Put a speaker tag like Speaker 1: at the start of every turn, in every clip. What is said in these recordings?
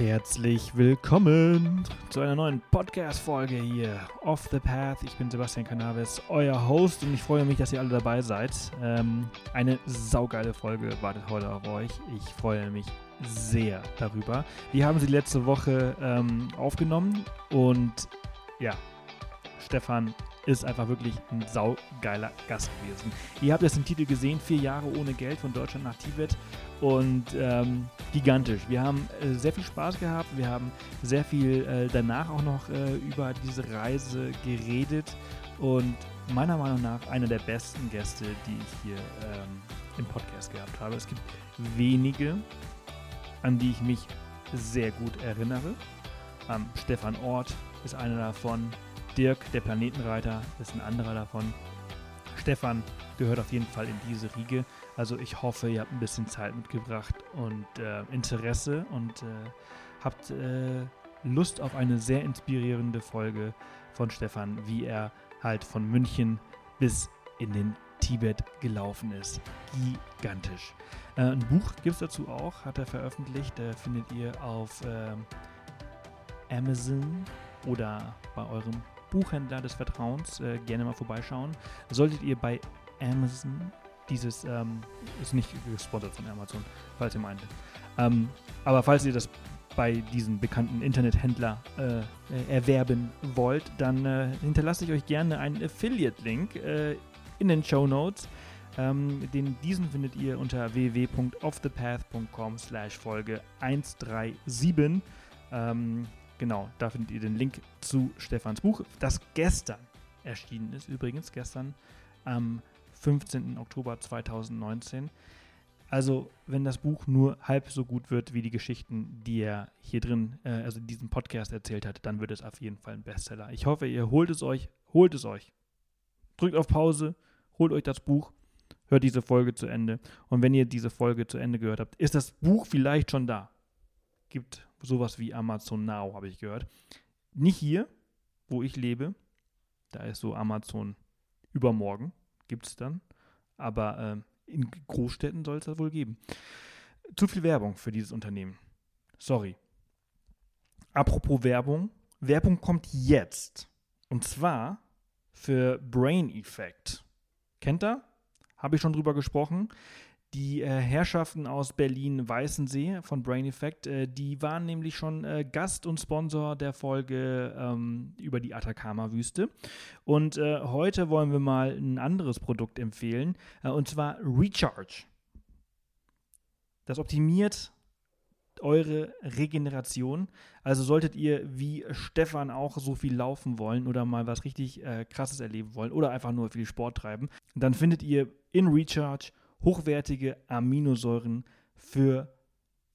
Speaker 1: Herzlich willkommen zu einer neuen Podcast-Folge hier, Off the Path. Ich bin Sebastian Cannabis, euer Host und ich freue mich, dass ihr alle dabei seid. Ähm, eine saugeile Folge wartet heute auf euch. Ich freue mich sehr darüber. Wir haben sie letzte Woche ähm, aufgenommen und ja, Stefan ist einfach wirklich ein saugeiler Gast gewesen. Ihr habt es im Titel gesehen, vier Jahre ohne Geld von Deutschland nach Tibet und ähm, gigantisch. Wir haben äh, sehr viel Spaß gehabt, wir haben sehr viel äh, danach auch noch äh, über diese Reise geredet und meiner Meinung nach einer der besten Gäste, die ich hier ähm, im Podcast gehabt habe. Es gibt wenige, an die ich mich sehr gut erinnere. Ähm, Stefan Ort ist einer davon. Dirk, der Planetenreiter, ist ein anderer davon. Stefan gehört auf jeden Fall in diese Riege. Also ich hoffe, ihr habt ein bisschen Zeit mitgebracht und äh, Interesse und äh, habt äh, Lust auf eine sehr inspirierende Folge von Stefan, wie er halt von München bis in den Tibet gelaufen ist. Gigantisch. Äh, ein Buch gibt es dazu auch, hat er veröffentlicht. Äh, findet ihr auf ähm, Amazon oder bei eurem Buchhändler des Vertrauens äh, gerne mal vorbeischauen. Solltet ihr bei Amazon dieses, ähm, ist nicht gesponsert von Amazon, falls ihr meint. Ähm, aber falls ihr das bei diesem bekannten Internethändler äh, erwerben wollt, dann äh, hinterlasse ich euch gerne einen Affiliate-Link äh, in den Show Notes. Ähm, den, diesen findet ihr unter www.offthepath.com slash Folge 137. Ähm, Genau, da findet ihr den Link zu Stefans Buch, das gestern erschienen ist, übrigens gestern am 15. Oktober 2019. Also, wenn das Buch nur halb so gut wird wie die Geschichten, die er hier drin, äh, also in diesem Podcast erzählt hat, dann wird es auf jeden Fall ein Bestseller. Ich hoffe, ihr holt es euch, holt es euch. Drückt auf Pause, holt euch das Buch, hört diese Folge zu Ende. Und wenn ihr diese Folge zu Ende gehört habt, ist das Buch vielleicht schon da. Gibt sowas wie Amazon Now, habe ich gehört. Nicht hier, wo ich lebe. Da ist so Amazon übermorgen, gibt es dann. Aber äh, in Großstädten soll es das wohl geben. Zu viel Werbung für dieses Unternehmen. Sorry. Apropos Werbung. Werbung kommt jetzt. Und zwar für Brain Effect. Kennt ihr? Habe ich schon drüber gesprochen. Die äh, Herrschaften aus Berlin-Weißensee von Brain Effect, äh, die waren nämlich schon äh, Gast und Sponsor der Folge ähm, über die Atacama-Wüste. Und äh, heute wollen wir mal ein anderes Produkt empfehlen, äh, und zwar Recharge. Das optimiert eure Regeneration. Also solltet ihr wie Stefan auch so viel laufen wollen oder mal was richtig äh, krasses erleben wollen oder einfach nur viel Sport treiben, dann findet ihr in Recharge hochwertige Aminosäuren für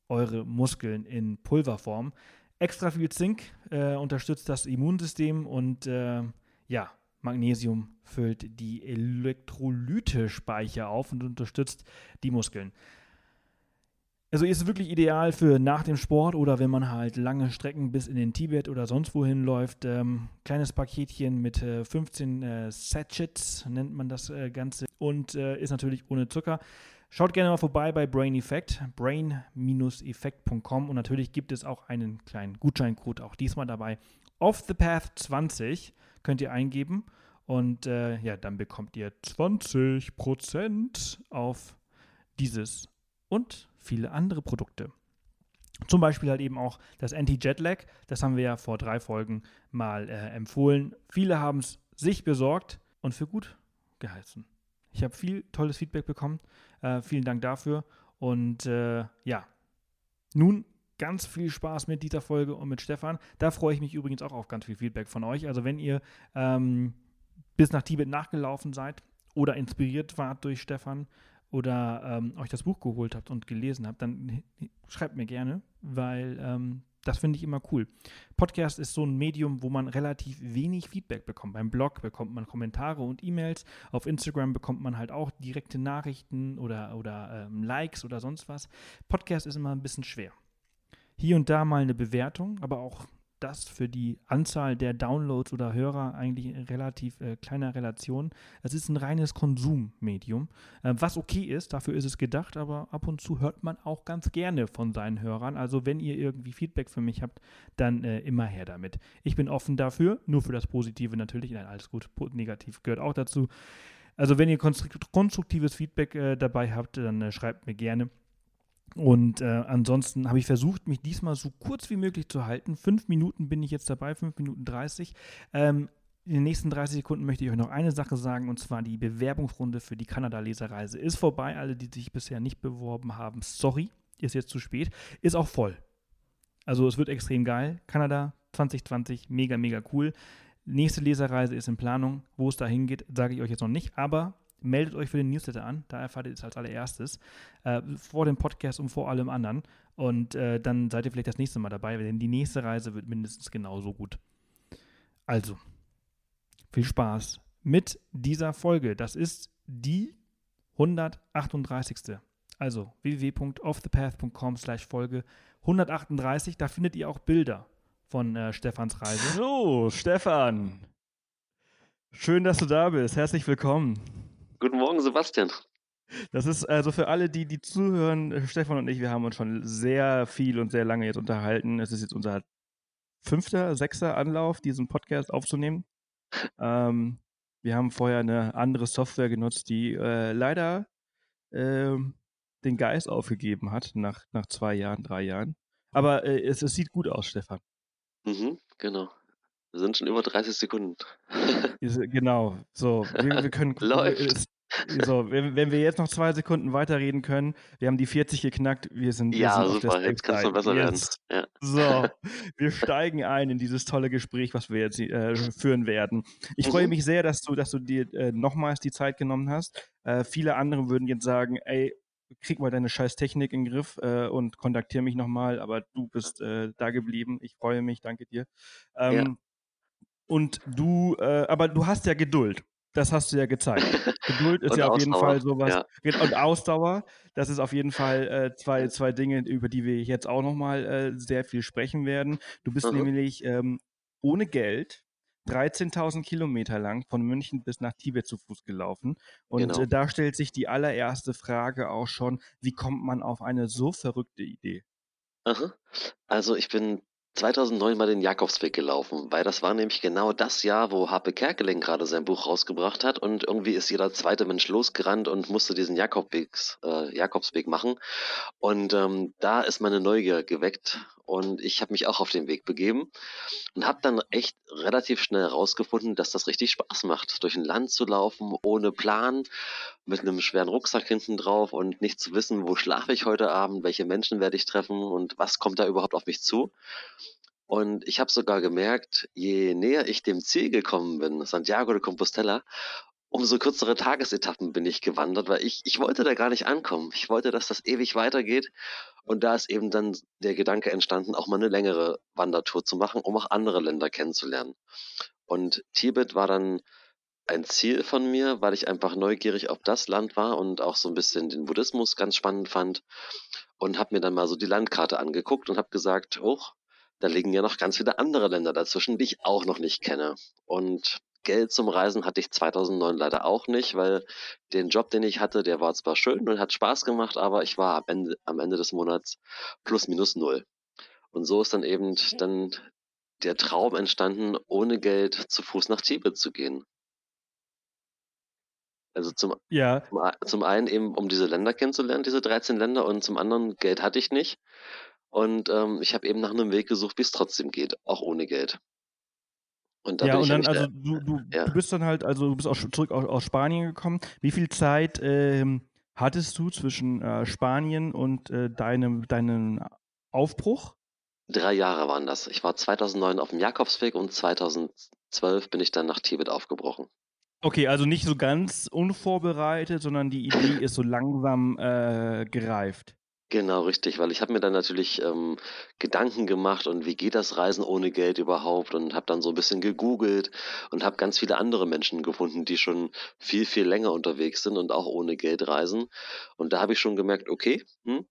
Speaker 1: eure Muskeln in Pulverform. Extra viel Zink äh, unterstützt das Immunsystem und äh, ja, Magnesium füllt die Elektrolytespeicher auf und unterstützt die Muskeln. Also ist es wirklich ideal für nach dem Sport oder wenn man halt lange Strecken bis in den Tibet oder sonst wohin läuft. Ähm, kleines Paketchen mit äh, 15 äh, Sachets nennt man das äh, Ganze und äh, ist natürlich ohne Zucker. Schaut gerne mal vorbei bei Brain Effect, brain-effect.com und natürlich gibt es auch einen kleinen Gutscheincode, auch diesmal dabei. Off the Path 20 könnt ihr eingeben und äh, ja, dann bekommt ihr 20% auf dieses und viele andere Produkte. Zum Beispiel halt eben auch das Anti-Jetlag. Das haben wir ja vor drei Folgen mal äh, empfohlen. Viele haben es sich besorgt und für gut geheißen. Ich habe viel tolles Feedback bekommen. Äh, vielen Dank dafür. Und äh, ja, nun ganz viel Spaß mit dieser Folge und mit Stefan. Da freue ich mich übrigens auch auf ganz viel Feedback von euch. Also wenn ihr ähm, bis nach Tibet nachgelaufen seid oder inspiriert wart durch Stefan, oder ähm, euch das Buch geholt habt und gelesen habt, dann schreibt mir gerne, weil ähm, das finde ich immer cool. Podcast ist so ein Medium, wo man relativ wenig Feedback bekommt. Beim Blog bekommt man Kommentare und E-Mails. Auf Instagram bekommt man halt auch direkte Nachrichten oder, oder ähm, Likes oder sonst was. Podcast ist immer ein bisschen schwer. Hier und da mal eine Bewertung, aber auch
Speaker 2: das für die Anzahl der Downloads oder Hörer eigentlich in relativ äh, kleiner Relation. Es ist ein reines Konsummedium, äh, was okay ist, dafür ist es gedacht, aber ab und zu hört man auch ganz gerne von seinen Hörern. Also wenn ihr irgendwie Feedback für mich habt, dann äh, immer her damit. Ich bin offen dafür, nur für das Positive natürlich. Nein, alles gut, negativ gehört auch dazu. Also wenn ihr konstruktives Feedback äh, dabei habt, dann äh, schreibt mir gerne. Und äh, ansonsten habe ich versucht, mich diesmal so kurz wie möglich zu halten. Fünf Minuten bin ich jetzt dabei, fünf Minuten dreißig. Ähm, in den nächsten 30 Sekunden möchte ich euch noch eine Sache sagen, und zwar die Bewerbungsrunde für die Kanada-Leserreise ist vorbei. Alle, die sich bisher nicht beworben haben, sorry, ist jetzt zu spät. Ist auch voll. Also es wird extrem geil. Kanada 2020, mega, mega cool. Nächste Leserreise ist in Planung. Wo es da hingeht, sage ich euch jetzt noch nicht, aber meldet euch für den Newsletter an, da erfahrt ihr es als allererstes, äh, vor dem Podcast und vor allem anderen. Und äh, dann seid ihr vielleicht das nächste Mal dabei, denn die nächste Reise wird mindestens genauso gut. Also, viel Spaß mit dieser Folge. Das ist die 138. Also www.offthepath.com slash Folge 138. Da findet ihr auch Bilder von äh, Stefans Reise.
Speaker 1: So, Stefan. Schön, dass du da bist. Herzlich willkommen.
Speaker 3: Guten Morgen, Sebastian.
Speaker 1: Das ist also für alle, die, die zuhören, Stefan und ich, wir haben uns schon sehr viel und sehr lange jetzt unterhalten. Es ist jetzt unser fünfter, sechster Anlauf, diesen Podcast aufzunehmen. Ähm, wir haben vorher eine andere Software genutzt, die äh, leider äh, den Geist aufgegeben hat nach, nach zwei Jahren, drei Jahren. Aber äh, es, es sieht gut aus, Stefan.
Speaker 3: Mhm, genau. Wir sind schon über 30 Sekunden.
Speaker 1: genau. So, wir, wir können.
Speaker 3: Läuft.
Speaker 1: So, wenn, wenn, wir jetzt noch zwei Sekunden weiterreden können, wir haben die 40 geknackt, wir sind. Wir
Speaker 3: ja,
Speaker 1: sind
Speaker 3: super, jetzt kann es noch besser jetzt, werden. Ja.
Speaker 1: So, wir steigen ein in dieses tolle Gespräch, was wir jetzt äh, führen werden. Ich mhm. freue mich sehr, dass du, dass du dir äh, nochmals die Zeit genommen hast. Äh, viele andere würden jetzt sagen, ey, krieg mal deine scheiß Technik in den Griff äh, und kontaktiere mich nochmal, aber du bist äh, da geblieben. Ich freue mich, danke dir. Ähm, ja. Und du, äh, aber du hast ja Geduld. Das hast du ja gezeigt. Geduld ist ja auf jeden Fall sowas. Ja. Und Ausdauer, das ist auf jeden Fall äh, zwei, zwei Dinge, über die wir jetzt auch nochmal äh, sehr viel sprechen werden. Du bist mhm. nämlich ähm, ohne Geld 13.000 Kilometer lang von München bis nach Tibet zu Fuß gelaufen. Und genau. äh, da stellt sich die allererste Frage auch schon, wie kommt man auf eine so verrückte Idee?
Speaker 3: Aha. Also ich bin 2009 mal den Jakobsweg gelaufen, weil das war nämlich genau das Jahr, wo Harpe Kerkeling gerade sein Buch rausgebracht hat und irgendwie ist jeder zweite Mensch losgerannt und musste diesen Jakobwegs, äh, Jakobsweg machen. Und ähm, da ist meine Neugier geweckt und ich habe mich auch auf den Weg begeben und habe dann echt relativ schnell herausgefunden, dass das richtig Spaß macht, durch ein Land zu laufen, ohne Plan, mit einem schweren Rucksack hinten drauf und nicht zu wissen, wo schlafe ich heute Abend, welche Menschen werde ich treffen und was kommt da überhaupt auf mich zu. Und ich habe sogar gemerkt, je näher ich dem Ziel gekommen bin, Santiago de Compostela, umso kürzere Tagesetappen bin ich gewandert, weil ich, ich wollte da gar nicht ankommen. Ich wollte, dass das ewig weitergeht. Und da ist eben dann der Gedanke entstanden, auch mal eine längere Wandertour zu machen, um auch andere Länder kennenzulernen. Und Tibet war dann ein Ziel von mir, weil ich einfach neugierig auf das Land war und auch so ein bisschen den Buddhismus ganz spannend fand und habe mir dann mal so die Landkarte angeguckt und habe gesagt, oh, da liegen ja noch ganz viele andere Länder dazwischen, die ich auch noch nicht kenne. Und Geld zum Reisen hatte ich 2009 leider auch nicht, weil den Job, den ich hatte, der war zwar schön und hat Spaß gemacht, aber ich war am Ende, am Ende des Monats plus minus null. Und so ist dann eben dann der Traum entstanden, ohne Geld zu Fuß nach Tibet zu gehen. Also zum, ja. zum, zum einen eben, um diese Länder kennenzulernen, diese 13 Länder, und zum anderen Geld hatte ich nicht. Und ähm, ich habe eben nach einem Weg gesucht, wie es trotzdem geht, auch ohne Geld.
Speaker 1: Und ja, und dann, also du, du, ja. du, bist dann halt, also du bist auch zurück aus, aus Spanien gekommen. Wie viel Zeit ähm, hattest du zwischen äh, Spanien und äh, deinem, deinem Aufbruch?
Speaker 3: Drei Jahre waren das. Ich war 2009 auf dem Jakobsweg und 2012 bin ich dann nach Tibet aufgebrochen.
Speaker 1: Okay, also nicht so ganz unvorbereitet, sondern die Idee ist so langsam äh, gereift.
Speaker 3: Genau, richtig, weil ich habe mir dann natürlich ähm, Gedanken gemacht und wie geht das Reisen ohne Geld überhaupt und habe dann so ein bisschen gegoogelt und habe ganz viele andere Menschen gefunden, die schon viel, viel länger unterwegs sind und auch ohne Geld reisen. Und da habe ich schon gemerkt, okay, hm,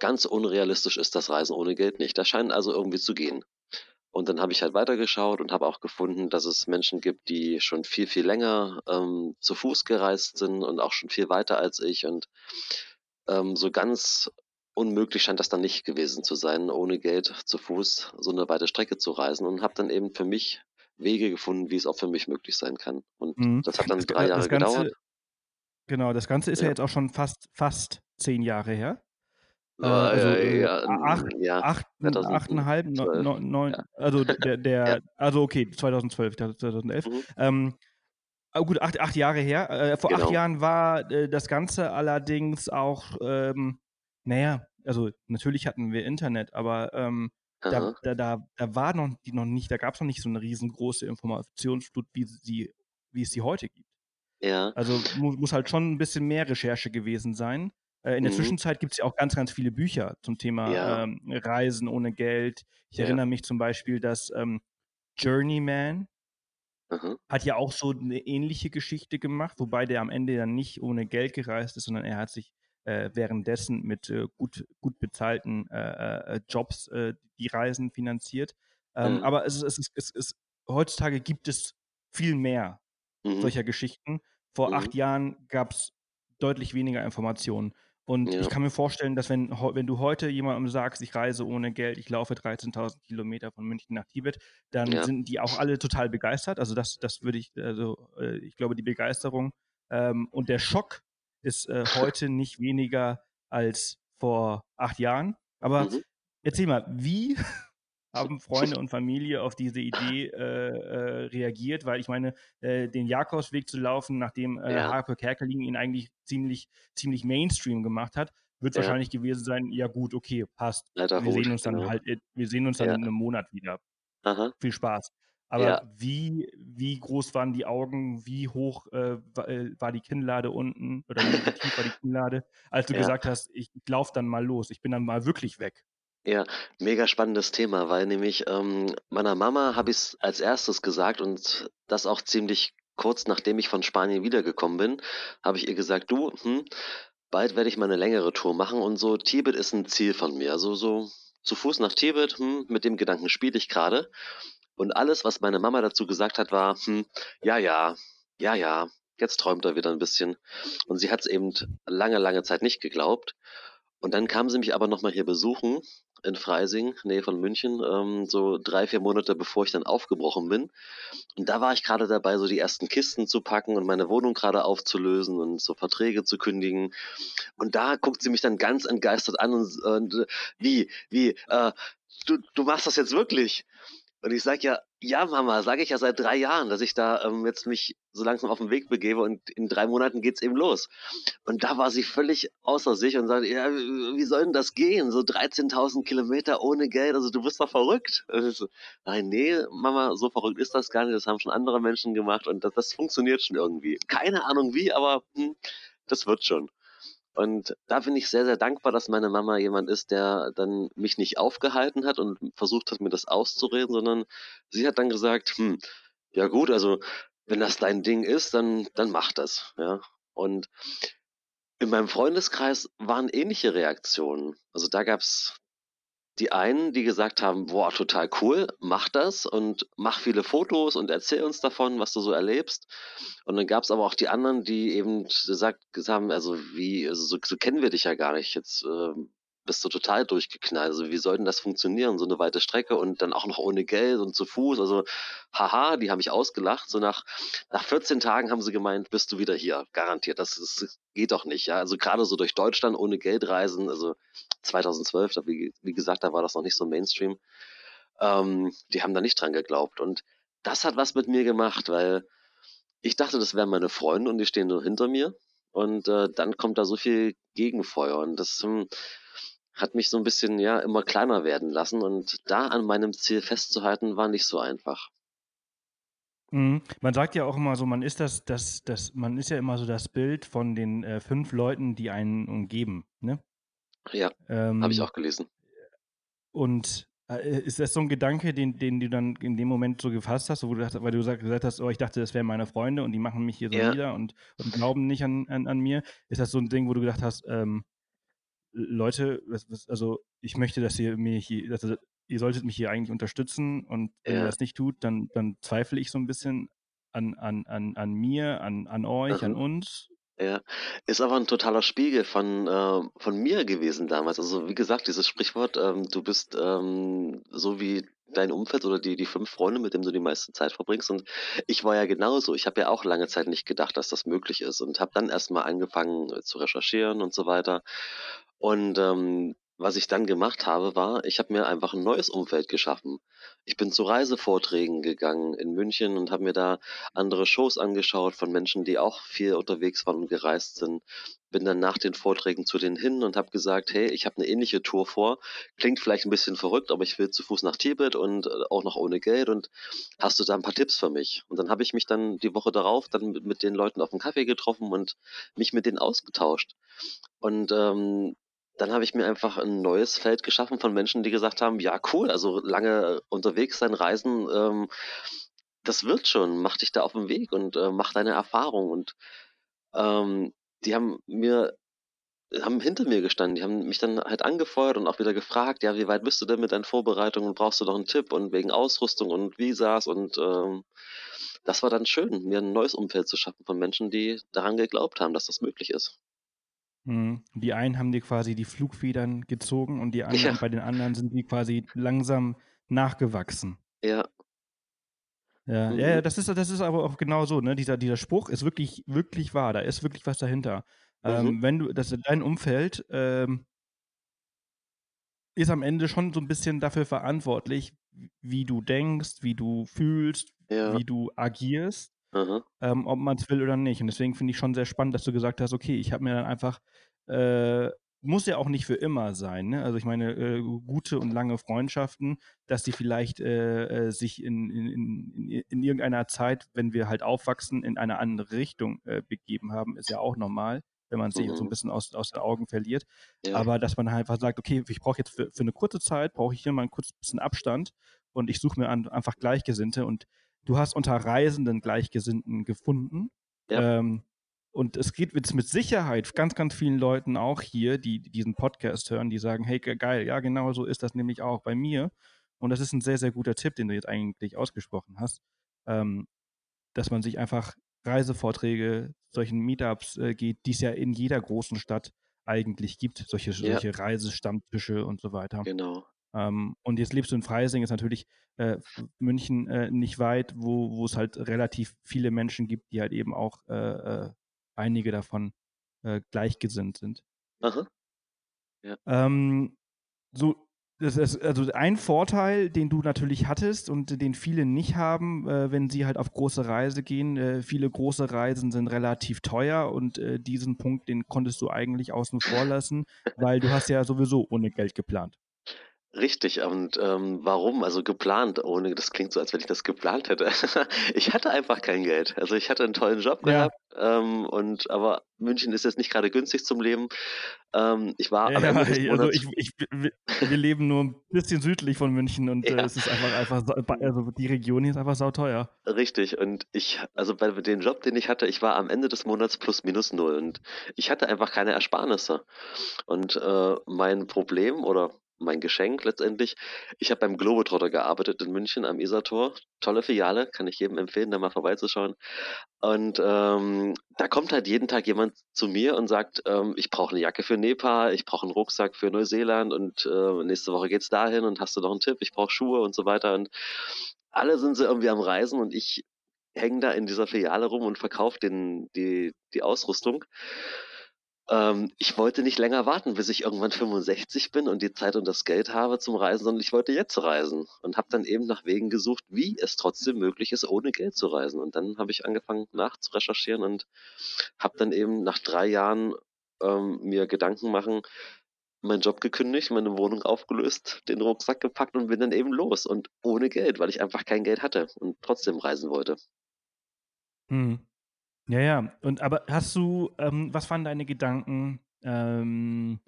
Speaker 3: ganz unrealistisch ist das Reisen ohne Geld nicht. Das scheint also irgendwie zu gehen. Und dann habe ich halt weitergeschaut und habe auch gefunden, dass es Menschen gibt, die schon viel, viel länger ähm, zu Fuß gereist sind und auch schon viel weiter als ich. Und ähm, so ganz unmöglich scheint das dann nicht gewesen zu sein, ohne Geld zu Fuß so eine weite Strecke zu reisen. Und habe dann eben für mich Wege gefunden, wie es auch für mich möglich sein kann. Und mhm. das hat dann das, drei Jahre Ganze, gedauert.
Speaker 1: Genau, das Ganze ist ja. ja jetzt auch schon fast, fast zehn Jahre her.
Speaker 3: Äh, also äh, ja,
Speaker 1: acht, ja, acht, achteinhalb, neun, ja. also der, der also okay, 2012, 2011. Mhm. Ähm, oh gut, acht, acht Jahre her. Äh, vor genau. acht Jahren war äh, das Ganze allerdings auch, ähm, naja, also natürlich hatten wir Internet, aber ähm, da, da, da, da, war noch, die noch nicht, da gab es noch nicht so eine riesengroße Informationsflut, wie, sie, wie es sie heute gibt.
Speaker 3: Ja.
Speaker 1: Also muss, muss halt schon ein bisschen mehr Recherche gewesen sein. Äh, in der mhm. Zwischenzeit gibt es ja auch ganz, ganz viele Bücher zum Thema ja. ähm, Reisen ohne Geld. Ich ja. erinnere mich zum Beispiel, dass ähm, Journeyman mhm. hat ja auch so eine ähnliche Geschichte gemacht, wobei der am Ende dann nicht ohne Geld gereist ist, sondern er hat sich äh, währenddessen mit äh, gut, gut bezahlten äh, äh Jobs äh, die Reisen finanziert. Ähm, mhm. Aber es es, es ist, heutzutage gibt es viel mehr mhm. solcher Geschichten. Vor acht mhm. Jahren gab es deutlich weniger Informationen. Und ja. ich kann mir vorstellen, dass wenn, wenn du heute jemandem sagst, ich reise ohne Geld, ich laufe 13.000 Kilometer von München nach Tibet, dann ja. sind die auch alle total begeistert. Also das, das würde ich, also äh, ich glaube, die Begeisterung ähm, und der Schock ist äh, heute nicht weniger als vor acht Jahren. Aber mhm. erzähl mal, wie haben Freunde und Familie auf diese Idee äh, äh, reagiert, weil ich meine, äh, den Jakobsweg zu laufen, nachdem äh, ja. Harper Kerkeling ihn eigentlich ziemlich, ziemlich Mainstream gemacht hat, wird ja. wahrscheinlich gewesen sein, ja gut, okay, passt. Leider wir sehen uns dann genau. halt, wir sehen uns dann ja. in einem Monat wieder. Aha. Viel Spaß. Aber ja. wie, wie groß waren die Augen, wie hoch äh, war, äh, war, die Kinnlade unten oder wie tief war die Kinnlade, als du ja. gesagt hast, ich, ich laufe dann mal los, ich bin dann mal wirklich weg?
Speaker 3: Ja, mega spannendes Thema, weil nämlich ähm, meiner Mama habe ich es als erstes gesagt und das auch ziemlich kurz nachdem ich von Spanien wiedergekommen bin, habe ich ihr gesagt, du, hm, bald werde ich mal eine längere Tour machen und so Tibet ist ein Ziel von mir. Also so zu Fuß nach Tibet, hm, mit dem Gedanken spiele ich gerade. Und alles, was meine Mama dazu gesagt hat, war, hm, ja, ja, ja, ja, jetzt träumt er wieder ein bisschen. Und sie hat es eben lange, lange Zeit nicht geglaubt. Und dann kam sie mich aber nochmal hier besuchen in Freising, Nähe von München, ähm, so drei, vier Monate bevor ich dann aufgebrochen bin. Und da war ich gerade dabei, so die ersten Kisten zu packen und meine Wohnung gerade aufzulösen und so Verträge zu kündigen. Und da guckt sie mich dann ganz entgeistert an und, und wie, wie, äh, du, du machst das jetzt wirklich? Und ich sage ja, ja, Mama, sage ich ja seit drei Jahren, dass ich da ähm, jetzt mich so langsam auf den Weg begebe und in drei Monaten geht's eben los. Und da war sie völlig außer sich und sagte, ja, wie soll denn das gehen? So 13.000 Kilometer ohne Geld, also du bist doch verrückt. So, nein, nee, Mama, so verrückt ist das gar nicht, das haben schon andere Menschen gemacht und das, das funktioniert schon irgendwie. Keine Ahnung wie, aber hm, das wird schon. Und da bin ich sehr, sehr dankbar, dass meine Mama jemand ist, der dann mich nicht aufgehalten hat und versucht hat, mir das auszureden, sondern sie hat dann gesagt, hm, ja gut, also wenn das dein Ding ist, dann, dann mach das, ja. Und in meinem Freundeskreis waren ähnliche Reaktionen. Also da gab's die einen, die gesagt haben, boah, total cool, mach das und mach viele Fotos und erzähl uns davon, was du so erlebst. Und dann gab es aber auch die anderen, die eben gesagt haben, also wie, also so, so kennen wir dich ja gar nicht. Jetzt äh, bist du total durchgeknallt. Also wie soll denn das funktionieren? So eine weite Strecke und dann auch noch ohne Geld und zu Fuß. Also haha, die haben mich ausgelacht. So nach, nach 14 Tagen haben sie gemeint, bist du wieder hier. Garantiert. Das, das geht doch nicht. Ja, also gerade so durch Deutschland ohne Geld reisen. Also 2012, da, wie, wie gesagt, da war das noch nicht so Mainstream. Ähm, die haben da nicht dran geglaubt. Und das hat was mit mir gemacht, weil ich dachte, das wären meine Freunde und die stehen nur hinter mir. Und äh, dann kommt da so viel Gegenfeuer. Und das, hm, hat mich so ein bisschen ja immer kleiner werden lassen und da an meinem Ziel festzuhalten war nicht so einfach.
Speaker 1: Mhm. Man sagt ja auch immer so, man ist das, das, das, man ist ja immer so das Bild von den äh, fünf Leuten, die einen umgeben, ne?
Speaker 3: Ja, ähm, habe ich auch gelesen.
Speaker 1: Und äh, ist das so ein Gedanke, den, den du dann in dem Moment so gefasst hast, wo du, weil du gesagt hast, oh, ich dachte, das wären meine Freunde und die machen mich hier so ja. nieder und, und glauben nicht an, an, an, mir. Ist das so ein Ding, wo du gedacht hast, ähm, Leute, also ich möchte, dass ihr mir hier, also ihr solltet mich hier eigentlich unterstützen und wenn ja. ihr das nicht tut, dann, dann zweifle ich so ein bisschen an, an, an, an mir, an, an euch, mhm. an uns.
Speaker 3: Ja, ist aber ein totaler Spiegel von, äh, von mir gewesen damals. Also wie gesagt, dieses Sprichwort, ähm, du bist ähm, so wie dein Umfeld oder die, die fünf Freunde, mit denen du die meiste Zeit verbringst. Und ich war ja genauso. Ich habe ja auch lange Zeit nicht gedacht, dass das möglich ist und habe dann erstmal angefangen äh, zu recherchieren und so weiter. Und ähm, was ich dann gemacht habe, war, ich habe mir einfach ein neues Umfeld geschaffen. Ich bin zu Reisevorträgen gegangen in München und habe mir da andere Shows angeschaut von Menschen, die auch viel unterwegs waren und gereist sind. Bin dann nach den Vorträgen zu denen hin und habe gesagt, hey, ich habe eine ähnliche Tour vor. Klingt vielleicht ein bisschen verrückt, aber ich will zu Fuß nach Tibet und äh, auch noch ohne Geld. Und hast du da ein paar Tipps für mich? Und dann habe ich mich dann die Woche darauf dann mit, den Leuten auf dem Kaffee getroffen und mich mit denen ausgetauscht. Und ähm, dann habe ich mir einfach ein neues Feld geschaffen von Menschen, die gesagt haben, ja cool, also lange unterwegs sein, reisen, ähm, das wird schon, mach dich da auf den Weg und äh, mach deine Erfahrung. Und ähm, die haben mir haben hinter mir gestanden, die haben mich dann halt angefeuert und auch wieder gefragt, ja, wie weit bist du denn mit deinen Vorbereitungen? Brauchst du noch einen Tipp und wegen Ausrüstung und Visas und ähm, das war dann schön, mir ein neues Umfeld zu schaffen von Menschen, die daran geglaubt haben, dass das möglich ist.
Speaker 1: Mhm. Die einen haben dir quasi die Flugfedern gezogen und die anderen, Ja. bei den anderen sind die quasi langsam nachgewachsen.
Speaker 3: Ja.
Speaker 1: Ja, ja, ja, mhm. das ist, das ist aber auch genau so, ne? Dieser, dieser Spruch ist wirklich, wirklich wahr. Da ist wirklich was dahinter. Ähm, mhm. wenn du, das dein Umfeld ähm, ist am Ende schon so ein bisschen dafür verantwortlich, wie du denkst, wie du fühlst, Ja. wie du agierst ähm, ob man es will oder nicht. Und deswegen finde ich schon sehr spannend, dass du gesagt hast, okay, ich habe mir dann einfach, äh, muss ja auch nicht für immer sein. Ne? Also ich meine, äh, gute und lange Freundschaften, dass die vielleicht äh, äh sich in, in, in, in, irgendeiner Zeit, wenn wir halt aufwachsen, in eine andere Richtung äh, begeben haben, ist ja auch normal wenn man sich mhm. so ein bisschen aus, aus den Augen verliert. Ja. Aber dass man halt einfach sagt, okay, ich brauche jetzt für, für eine kurze Zeit, brauche ich hier mal ein kurzes bisschen Abstand und ich suche mir an, einfach Gleichgesinnte und du hast unter Reisenden Gleichgesinnten gefunden. Ja. Ähm, und es geht jetzt mit Sicherheit ganz, ganz vielen Leuten auch hier, die diesen Podcast hören, die sagen, hey, geil, ja, genau so ist das nämlich auch bei mir. Und das ist ein sehr, sehr guter Tipp, den du jetzt eigentlich ausgesprochen hast, ähm, dass man sich einfach Reisevorträge, solchen Meetups äh, geht, die es ja in jeder großen Stadt eigentlich gibt, solche, ja. solche Reisestammtische und so weiter.
Speaker 3: Genau.
Speaker 1: Ähm, und jetzt lebst du in Freising, ist natürlich äh, München äh, nicht weit, wo, wo es halt relativ viele Menschen gibt, die halt eben auch äh, äh einige davon äh, gleichgesinnt sind.
Speaker 3: Aha.
Speaker 1: Ja. Ähm, so, das ist also ein Vorteil, den du natürlich hattest und den viele nicht haben, äh, wenn sie halt auf große Reise gehen. Äh, viele große Reisen sind relativ teuer und äh, diesen Punkt, den konntest du eigentlich außen vor lassen, weil du hast ja sowieso ohne Geld geplant.
Speaker 3: Richtig, und ähm, warum? Also geplant, ohne, das klingt so, als wenn ich das geplant hätte. ich hatte einfach kein Geld. Also ich hatte einen tollen Job ja. gehabt, ähm, und aber München ist jetzt nicht gerade günstig zum Leben. Ähm, ich war
Speaker 1: ja, am Ende des also ich, ich, wir leben nur ein bisschen südlich von München und ja. äh, es ist einfach, einfach, also die Region hier ist einfach sauteuer.
Speaker 3: Richtig, und ich, also bei dem Job, den ich hatte, ich war am Ende des Monats plus minus null und ich hatte einfach keine Ersparnisse. Und äh, mein Problem oder mein Geschenk letztendlich. Ich habe beim Globetrotter gearbeitet in München am Isartor. Tolle Filiale, kann ich jedem empfehlen, da mal vorbeizuschauen. Und ähm, da kommt halt jeden Tag jemand zu mir und sagt, ähm, ich brauche eine Jacke für Nepal, ich brauche einen Rucksack für Neuseeland und äh, nächste Woche geht's dahin und hast du noch einen Tipp, ich brauche Schuhe und so weiter. Und alle sind sie irgendwie am Reisen und ich hänge da in dieser Filiale rum und verkaufe die, die Ausrüstung. Ähm, ich wollte nicht länger warten, bis ich irgendwann 65 bin und die Zeit und das Geld habe zum Reisen, sondern ich wollte jetzt reisen und habe dann eben nach Wegen gesucht, wie es trotzdem möglich ist, ohne Geld zu reisen. Und dann habe ich angefangen nachzurecherchieren und habe dann eben nach drei Jahren ähm, mir Gedanken machen, meinen Job gekündigt, meine Wohnung aufgelöst, den Rucksack gepackt und bin dann eben los und ohne Geld, weil ich einfach kein Geld hatte und trotzdem reisen wollte.
Speaker 1: Hm. Ja, ja. Und aber hast du, ähm, was waren deine Gedanken ähm,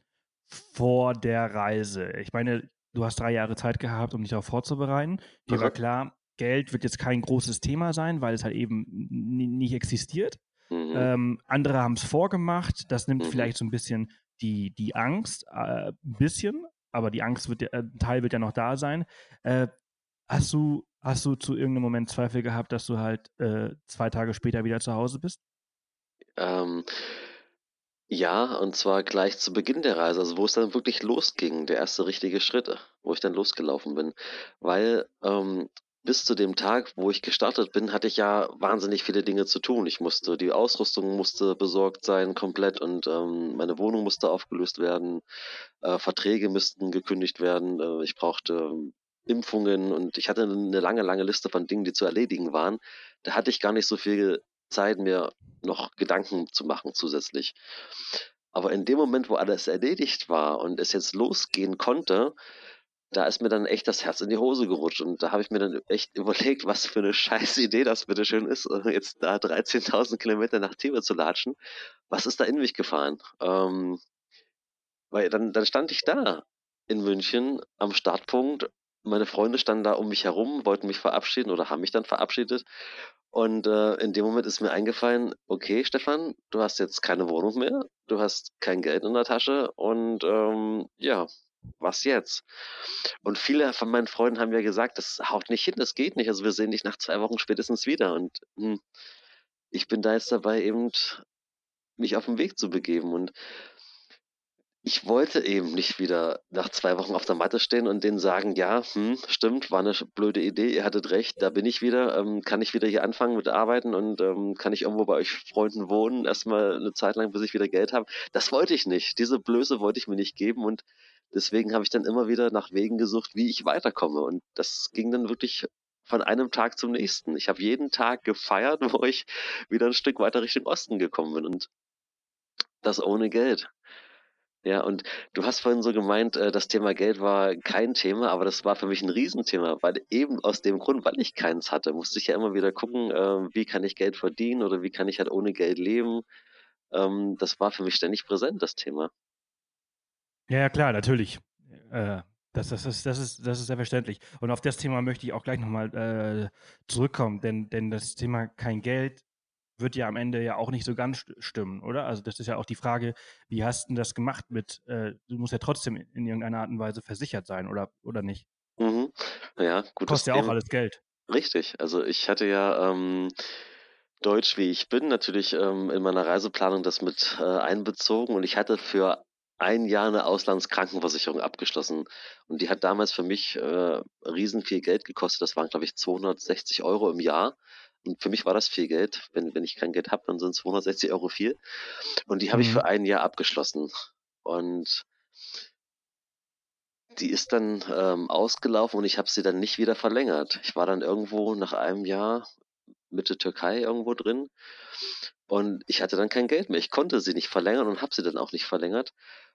Speaker 1: vor der Reise? Ich meine, du hast drei Jahre Zeit gehabt, um dich darauf vorzubereiten. Dir war klar, Geld wird jetzt kein großes Thema sein, weil es halt eben nicht existiert. Mhm. Ähm, andere haben es vorgemacht. Das nimmt mhm. vielleicht so ein bisschen die, die Angst, äh, ein bisschen. aber die Angst wird, äh, ein Teil wird ja noch da sein. Äh, hast du, hast du zu irgendeinem Moment Zweifel gehabt, dass du halt äh, zwei Tage später wieder zu Hause bist?
Speaker 3: Ähm, ja, und zwar gleich zu Beginn der Reise, also wo es dann wirklich losging, der erste richtige Schritt, wo ich dann losgelaufen bin. Weil ähm, bis zu dem Tag, wo ich gestartet bin, hatte ich ja wahnsinnig viele Dinge zu tun. Ich musste, die Ausrüstung musste besorgt sein komplett und ähm, meine Wohnung musste aufgelöst werden, äh, Verträge müssten gekündigt werden, äh, ich brauchte ähm, Impfungen und ich hatte eine lange, lange Liste von Dingen, die zu erledigen waren. Da hatte ich gar nicht so viel Zeit, mir noch Gedanken zu machen zusätzlich. Aber in dem Moment, wo alles erledigt war und es jetzt losgehen konnte, da ist mir dann echt das Herz in die Hose gerutscht und da habe ich mir dann echt überlegt, was für eine scheiß Idee das bitte schön ist, äh, jetzt da 13.000 Kilometer nach Tibet zu latschen. Was ist da in mich gefahren? Ähm, weil dann, dann stand ich da in München am Startpunkt. Meine Freunde standen da um mich herum, wollten mich verabschieden oder haben mich dann verabschiedet. Und äh, in dem Moment ist mir eingefallen, okay, Stefan, du hast jetzt keine Wohnung mehr, du hast kein Geld in der Tasche und ähm, ja, was jetzt? Und viele von meinen Freunden haben ja gesagt, das haut nicht hin, das geht nicht. Also wir sehen dich nach zwei Wochen spätestens wieder. Und hm, ich bin da jetzt dabei, eben mich auf den Weg zu begeben. Und ich wollte eben nicht wieder nach zwei Wochen auf der Matte stehen und denen sagen, ja, hm, stimmt, war eine blöde Idee, ihr hattet recht, da bin ich wieder, ähm, kann ich wieder hier anfangen mit Arbeiten und ähm, kann ich irgendwo bei euch Freunden wohnen, erstmal eine Zeit lang, bis ich wieder Geld habe. Das wollte ich nicht. Diese Blöße wollte ich mir nicht geben und deswegen habe ich dann immer wieder nach Wegen gesucht, wie ich weiterkomme. Und das ging dann wirklich von einem Tag zum nächsten. Ich habe jeden Tag gefeiert, wo ich wieder ein Stück weiter Richtung Osten gekommen bin und das ohne Geld. Ja, und du hast vorhin so gemeint, äh, das Thema Geld war kein Thema, aber das war für mich ein Riesenthema, weil eben aus dem Grund, weil ich keins hatte, musste ich ja immer wieder gucken, äh, wie kann ich Geld verdienen oder wie kann ich halt ohne Geld leben. Ähm, das war für mich ständig präsent, das Thema.
Speaker 1: Ja, klar, natürlich. Äh, das, das, ist, das, ist, das ist selbstverständlich. Und auf das Thema möchte ich auch gleich nochmal äh, zurückkommen, denn, denn das Thema kein Geld wird ja am Ende ja auch nicht so ganz stimmen, oder? Also das ist ja auch die Frage, wie hast du das gemacht mit, äh, du musst ja trotzdem in irgendeiner Art und Weise versichert sein, oder, oder nicht?
Speaker 3: Mhm. Ja, gut.
Speaker 1: Kostet ja auch alles Geld.
Speaker 3: Richtig. Also ich hatte ja ähm, Deutsch, wie ich bin, natürlich ähm, in meiner Reiseplanung das mit äh, einbezogen und ich hatte für ein Jahr eine Auslandskrankenversicherung abgeschlossen. Und die hat damals für mich äh, riesen viel Geld gekostet. Das waren, glaube ich, 260 Euro im Jahr. Und für mich war das viel Geld. Wenn, wenn ich kein Geld habe, dann sind 260 Euro viel. Und die habe ich für mhm. ein Jahr abgeschlossen. Und die ist dann ähm, ausgelaufen und ich habe sie dann nicht wieder verlängert. Ich war dann irgendwo nach einem Jahr Mitte Türkei irgendwo drin und ich hatte dann kein Geld mehr. Ich konnte sie nicht verlängern und habe sie dann auch nicht verlängert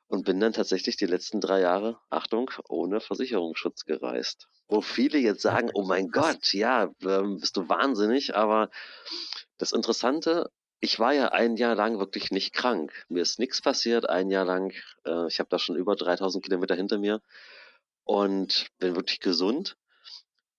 Speaker 3: und bin dann tatsächlich die letzten drei Jahre, Achtung, ohne Versicherungsschutz gereist. Wo viele jetzt sagen, oh mein Gott, ja, ähm, bist du wahnsinnig, aber das Interessante, ich war ja ein Jahr lang wirklich nicht krank. Mir ist nichts passiert, ein Jahr lang. Äh, ich habe da schon über 3000 Kilometer hinter mir und bin wirklich gesund.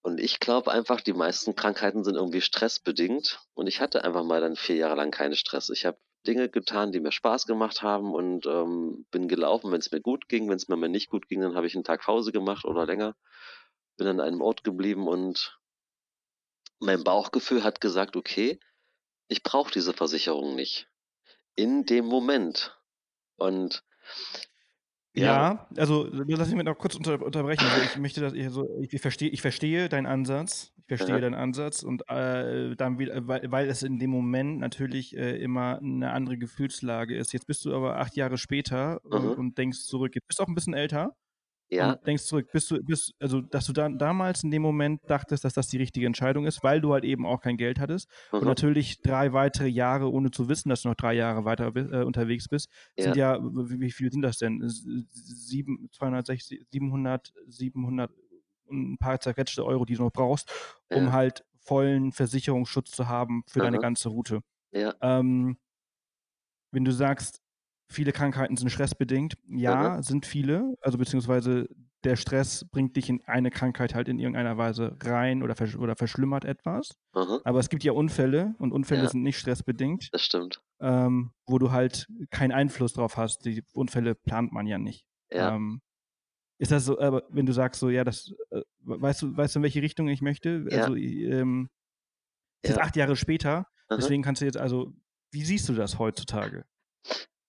Speaker 3: Und ich glaube einfach, die meisten Krankheiten sind irgendwie stressbedingt. Und ich hatte einfach mal dann vier Jahre lang keinen Stress. Ich habe Dinge getan, die mir Spaß gemacht haben und ähm, bin gelaufen, wenn es mir gut ging. Wenn es mir nicht gut ging, dann habe ich einen Tag Pause gemacht oder länger. Bin an einem Ort geblieben und mein Bauchgefühl hat gesagt, okay, ich brauche diese Versicherung nicht. In dem Moment. Und
Speaker 1: ja, ja also lass mich noch kurz unter, unterbrechen. Also ich möchte, dass ich so, ich, ich verstehe, ich verstehe deinen Ansatz. Ich verstehe ja. deinen Ansatz und äh, dann wieder, weil, weil es in dem Moment natürlich äh, immer eine andere Gefühlslage ist. Jetzt bist du aber acht Jahre später mhm. und, und denkst zurück. Jetzt bist du auch ein bisschen älter. Ja. Und denkst zurück, bist du, bist, also, dass du dann damals in dem Moment dachtest, dass das die richtige Entscheidung ist, weil du halt eben auch kein Geld hattest. Mhm. Und natürlich drei weitere Jahre, ohne zu wissen, dass du noch drei Jahre weiter äh, unterwegs bist, ja. sind ja, wie, wie, viel sind das denn? Sieben, 260, 700, 700, ein paar zerquetschte Euro, die du noch brauchst, um ja. halt vollen Versicherungsschutz zu haben für mhm. deine ganze Route.
Speaker 3: Ja.
Speaker 1: Ähm, wenn du sagst, Viele Krankheiten sind stressbedingt. Ja, mhm. sind viele. Also beziehungsweise der Stress bringt dich in eine Krankheit halt in irgendeiner Weise rein oder, versch oder verschlimmert etwas. Mhm. Aber es gibt ja Unfälle und Unfälle ja. sind nicht stressbedingt.
Speaker 3: Das stimmt.
Speaker 1: Ähm, wo du halt keinen Einfluss drauf hast. Die Unfälle plant man ja nicht.
Speaker 3: Ja. Ähm,
Speaker 1: Ist das so, aber wenn du sagst so, ja, das, äh, weißt du, weißt du, in welche Richtung ich möchte?
Speaker 3: Ja.
Speaker 1: Also, ähm, es ist
Speaker 3: Ja.
Speaker 1: acht Jahre später,
Speaker 3: Aha.
Speaker 1: deswegen kannst du jetzt, also, wie siehst du das heutzutage?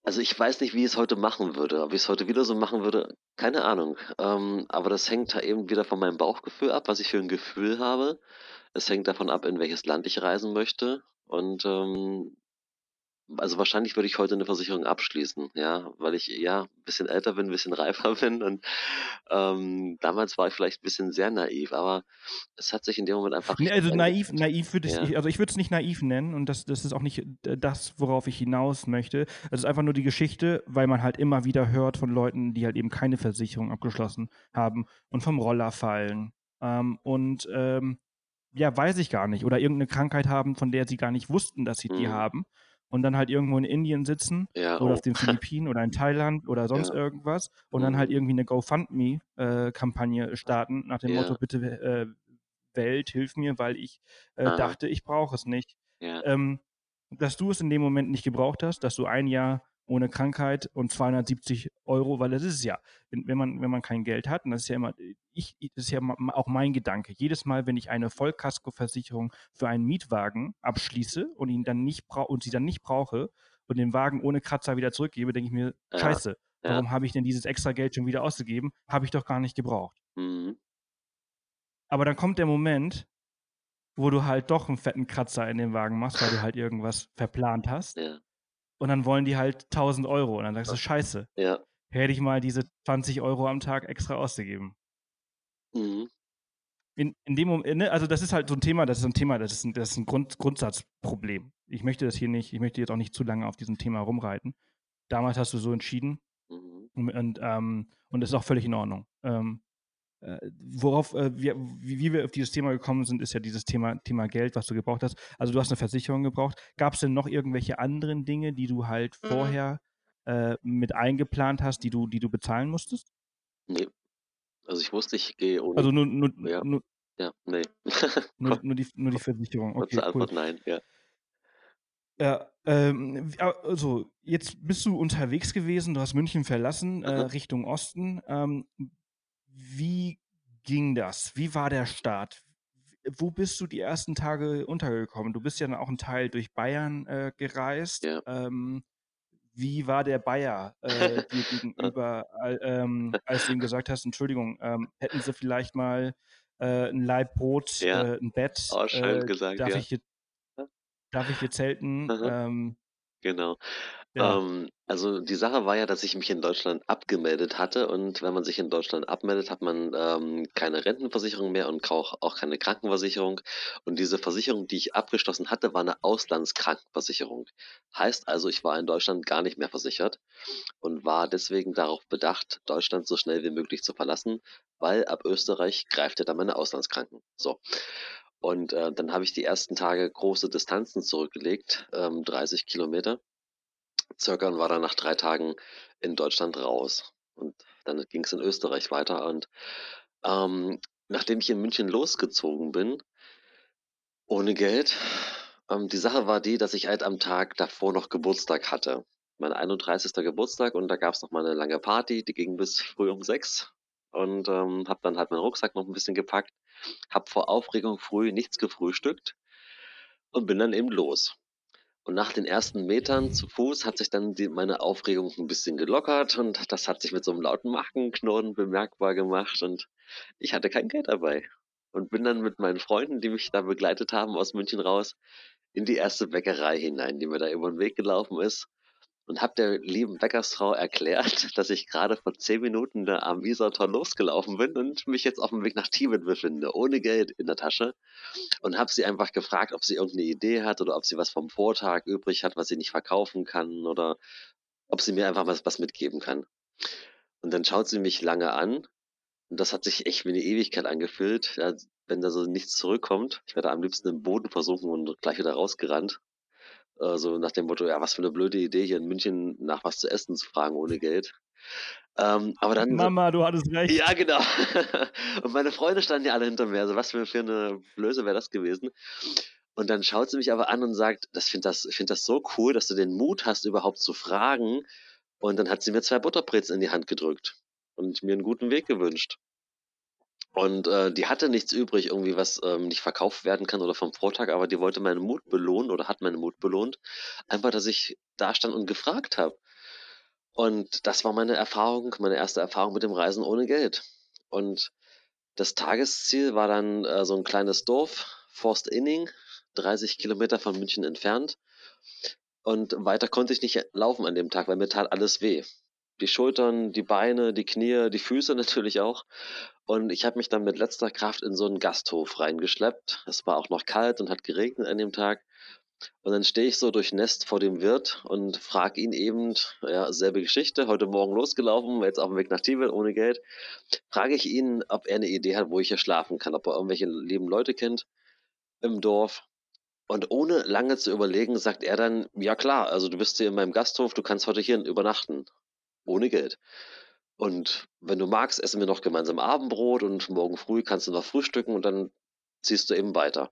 Speaker 3: Also ich weiß nicht, wie ich es heute machen würde. Ob ich es heute wieder so machen würde, keine Ahnung. Ähm, aber das hängt da eben wieder von meinem Bauchgefühl ab, was ich für ein Gefühl habe. Es hängt davon ab, in welches Land ich reisen möchte. Und ähm, also wahrscheinlich würde ich heute eine Versicherung abschließen, ja, weil ich ja ein bisschen älter bin, ein bisschen reifer bin und ähm, damals war ich vielleicht ein bisschen sehr naiv, aber es hat sich in dem Moment einfach
Speaker 1: Nee, also naiv, naiv würde ich,
Speaker 3: Ja.
Speaker 1: also ich würde es nicht naiv nennen und das, das ist auch nicht das, worauf ich hinaus möchte. Es ist einfach nur die Geschichte, weil man halt immer wieder hört von Leuten, die halt eben keine Versicherung abgeschlossen haben und vom Roller fallen. Ähm, und ähm, ja, weiß ich gar nicht. Oder irgendeine Krankheit haben, von der sie gar nicht wussten, dass sie die
Speaker 3: Mhm.
Speaker 1: haben. Und dann halt irgendwo in Indien sitzen
Speaker 3: Ja,
Speaker 1: oder
Speaker 3: oh.
Speaker 1: auf den Philippinen oder in Thailand oder sonst
Speaker 3: Ja.
Speaker 1: irgendwas und dann halt
Speaker 3: Mhm.
Speaker 1: irgendwie eine GoFundMe-Kampagne starten nach dem
Speaker 3: Ja.
Speaker 1: Motto, bitte äh, Welt, hilf mir, weil ich äh, dachte, ich brauche es nicht. Ähm, dass du es in dem Moment nicht gebraucht hast, dass du ein Jahr ohne Krankheit und 270 Euro, weil das ist es ja, wenn, man, wenn man kein Geld hat, und das ist ja immer, ich, das ist ja auch mein Gedanke. Jedes Mal, wenn ich eine Vollkaskoversicherung für einen Mietwagen abschließe und ihn dann nicht brau und sie dann nicht brauche und den Wagen ohne Kratzer wieder zurückgebe, denke ich mir,
Speaker 3: Ja,
Speaker 1: scheiße,
Speaker 3: ja.
Speaker 1: warum habe ich denn dieses extra Geld schon wieder ausgegeben? Habe ich doch gar nicht gebraucht.
Speaker 3: Mhm.
Speaker 1: Aber dann kommt der Moment, wo du halt doch einen fetten Kratzer in den Wagen machst, weil du halt irgendwas verplant hast.
Speaker 3: Ja,
Speaker 1: Und dann wollen die halt 1000 Euro. Und dann sagst du, scheiße,
Speaker 3: ja.
Speaker 1: hätte ich mal diese 20 Euro am Tag extra ausgegeben.
Speaker 3: Mhm.
Speaker 1: In, in dem Moment, ne, also das ist halt so ein Thema, das ist ein Thema, das ist ein, das ist ein Grund, Grundsatzproblem. Ich möchte das hier nicht, ich möchte jetzt auch nicht zu lange auf diesem Thema rumreiten. Damals hast du so entschieden
Speaker 3: Mhm.
Speaker 1: und, und, ähm, und das ist auch völlig in Ordnung. Ähm, äh, worauf äh, wir, wie, wir auf dieses Thema gekommen sind, ist ja dieses Thema, Thema Geld, was du gebraucht hast. Also du hast eine Versicherung gebraucht. Gab es denn noch irgendwelche anderen Dinge, die du halt
Speaker 3: Mhm.
Speaker 1: vorher äh, mit eingeplant hast, die du, die du bezahlen musstest?
Speaker 3: Nee. Also ich wusste, ich gehe ohne.
Speaker 1: Also nur, nur,
Speaker 3: Ja.
Speaker 1: nur,
Speaker 3: ja, nee.
Speaker 1: nur, nur, die, nur die Versicherung.
Speaker 3: Kurze
Speaker 1: Okay, cool.
Speaker 3: Antwort, nein, ja.
Speaker 1: Ja, ähm, also jetzt bist du unterwegs gewesen, du hast München verlassen, äh. Richtung Osten. Ähm, wie ging das? Wie war der Start? Wo bist du die ersten Tage untergekommen? Du bist ja dann auch ein Teil durch Bayern äh, gereist.
Speaker 3: Ja.
Speaker 1: Ähm, wie war der Bayer äh, dir gegenüber, ähm, als du ihm gesagt hast, Entschuldigung, ähm, hätten sie vielleicht mal äh, ein Laib Brot,
Speaker 3: Ja.
Speaker 1: äh, ein Bett,
Speaker 3: Oh,
Speaker 1: äh,
Speaker 3: gesagt,
Speaker 1: darf
Speaker 3: ja.
Speaker 1: ich hier, darf ich hier zelten? Ähm,
Speaker 3: Genau.
Speaker 1: Ja.
Speaker 3: Ähm, also die Sache war ja, dass ich mich in Deutschland abgemeldet hatte und wenn man sich in Deutschland abmeldet, hat man ähm, keine Rentenversicherung mehr und auch, auch keine Krankenversicherung. Und diese Versicherung, die ich abgeschlossen hatte, war eine Auslandskrankenversicherung. Heißt also, ich war in Deutschland gar nicht mehr versichert und war deswegen darauf bedacht, Deutschland so schnell wie möglich zu verlassen, weil ab Österreich greift ja dann meine Auslandskranken. So. Und äh, dann habe ich die ersten Tage große Distanzen zurückgelegt, ähm, 30 Kilometer circa und war dann nach drei Tagen in Deutschland raus. Und dann ging es in Österreich weiter. Und ähm, nachdem ich in München losgezogen bin, ohne Geld, ähm, die Sache war die, dass ich halt am Tag davor noch Geburtstag hatte. Mein 31. Geburtstag und da gab es noch mal eine lange Party, die ging bis früh um sechs. Und ähm, habe dann halt meinen Rucksack noch ein bisschen gepackt, habe vor Aufregung früh nichts gefrühstückt und bin dann eben los. Und nach den ersten Metern zu Fuß hat sich dann die, meine Aufregung ein bisschen gelockert und das hat sich mit so einem lauten Markenknurren bemerkbar gemacht und ich hatte kein Geld dabei. Und bin dann mit meinen Freunden, die mich da begleitet haben aus München raus, in die erste Bäckerei hinein, die mir da über den Weg gelaufen ist und habe der lieben Bäckersfrau erklärt, dass ich gerade vor zehn Minuten da am Isartor losgelaufen bin und mich jetzt auf dem Weg nach Tibet befinde, ohne Geld in der Tasche. Und habe sie einfach gefragt, ob sie irgendeine Idee hat oder ob sie was vom Vortag übrig hat, was sie nicht verkaufen kann oder ob sie mir einfach was, was mitgeben kann. Und dann schaut sie mich lange an und das hat sich echt wie eine Ewigkeit angefühlt, ja, wenn da so nichts zurückkommt. Ich werde am liebsten im Boden versuchen und gleich wieder rausgerannt. Äh, so nach dem Motto, ja, was für eine blöde Idee, hier in München nach was zu essen zu fragen ohne Geld. Ähm, aber dann.
Speaker 1: Mama, du hattest recht.
Speaker 3: Ja, genau. Und meine Freunde standen ja alle hinter mir. Also was für, für eine Blöße wäre das gewesen. Und dann schaut sie mich aber an und sagt, das finde das, find das so cool, dass du den Mut hast, überhaupt zu fragen. Und dann hat sie mir zwei Butterbrezen in die Hand gedrückt. und mir einen guten Weg gewünscht. Und äh, die hatte nichts übrig, irgendwie was ähm, nicht verkauft werden kann oder vom Vortag, aber die wollte meinen Mut belohnen oder hat meinen Mut belohnt. Einfach, dass ich da stand und gefragt habe. Und das war meine Erfahrung, meine erste Erfahrung mit dem Reisen ohne Geld. Und das Tagesziel war dann äh, so ein kleines Dorf, Forst Inning, 30 Kilometer von München entfernt. Und weiter konnte ich nicht laufen an dem Tag, weil mir tat alles weh die Schultern, die Beine, die Knie, die Füße natürlich auch. Und ich habe mich dann mit letzter Kraft in so einen Gasthof reingeschleppt. Es war auch noch kalt und hat geregnet an dem Tag. Und dann stehe ich so durchnässt vor dem Wirt und frage ihn eben, ja, selbe Geschichte, heute Morgen losgelaufen, jetzt auf dem Weg nach Tibet ohne Geld. Frage ich ihn, ob er eine Idee hat, wo ich hier schlafen kann, ob er irgendwelche lieben Leute kennt im Dorf. Und ohne lange zu überlegen, sagt er dann, ja klar, also du bist hier in meinem Gasthof, du kannst heute hier übernachten ohne Geld. Und wenn du magst, essen wir noch gemeinsam Abendbrot und morgen früh kannst du noch frühstücken und dann ziehst du eben weiter.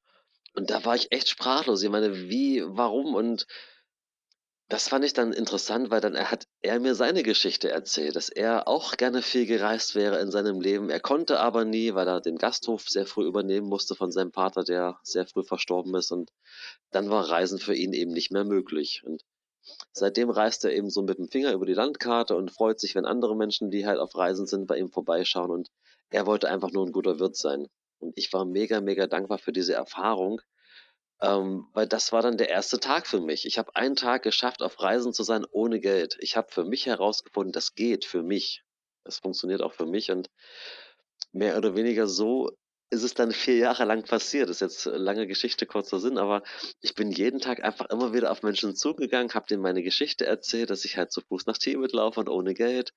Speaker 3: Und da war ich echt sprachlos. Ich meine, wie, warum? Und das fand ich dann interessant, weil dann hat er mir seine Geschichte erzählt, dass er auch gerne viel gereist wäre in seinem Leben. Er konnte aber nie, weil er den Gasthof sehr früh übernehmen musste von seinem Vater, der sehr früh verstorben ist. Und dann war Reisen für ihn eben nicht mehr möglich. Und Seitdem reist er eben so mit dem Finger über die Landkarte und freut sich, wenn andere Menschen, die halt auf Reisen sind, bei ihm vorbeischauen. Und er wollte einfach nur ein guter Wirt sein. Und ich war mega, mega dankbar für diese Erfahrung, ähm, weil das war dann der erste Tag für mich. Ich habe einen Tag geschafft, auf Reisen zu sein ohne Geld. Ich habe für mich herausgefunden, das geht für mich. Das funktioniert auch für mich und mehr oder weniger so ist es dann vier Jahre lang passiert. Das ist jetzt eine lange Geschichte, kurzer Sinn, aber ich bin jeden Tag einfach immer wieder auf Menschen zugegangen, habe denen meine Geschichte erzählt, dass ich halt zu Fuß nach Tibet laufe und ohne Geld.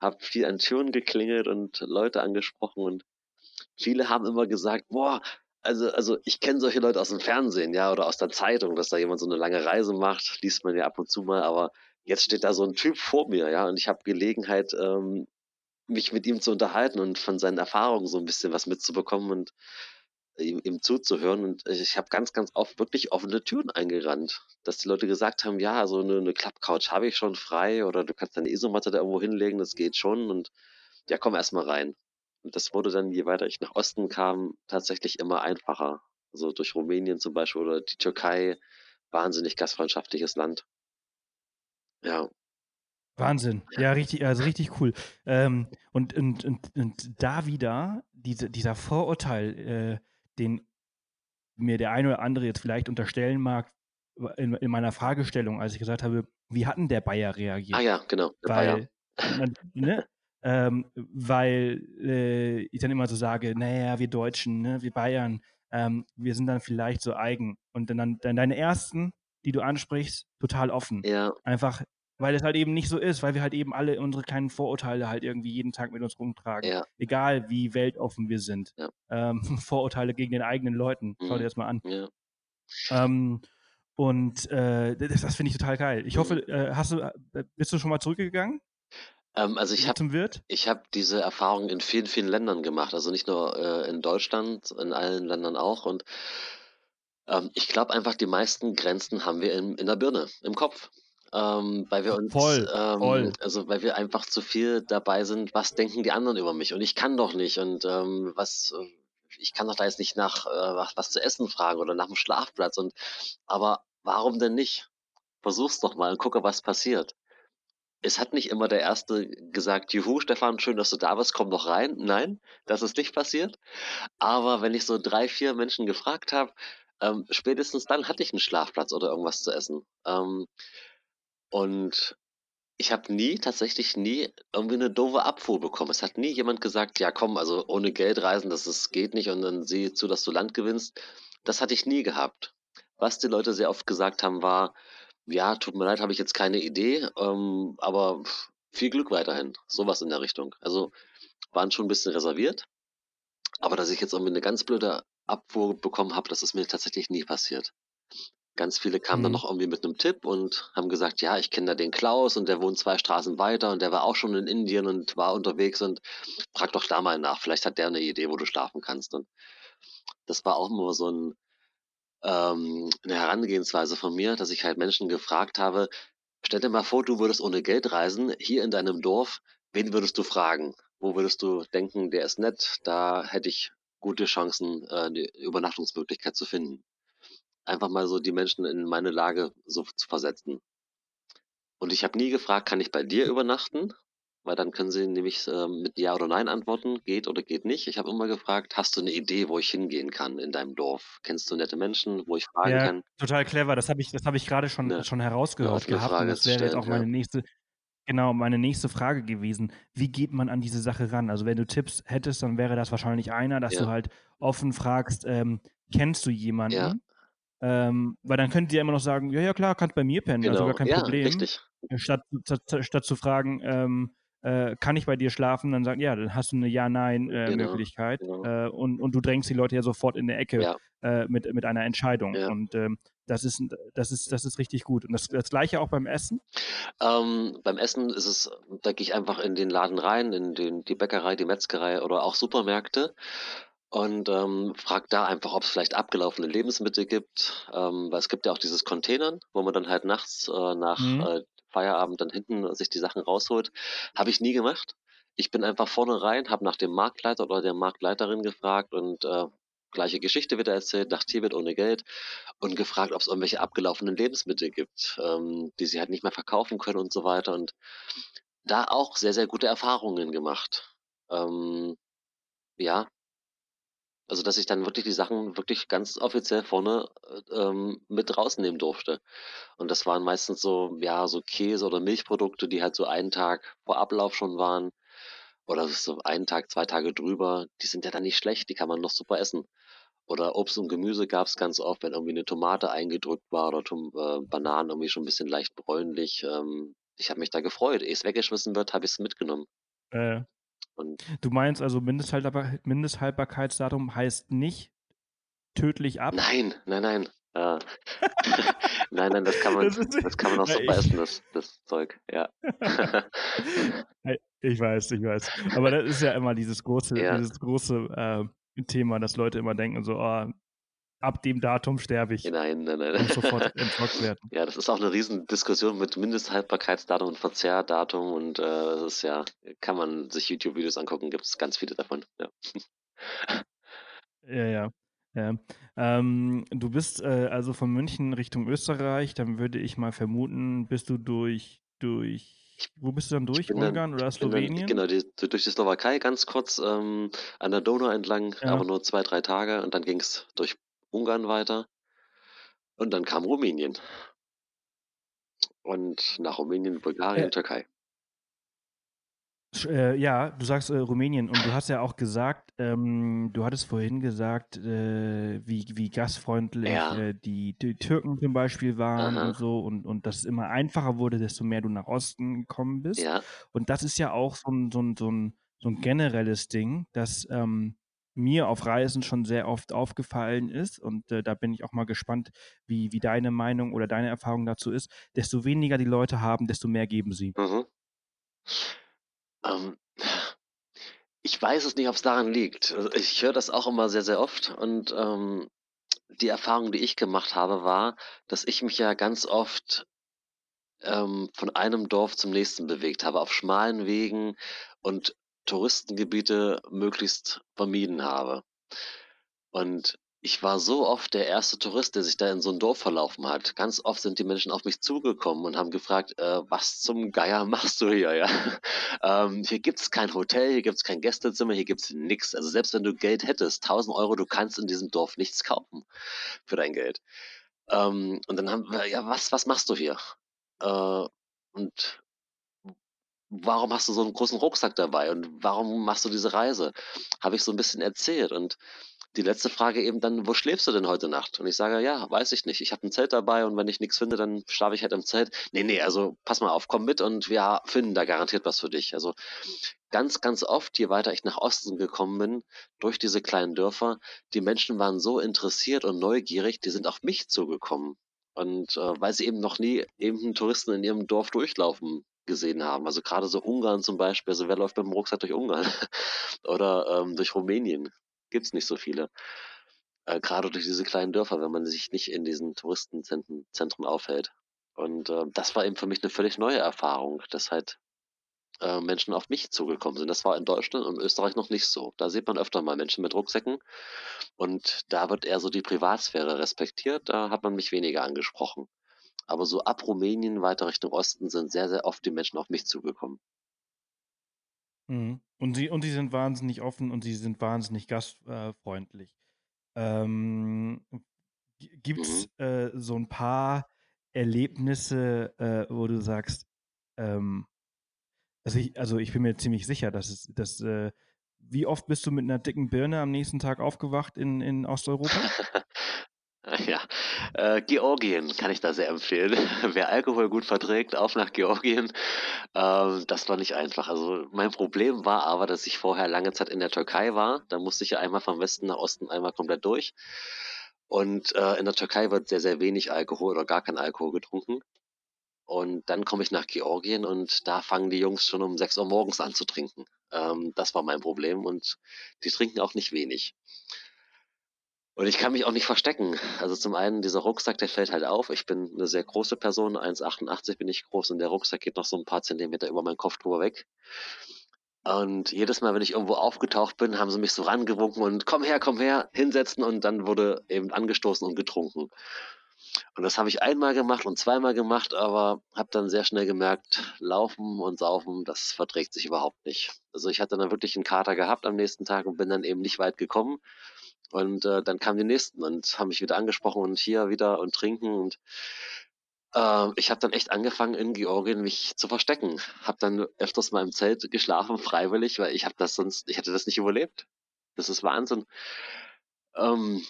Speaker 3: Habe viel an Türen geklingelt und Leute angesprochen und viele haben immer gesagt, boah, also, also ich kenne solche Leute aus dem Fernsehen, ja, oder aus der Zeitung, dass da jemand so eine lange Reise macht, liest man ja ab und zu mal, aber jetzt steht da so ein Typ vor mir, ja, und ich habe Gelegenheit, ähm, mich mit ihm zu unterhalten und von seinen Erfahrungen so ein bisschen was mitzubekommen und ihm, ihm zuzuhören. Und ich habe ganz, ganz oft wirklich offene Türen eingerannt, dass die Leute gesagt haben, ja, so eine, eine Klappcouch habe ich schon frei oder du kannst deine Isomatte da irgendwo hinlegen, das geht schon. Und ja, komm erst mal rein. Und das wurde dann, je weiter ich nach Osten kam, tatsächlich immer einfacher. Also durch Rumänien zum Beispiel oder die Türkei, wahnsinnig gastfreundschaftliches Land. Ja,
Speaker 2: Wahnsinn. Ja, richtig, also richtig cool. Ähm, und, und, und, und da wieder diese, dieser Vorurteil, äh, den mir der eine oder andere jetzt vielleicht unterstellen mag, in, in, meiner Fragestellung, als ich gesagt habe, wie hat denn der Bayer reagiert?
Speaker 3: Ah ja, genau.
Speaker 2: weil, ne, ähm, weil äh, ich dann immer so sage, naja, wir Deutschen, ne, wir Bayern, ähm, wir sind dann vielleicht so eigen. Und dann, dann deine ersten, die du ansprichst, total offen.
Speaker 3: Ja.
Speaker 2: Einfach weil es halt eben nicht so ist, weil wir halt eben alle unsere kleinen Vorurteile halt irgendwie jeden Tag mit uns rumtragen.
Speaker 3: Ja.
Speaker 2: Egal wie weltoffen wir sind.
Speaker 3: Ja.
Speaker 2: Ähm, Vorurteile gegen den eigenen Leuten. Schau
Speaker 3: Mhm.
Speaker 2: dir das mal an.
Speaker 3: Ja.
Speaker 2: Ähm, und äh, das, das finde ich total geil. Ich
Speaker 3: Mhm.
Speaker 2: hoffe, äh, hast du, äh, bist du schon mal zurückgegangen
Speaker 3: Ähm, also ich habe hab diese Erfahrung in vielen, vielen Ländern gemacht. Also nicht nur äh, in Deutschland, in allen Ländern auch. Und ähm, ich glaube einfach, die meisten Grenzen haben wir in, in der Birne, im Kopf. Ähm, weil wir uns,
Speaker 2: Voll,
Speaker 3: ähm,
Speaker 2: voll.
Speaker 3: also weil wir einfach zu viel dabei sind, was denken die anderen über mich und ich kann doch nicht und ähm, was, äh, ich kann doch da jetzt nicht nach äh, was, was zu essen fragen oder nach dem Schlafplatz und, aber warum denn nicht? Versuch's doch mal und gucke, was passiert. Es hat nicht immer der Erste gesagt, juhu, Stefan, schön, dass du da bist, komm doch rein. Nein, das ist nicht passiert. Aber wenn ich so drei, vier Menschen gefragt habe, ähm, spätestens dann hatte ich einen Schlafplatz oder irgendwas zu essen. Ähm, und ich habe nie, tatsächlich nie irgendwie eine doofe Abfuhr bekommen. Es hat nie jemand gesagt, ja komm, also ohne Geld reisen, das ist, geht nicht und dann sieh zu, dass du Land gewinnst. Das hatte ich nie gehabt. Was die Leute sehr oft gesagt haben, war, ja, tut mir leid, habe ich jetzt keine Idee, ähm, aber viel Glück weiterhin. Sowas in der Richtung. Also waren schon ein bisschen reserviert. Aber dass ich jetzt irgendwie eine ganz blöde Abfuhr bekommen habe, das ist mir tatsächlich nie passiert. Ganz viele kamen dann
Speaker 2: Mhm.
Speaker 3: noch irgendwie mit einem Tipp und haben gesagt, ja, ich kenne da den Klaus und der wohnt zwei Straßen weiter und der war auch schon in Indien und war unterwegs und frag doch da mal nach, vielleicht hat der eine Idee, wo du schlafen kannst. Und das war auch immer so ein, ähm, eine Herangehensweise von mir, dass ich halt Menschen gefragt habe, stell dir mal vor, du würdest ohne Geld reisen, hier in deinem Dorf wen würdest du fragen? Wo würdest du denken, der ist nett, da hätte ich gute Chancen, äh, eine Übernachtungsmöglichkeit zu finden? Einfach mal so die Menschen in meine Lage so zu versetzen. Und ich habe nie gefragt, kann ich bei dir übernachten? Weil dann können sie nämlich äh, mit Ja oder Nein antworten, geht oder geht nicht. Ich habe immer gefragt, hast du eine Idee, wo ich hingehen kann in deinem Dorf? Kennst du nette Menschen, wo ich fragen
Speaker 1: Ja,
Speaker 3: kann?
Speaker 1: total clever. Das habe ich, das hab ich gerade schon,
Speaker 3: Eine,
Speaker 1: schon herausgehört gehabt. Und
Speaker 3: Frage
Speaker 1: das wäre jetzt auch
Speaker 3: ja.
Speaker 1: meine nächste, genau, meine nächste Frage gewesen. Wie geht man an diese Sache ran? Also wenn du Tipps hättest, dann wäre das wahrscheinlich einer, dass du
Speaker 3: Ja,
Speaker 1: halt offen fragst, ähm, kennst du
Speaker 3: ja,
Speaker 1: jemanden? Ähm, weil dann könnt ihr ja immer noch sagen, ja, ja klar, kannst bei mir pennen, also gar
Speaker 3: genau.
Speaker 1: kein
Speaker 3: Ja,
Speaker 1: Problem.
Speaker 3: richtig.
Speaker 1: Statt, statt, zu fragen, ähm, äh, kann ich bei dir schlafen, dann sagen, ja, dann hast du eine
Speaker 3: Genau,
Speaker 1: Ja-Nein-Möglichkeit.
Speaker 3: genau.
Speaker 1: Äh, und, und du drängst die Leute ja sofort in der Ecke
Speaker 3: Ja,
Speaker 1: äh, mit, mit einer Entscheidung.
Speaker 3: ja.
Speaker 1: Und ähm, das, ist, das, ist, das ist richtig gut. Und das, das gleiche auch beim Essen.
Speaker 3: Ähm, beim Essen ist es, da gehe ich einfach in den Laden rein, in den, die Bäckerei, die Metzgerei oder auch Supermärkte und ähm, frage da einfach, ob es vielleicht abgelaufene Lebensmittel gibt. Ähm, weil es gibt ja auch dieses Containern, wo man dann halt nachts äh, nach
Speaker 1: Mhm.
Speaker 3: äh, Feierabend dann hinten sich die Sachen rausholt. Habe ich nie gemacht. Ich bin einfach vorne rein, habe nach dem Marktleiter oder der Marktleiterin gefragt und äh, gleiche Geschichte wieder erzählt, nach Tibet ohne Geld und gefragt, ob es irgendwelche abgelaufenen Lebensmittel gibt, ähm, die sie halt nicht mehr verkaufen können und so weiter. Und da auch sehr, sehr gute Erfahrungen gemacht. Ähm, ja, also dass ich dann wirklich die Sachen wirklich ganz offiziell vorne äh, ähm, mit rausnehmen durfte. Und das waren meistens so, ja, so Käse oder Milchprodukte, die halt so einen Tag vor Ablauf schon waren. Oder so einen Tag, zwei Tage drüber. Die sind ja dann nicht schlecht, die kann man noch super essen. Oder Obst und Gemüse gab es ganz oft, wenn irgendwie eine Tomate eingedrückt war oder Tom äh, Bananen irgendwie schon ein bisschen leicht bräunlich. Ähm, ich habe mich da gefreut. Ehe es weggeschmissen wird, habe ich es mitgenommen.
Speaker 1: Äh,
Speaker 3: Und
Speaker 1: du meinst also, Mindesthaltbar Mindesthaltbarkeitsdatum heißt nicht tödlich ab?
Speaker 3: nein, nein, nein. Äh, nein, nein, das kann man,
Speaker 1: Das
Speaker 3: das kann man auch
Speaker 1: ich,
Speaker 3: essen, das, das Zeug. Ja.
Speaker 1: ich weiß, ich weiß. Aber das ist ja immer dieses große,
Speaker 3: ja,
Speaker 1: dieses große äh, Thema, dass Leute immer denken, so, oh, ab dem Datum sterbe ich,
Speaker 3: nein, nein, nein.
Speaker 1: muss sofort entsorgt werden.
Speaker 3: Ja, das ist auch eine riesen Diskussion mit Mindesthaltbarkeitsdatum und Verzehrdatum und äh, das ist ja, kann man sich YouTube-Videos angucken, gibt es ganz viele davon. Ja.
Speaker 1: Ja, ja. ja. Ähm, du bist äh, also von München Richtung Österreich, dann würde ich mal vermuten, bist du durch, durch, wo bist du dann durch?
Speaker 3: dann,
Speaker 1: Ungarn oder
Speaker 3: bin dann,
Speaker 1: Slowenien?
Speaker 3: genau, die, durch die Slowakei ganz kurz ähm, an der Donau entlang, aber
Speaker 1: Ja.
Speaker 3: nur zwei, drei Tage und dann ging es durch Ungarn weiter. Und dann kam Rumänien. Und nach Rumänien, Bulgarien,
Speaker 1: Äh,
Speaker 3: Türkei.
Speaker 1: Äh, ja, du sagst äh, Rumänien. Und du hast ja auch gesagt, ähm, du hattest vorhin gesagt, äh, wie, wie gastfreundlich
Speaker 3: Ja,
Speaker 1: äh, die, die Türken zum Beispiel waren
Speaker 3: aha,
Speaker 1: und so und, und dass es immer einfacher wurde, desto mehr du nach Osten gekommen bist.
Speaker 3: ja,
Speaker 1: Und das ist ja auch so ein, so ein, so ein, so ein generelles Ding, das ähm, mir auf Reisen schon sehr oft aufgefallen ist. Und äh, da bin ich auch mal gespannt, wie, wie deine Meinung oder deine Erfahrung dazu ist. Desto weniger die Leute haben, desto mehr geben sie.
Speaker 3: mhm. Ähm, ich weiß es nicht, ob es daran liegt. Also ich höre das auch immer sehr, sehr oft und ähm, die Erfahrung, die ich gemacht habe, war, dass ich mich ja ganz oft ähm, von einem Dorf zum nächsten bewegt habe, auf schmalen Wegen und Touristengebiete möglichst vermieden habe. Und ich war so oft der erste Tourist, der sich da in so ein Dorf verlaufen hat. Ganz oft sind die Menschen auf mich zugekommen und haben gefragt, äh, was zum Geier machst du hier, ja? ähm, hier gibt's kein Hotel, hier gibt's kein Gästezimmer, hier gibt's nix. Also selbst wenn du Geld hättest, 1000 Euro, du kannst in diesem Dorf nichts kaufen für dein Geld. Ähm, und dann haben wir, ja, was, was machst du hier? Äh, und warum hast du so einen großen Rucksack dabei und warum machst du diese Reise? Habe ich so ein bisschen erzählt und die letzte Frage eben dann, wo schläfst du denn heute Nacht? Und ich sage, ja, weiß ich nicht. Ich habe ein Zelt dabei und wenn ich nichts finde, dann schlafe ich halt im Zelt. Nee, nee, also pass mal auf, komm mit und wir finden da garantiert was für dich. Also ganz, ganz oft, je weiter ich nach Osten gekommen bin, durch diese kleinen Dörfer, die Menschen waren so interessiert und neugierig, die sind auf mich zugekommen. Und äh, weil sie eben noch nie eben Touristen in ihrem Dorf durchlaufen gesehen haben. Also gerade so Ungarn zum Beispiel, also wer läuft mit dem Rucksack durch Ungarn? Oder ähm, durch Rumänien? Gibt's nicht so viele. Äh, gerade durch diese kleinen Dörfer, wenn man sich nicht in diesen Touristenzentren Zentren aufhält. Und äh, das war eben für mich eine völlig neue Erfahrung, dass halt äh, Menschen auf mich zugekommen sind. Das war in Deutschland und Österreich noch nicht so. Da sieht man öfter mal Menschen mit Rucksäcken und da wird eher so die Privatsphäre respektiert. Da hat man mich weniger angesprochen. Aber so ab Rumänien weiter Richtung Osten sind sehr, sehr oft die Menschen auf mich zugekommen.
Speaker 1: Mhm. Und sie, und sie sind wahnsinnig offen und sie sind wahnsinnig gastfreundlich. Ähm, Gibt es mhm. äh, so ein paar Erlebnisse, äh, wo du sagst, ähm, also, ich, also ich bin mir ziemlich sicher, dass es, dass, äh, wie oft bist du mit einer dicken Birne am nächsten Tag aufgewacht in, in Osteuropa?
Speaker 3: Ja, äh, Georgien kann ich da sehr empfehlen. Wer Alkohol gut verträgt, auf nach Georgien. Ähm, das war nicht einfach. Also mein Problem war aber, dass ich vorher lange Zeit in der Türkei war. Da musste ich ja einmal vom Westen nach Osten einmal komplett durch. Und äh, in der Türkei wird sehr, sehr wenig Alkohol oder gar kein Alkohol getrunken. Und dann komme ich nach Georgien und da fangen die Jungs schon um 6 Uhr morgens an zu trinken. Ähm, das war mein Problem und die trinken auch nicht wenig. Und ich kann mich auch nicht verstecken. Also zum einen, dieser Rucksack, der fällt halt auf. Ich bin eine sehr große Person, 1,88 bin ich groß und der Rucksack geht noch so ein paar Zentimeter über meinen Kopf drüber weg. Und jedes Mal, wenn ich irgendwo aufgetaucht bin, haben sie mich so rangewunken und komm her, komm her, hinsetzen und dann wurde eben angestoßen und getrunken. Und das habe ich einmal gemacht und zweimal gemacht, aber habe dann sehr schnell gemerkt, laufen und saufen, das verträgt sich überhaupt nicht. Also ich hatte dann wirklich einen Kater gehabt am nächsten Tag und bin dann eben nicht weit gekommen. Und äh, dann kamen die nächsten und haben mich wieder angesprochen und hier wieder und trinken und äh, ich habe dann echt angefangen in Georgien mich zu verstecken. Habe dann öfters mal im Zelt geschlafen freiwillig, weil ich habe das sonst, ich hätte das nicht überlebt. Das ist Wahnsinn. Ähm,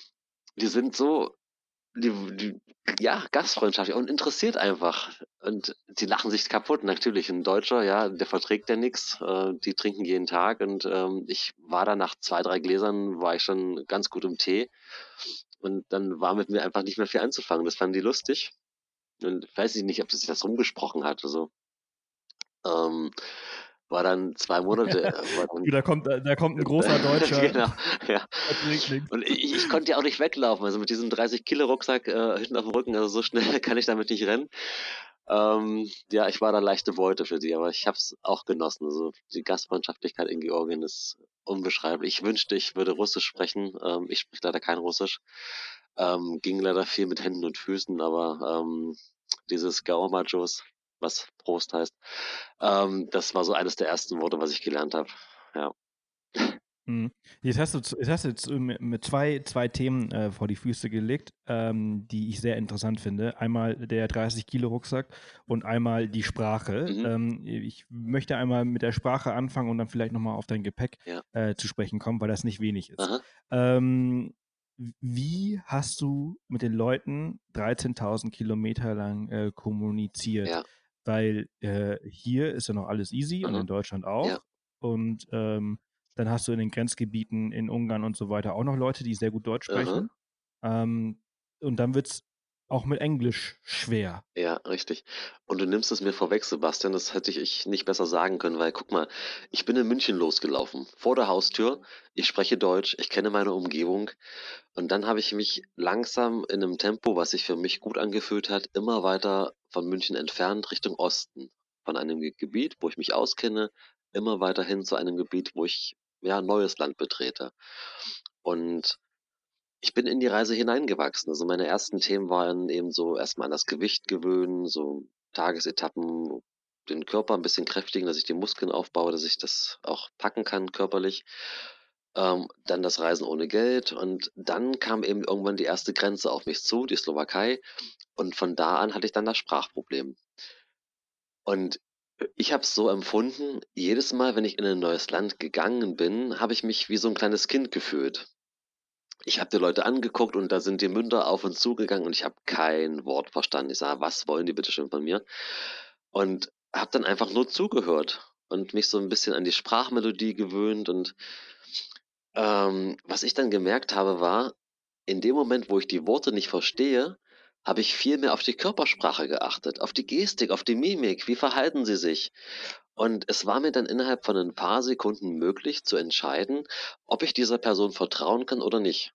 Speaker 3: die sind so die, die, ja, gastfreundschaftlich und interessiert einfach. Und die lachen sich kaputt. Natürlich, ein Deutscher, ja, der verträgt ja nichts. Äh, die trinken jeden Tag und ähm, ich war da nach zwei, drei Gläsern, war ich schon ganz gut im Tee. Und dann war mit mir einfach nicht mehr viel anzufangen. Das fanden die lustig. Und weiß ich nicht, ob sich das rumgesprochen hat. Also, ähm, war dann zwei Monate. Äh,
Speaker 1: da, kommt, da kommt ein großer Deutscher. genau,
Speaker 3: ja. Und ich, ich, konnte ja auch nicht weglaufen. Also mit diesem 30-Kilo-Rucksack äh, hinten auf dem Rücken, also so schnell kann ich damit nicht rennen. Ähm, ja, ich war da leichte Beute für die, aber ich habe es auch genossen. Also die Gastfreundschaftlichkeit in Georgien ist unbeschreiblich. Ich wünschte, ich würde Russisch sprechen. Ähm, ich spreche leider kein Russisch. Ähm, ging leider viel mit Händen und Füßen, aber ähm, dieses Gaomajos, was Prost heißt. Ähm, das war so eines der ersten Worte, was ich gelernt habe. Ja.
Speaker 1: Mhm. Jetzt hast du, jetzt hast du jetzt mit zwei, zwei Themen äh, vor die Füße gelegt, ähm, die ich sehr interessant finde. Einmal der 30-Kilo-Rucksack und einmal die Sprache. Mhm. Ähm, ich möchte einmal mit der Sprache anfangen und dann vielleicht nochmal auf dein Gepäck ja. äh, zu sprechen kommen, weil das nicht wenig ist. Ähm, wie hast du mit den Leuten 13.000 Kilometer lang äh, kommuniziert? Ja weil äh, hier ist ja noch alles easy mhm. und in Deutschland auch. Ja. Und ähm, dann hast du in den Grenzgebieten in Ungarn und so weiter auch noch Leute, die sehr gut Deutsch sprechen. Ähm, und dann wird es auch mit Englisch schwer.
Speaker 3: Ja, richtig. Und du nimmst es mir vorweg, Sebastian, das hätte ich nicht besser sagen können, weil guck mal, ich bin in München losgelaufen, vor der Haustür, ich spreche Deutsch, ich kenne meine Umgebung und dann habe ich mich langsam in einem Tempo, was sich für mich gut angefühlt hat, immer weiter von München entfernt Richtung Osten. Von einem Gebiet, wo ich mich auskenne, immer weiter hin zu einem Gebiet, wo ich ja neues Land betrete. Und ich bin in die Reise hineingewachsen. Also meine ersten Themen waren eben so erstmal an das Gewicht gewöhnen, so Tagesetappen, den Körper ein bisschen kräftigen, dass ich die Muskeln aufbaue, dass ich das auch packen kann körperlich. Ähm, dann das Reisen ohne Geld und dann kam eben irgendwann die erste Grenze auf mich zu, die Slowakei. Und von da an hatte ich dann das Sprachproblem. Und ich habe es so empfunden, jedes Mal, wenn ich in ein neues Land gegangen bin, habe ich mich wie so ein kleines Kind gefühlt ich habe die Leute angeguckt und da sind die Münder auf und zu gegangen und ich habe kein Wort verstanden. Ich sage, was wollen die bitte schön von mir? Und habe dann einfach nur zugehört und mich so ein bisschen an die Sprachmelodie gewöhnt. Und ähm, was ich dann gemerkt habe, war, in dem Moment, wo ich die Worte nicht verstehe, habe ich viel mehr auf die Körpersprache geachtet, auf die Gestik, auf die Mimik, wie verhalten sie sich. Und es war mir dann innerhalb von ein paar Sekunden möglich zu entscheiden, ob ich dieser Person vertrauen kann oder nicht.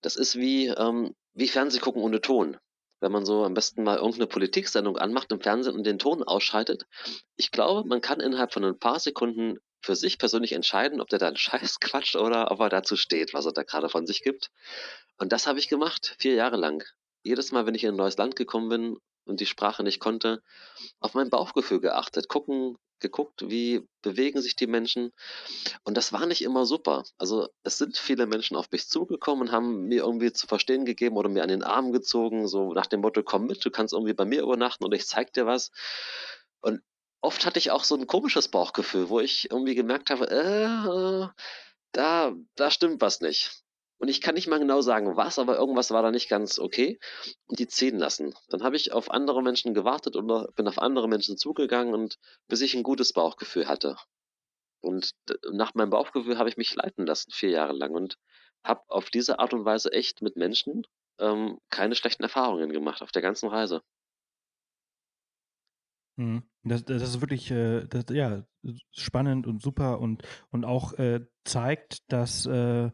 Speaker 3: Das ist wie, ähm, wie Fernsehgucken ohne Ton. wenn man so am besten mal irgendeine Politiksendung anmacht im Fernsehen und den Ton ausschaltet. Ich glaube, man kann innerhalb von ein paar Sekunden für sich persönlich entscheiden, ob der da einen Scheiß quatscht oder ob er dazu steht, was er da gerade von sich gibt. Und das habe ich gemacht, vier Jahre lang. Jedes Mal, wenn ich in ein neues Land gekommen bin und die Sprache nicht konnte, auf mein Bauchgefühl geachtet, gucken, geguckt, wie bewegen sich die Menschen. Und das war nicht immer super. Also es sind viele Menschen auf mich zugekommen und haben mir irgendwie zu verstehen gegeben oder mir an den Arm gezogen, so nach dem Motto, komm mit, du kannst irgendwie bei mir übernachten oder ich zeig dir was. Und oft hatte ich auch so ein komisches Bauchgefühl, wo ich irgendwie gemerkt habe, äh, da, da stimmt was nicht. Und ich kann nicht mal genau sagen, was, aber irgendwas war da nicht ganz okay. Und die ziehen lassen. Dann habe ich auf andere Menschen gewartet oder bin auf andere Menschen zugegangen und bis ich ein gutes Bauchgefühl hatte. Und nach meinem Bauchgefühl habe ich mich leiten lassen, vier Jahre lang. Und habe auf diese Art und Weise echt mit Menschen ähm, keine schlechten Erfahrungen gemacht auf der ganzen Reise.
Speaker 1: Mhm. Das, das ist wirklich äh, das, ja, spannend und super und, und auch äh, zeigt, dass äh,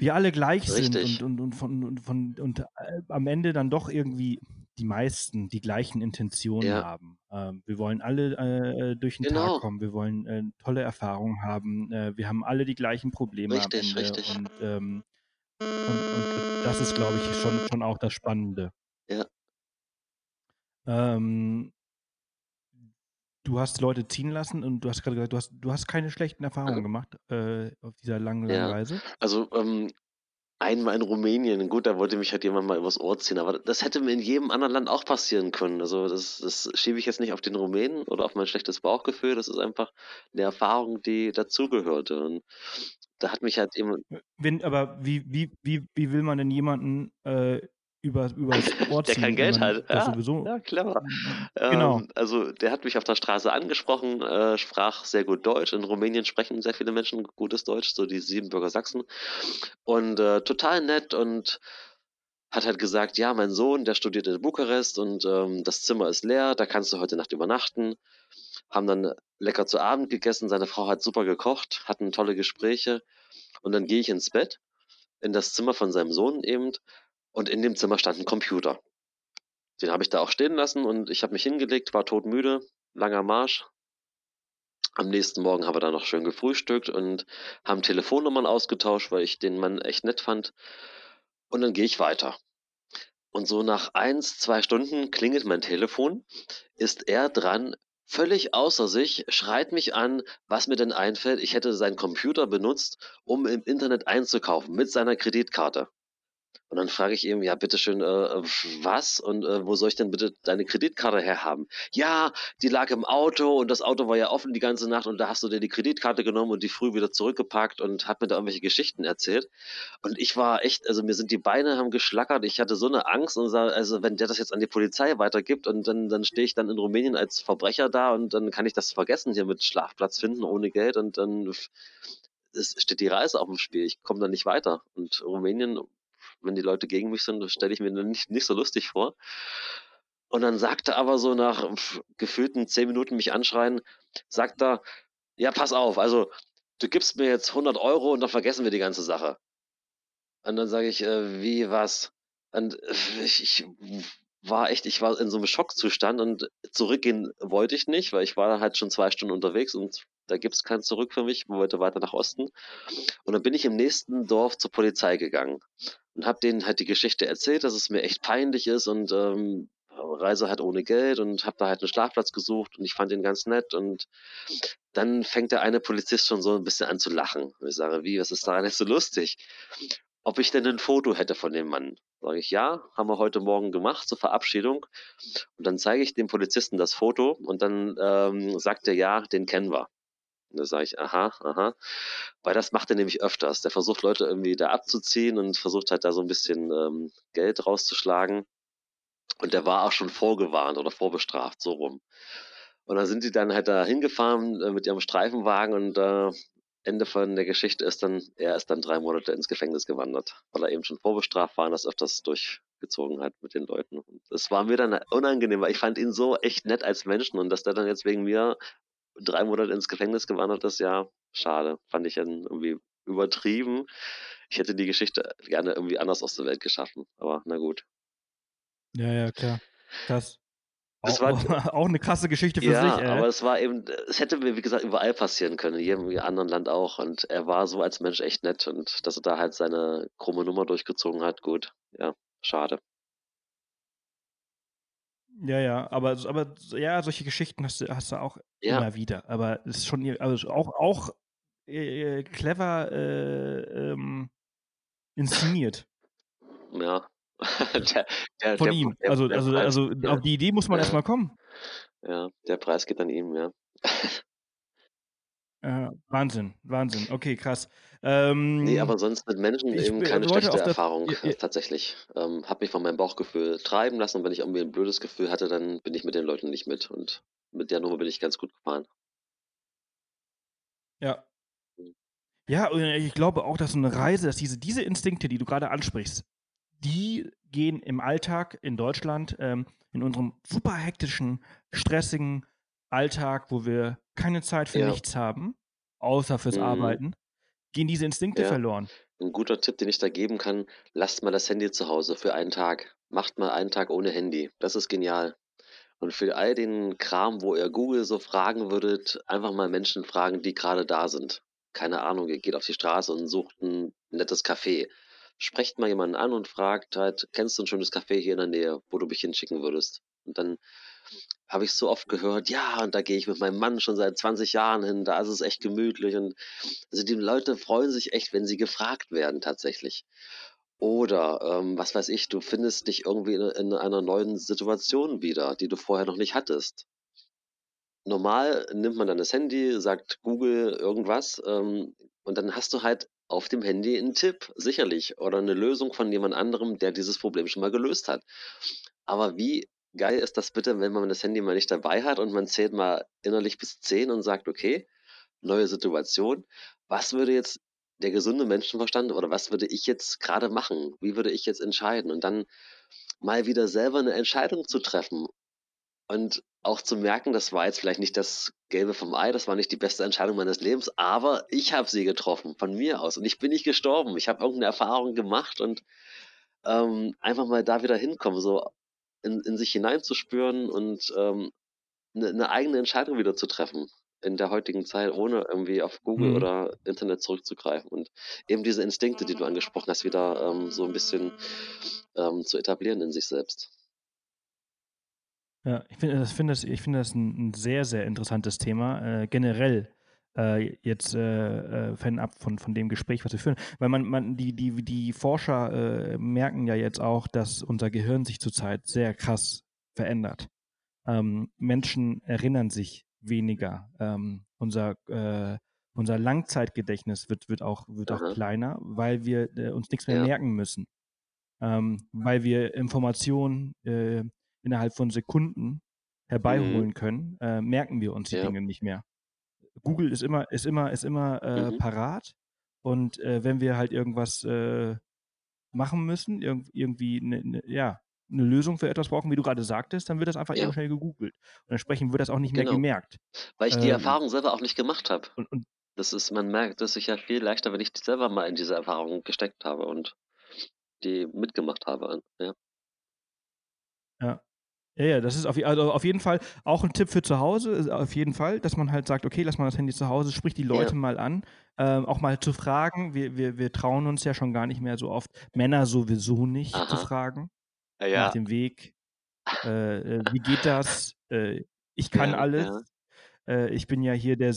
Speaker 1: wir alle gleich
Speaker 3: Richtig.
Speaker 1: sind und, und, und, von, und, von, und äh, am Ende dann doch irgendwie die meisten die gleichen Intentionen
Speaker 3: Ja.
Speaker 1: haben. Ähm, wir wollen alle äh, durch den
Speaker 3: Genau.
Speaker 1: Tag kommen, wir wollen äh, tolle Erfahrungen haben, äh, wir haben alle die gleichen Probleme
Speaker 3: Richtig, richtig.
Speaker 1: und, ähm, und, und das ist, glaube ich, schon, schon auch das Spannende.
Speaker 3: Ja.
Speaker 1: Ähm, du hast Leute ziehen lassen und du hast gerade gesagt, du hast, du hast keine schlechten Erfahrungen
Speaker 3: Mhm.
Speaker 1: gemacht äh, auf dieser langen, langen
Speaker 3: Ja.
Speaker 1: Reise.
Speaker 3: Also, ähm, einmal in Rumänien, gut, da wollte mich halt jemand mal übers Ohr ziehen, aber das hätte mir in jedem anderen Land auch passieren können. Also das, das schiebe ich jetzt nicht auf den Rumänen oder auf mein schlechtes Bauchgefühl, das ist einfach eine Erfahrung, die dazugehörte. Und da hat mich halt jemand,
Speaker 1: Wenn, aber wie, wie, wie, wie will man denn jemanden äh, über, übers Ohr
Speaker 3: der kein Geld hat. Ja,
Speaker 1: sowieso.
Speaker 3: ja, clever.
Speaker 1: Genau.
Speaker 3: Ähm, also der hat mich auf der Straße angesprochen, äh, sprach sehr gut Deutsch. In Rumänien sprechen sehr viele Menschen gutes Deutsch, so die Siebenbürger Sachsen. Und äh, total nett und hat halt gesagt, ja, mein Sohn, der studiert in Bukarest und ähm, das Zimmer ist leer, da kannst du heute Nacht übernachten. Haben dann lecker zu Abend gegessen, seine Frau hat super gekocht, hatten tolle Gespräche. Und dann gehe ich ins Bett, in das Zimmer von seinem Sohn eben, und in dem Zimmer stand ein Computer. Den habe ich da auch stehen lassen und ich habe mich hingelegt, war todmüde, langer Marsch. Am nächsten Morgen haben wir dann noch schön gefrühstückt und haben Telefonnummern ausgetauscht, weil ich den Mann echt nett fand. Und dann gehe ich weiter. Und so nach eins, zwei Stunden klingelt mein Telefon, ist er dran, völlig außer sich, schreit mich an, was mir denn einfällt. Ich hätte seinen Computer benutzt, um im Internet einzukaufen mit seiner Kreditkarte. Und dann frage ich ihm, ja, bitteschön, äh, was? Und äh, wo soll ich denn bitte deine Kreditkarte herhaben? Ja, die lag im Auto und das Auto war ja offen die ganze Nacht und da hast du dir die Kreditkarte genommen und die früh wieder zurückgepackt und hat mir da irgendwelche Geschichten erzählt. Und ich war echt, also mir sind die Beine haben geschlackert, ich hatte so eine Angst und sah, also wenn der das jetzt an die Polizei weitergibt und dann, dann stehe ich dann in Rumänien als Verbrecher da und dann kann ich das vergessen hier mit Schlafplatz finden ohne Geld und dann es steht die Reise auf dem Spiel. Ich komme da nicht weiter. Und Rumänien, wenn die Leute gegen mich sind, stelle ich mir nicht, nicht so lustig vor. Und dann sagt er aber so nach gefühlten zehn Minuten mich anschreien, sagt er, ja, pass auf, also du gibst mir jetzt 100 Euro und dann vergessen wir die ganze Sache. Und dann sage ich, äh, wie, was? Und äh, ich, ich war echt, ich war in so einem Schockzustand und zurückgehen wollte ich nicht, weil ich war halt schon zwei Stunden unterwegs und da gibt's kein Zurück für mich, ich wollte weiter nach Osten. Und dann bin ich im nächsten Dorf zur Polizei gegangen und habe denen halt die Geschichte erzählt, dass es mir echt peinlich ist und ähm, Reise halt ohne Geld und habe da halt einen Schlafplatz gesucht und ich fand ihn ganz nett und dann fängt der eine Polizist schon so ein bisschen an zu lachen. Und ich sage, wie, was ist daran jetzt so lustig? Ob ich denn ein Foto hätte von dem Mann? Sage ich, ja, haben wir heute Morgen gemacht zur Verabschiedung. Und dann zeige ich dem Polizisten das Foto und dann ähm, sagt er, ja, den kennen wir. Und da sage ich, aha, aha. Weil das macht er nämlich öfters. Der versucht Leute irgendwie da abzuziehen und versucht halt da so ein bisschen ähm, Geld rauszuschlagen. Und der war auch schon vorgewarnt oder vorbestraft, so rum. Und dann sind die dann halt da hingefahren äh, mit ihrem Streifenwagen und äh, Ende von der Geschichte ist dann, er ist dann drei Monate ins Gefängnis gewandert, weil er eben schon vorbestraft war und das öfters durchgezogen hat mit den Leuten. Und das war mir dann unangenehm, weil ich fand ihn so echt nett als Menschen und dass der dann jetzt wegen mir drei Monate ins Gefängnis gewandert ist, ja, schade. Fand ich dann irgendwie übertrieben. Ich hätte die Geschichte gerne irgendwie anders aus der Welt geschaffen, aber na gut.
Speaker 1: Ja, ja, klar. Krass.
Speaker 3: Das
Speaker 1: Auch,
Speaker 3: war,
Speaker 1: auch eine krasse Geschichte für
Speaker 3: ja,
Speaker 1: sich,
Speaker 3: aber
Speaker 1: ey.
Speaker 3: es war eben, es hätte mir, wie gesagt, überall passieren können, in jedem anderen Land auch. Und er war so als Mensch echt nett und dass er da halt seine krumme Nummer durchgezogen hat, gut. Ja, schade.
Speaker 1: Ja, ja, aber, aber ja, solche Geschichten hast du, hast du auch
Speaker 3: Ja,
Speaker 1: immer wieder. Aber es ist schon also auch, auch äh, clever äh, ähm, inszeniert
Speaker 3: ja. Der, der,
Speaker 1: von
Speaker 3: der,
Speaker 1: ihm. Also, also,
Speaker 3: Preis,
Speaker 1: also
Speaker 3: ja,
Speaker 1: auf die Idee muss man
Speaker 3: Ja.
Speaker 1: erstmal kommen.
Speaker 3: ja, der Preis geht an ihm, ja.
Speaker 1: Äh, Wahnsinn, Wahnsinn. Okay, krass. Ähm,
Speaker 3: Nee, aber sonst mit Menschen
Speaker 1: ich
Speaker 3: eben keine schlechte
Speaker 1: auf das-
Speaker 3: Erfahrung,
Speaker 1: Ja, ja.
Speaker 3: tatsächlich. Ähm, hab mich von meinem Bauchgefühl treiben lassen und wenn ich irgendwie ein blödes Gefühl hatte, dann bin ich mit den Leuten nicht mit. Und mit der Nummer bin ich ganz gut gefahren.
Speaker 1: Ja.
Speaker 3: Mhm.
Speaker 1: Ja, und ich glaube auch, dass so eine Reise, dass diese, diese Instinkte, die du gerade ansprichst, die gehen im Alltag in Deutschland, ähm, in unserem super hektischen, stressigen Alltag, wo wir keine Zeit für
Speaker 3: Ja.
Speaker 1: nichts haben, außer fürs
Speaker 3: Mhm.
Speaker 1: Arbeiten, gehen diese Instinkte
Speaker 3: Ja.
Speaker 1: verloren.
Speaker 3: Ein guter Tipp, den ich da geben kann, lasst mal das Handy zu Hause für einen Tag. Macht mal einen Tag ohne Handy. Das ist genial. Und für all den Kram, wo ihr Google so fragen würdet, einfach mal Menschen fragen, die gerade da sind. Keine Ahnung, ihr geht auf die Straße und sucht ein nettes Café. Sprecht mal jemanden an und fragt halt, kennst du ein schönes Café hier in der Nähe, wo du mich hinschicken würdest? Und dann habe ich so oft gehört, ja, und da gehe ich mit meinem Mann schon seit 20 Jahren hin, da ist es echt gemütlich. Und also die Leute freuen sich echt, wenn sie gefragt werden tatsächlich. Oder, ähm, was weiß ich, du findest dich irgendwie in, in einer neuen Situation wieder, die du vorher noch nicht hattest. Normal nimmt man dann das Handy, sagt Google irgendwas, ähm, und dann hast du halt auf dem Handy einen Tipp, sicherlich, oder eine Lösung von jemand anderem, der dieses Problem schon mal gelöst hat. Aber wie geil ist das bitte, wenn man das Handy mal nicht dabei hat und man zählt mal innerlich bis 10 und sagt, okay, neue Situation. Was würde jetzt der gesunde Menschenverstand oder was würde ich jetzt gerade machen? Wie würde ich jetzt entscheiden? Und dann mal wieder selber eine Entscheidung zu treffen und auch zu merken, das war jetzt vielleicht nicht das Gelbe vom Ei, das war nicht die beste Entscheidung meines Lebens, aber ich habe sie getroffen von mir aus und ich bin nicht gestorben. Ich habe irgendeine Erfahrung gemacht und ähm, einfach mal da wieder hinkommen, so in, in sich hineinzuspüren und ähm, eine, eine eigene Entscheidung wieder zu treffen in der heutigen Zeit, ohne irgendwie auf Google
Speaker 1: Mhm.
Speaker 3: oder Internet zurückzugreifen und eben diese Instinkte, die du angesprochen hast, wieder ähm, so ein bisschen ähm, zu etablieren in sich selbst.
Speaker 1: Ja, ich finde das, finde das, ich finde das ein, ein sehr, sehr interessantes Thema. Äh, generell äh, jetzt äh, äh, fernab von, von dem Gespräch, was wir führen. Weil man, man, die, die, die Forscher äh, merken ja jetzt auch, dass unser Gehirn sich zurzeit sehr krass verändert. Ähm, Menschen erinnern sich weniger. Ähm, unser, äh, unser Langzeitgedächtnis wird, wird auch, wird auch
Speaker 3: Aha.
Speaker 1: kleiner, weil wir äh, uns nichts mehr
Speaker 3: Ja.
Speaker 1: merken müssen. Ähm, weil wir Informationen äh, innerhalb von Sekunden herbeiholen können, äh, merken wir uns die
Speaker 3: Mhm. Ja.
Speaker 1: Dinge nicht mehr. Google ist immer, ist immer, ist immer äh,
Speaker 3: Mhm.
Speaker 1: parat und äh, wenn wir halt irgendwas äh, machen müssen, irg irgendwie ne, ne, ja, eine Lösung für etwas brauchen, wie du gerade sagtest, dann wird das einfach
Speaker 3: Ja.
Speaker 1: eben schnell gegoogelt. Und entsprechend wird das auch nicht mehr
Speaker 3: Genau.
Speaker 1: gemerkt.
Speaker 3: Weil ich die
Speaker 1: Ähm,
Speaker 3: Erfahrung selber auch nicht gemacht habe.
Speaker 1: Und, und
Speaker 3: Das ist, man merkt es sich ja viel leichter, wenn ich selber mal in diese Erfahrung gesteckt habe und die mitgemacht habe. Ja.
Speaker 1: Ja. Ja, ja, das ist auf, also auf jeden Fall auch ein Tipp für zu Hause, auf jeden Fall, dass man halt sagt, okay, lass mal das Handy zu Hause, sprich die Leute
Speaker 3: Ja.
Speaker 1: mal an, ähm, auch mal zu fragen. Wir, wir, wir trauen uns ja schon gar nicht mehr so oft, Männer sowieso nicht zu
Speaker 3: Aha.
Speaker 1: fragen, nach
Speaker 3: Ja,
Speaker 1: dem Weg. Äh, äh, wie geht das? Äh, ich kann
Speaker 3: Ja,
Speaker 1: alles.
Speaker 3: ja.
Speaker 1: Äh, ich bin ja hier der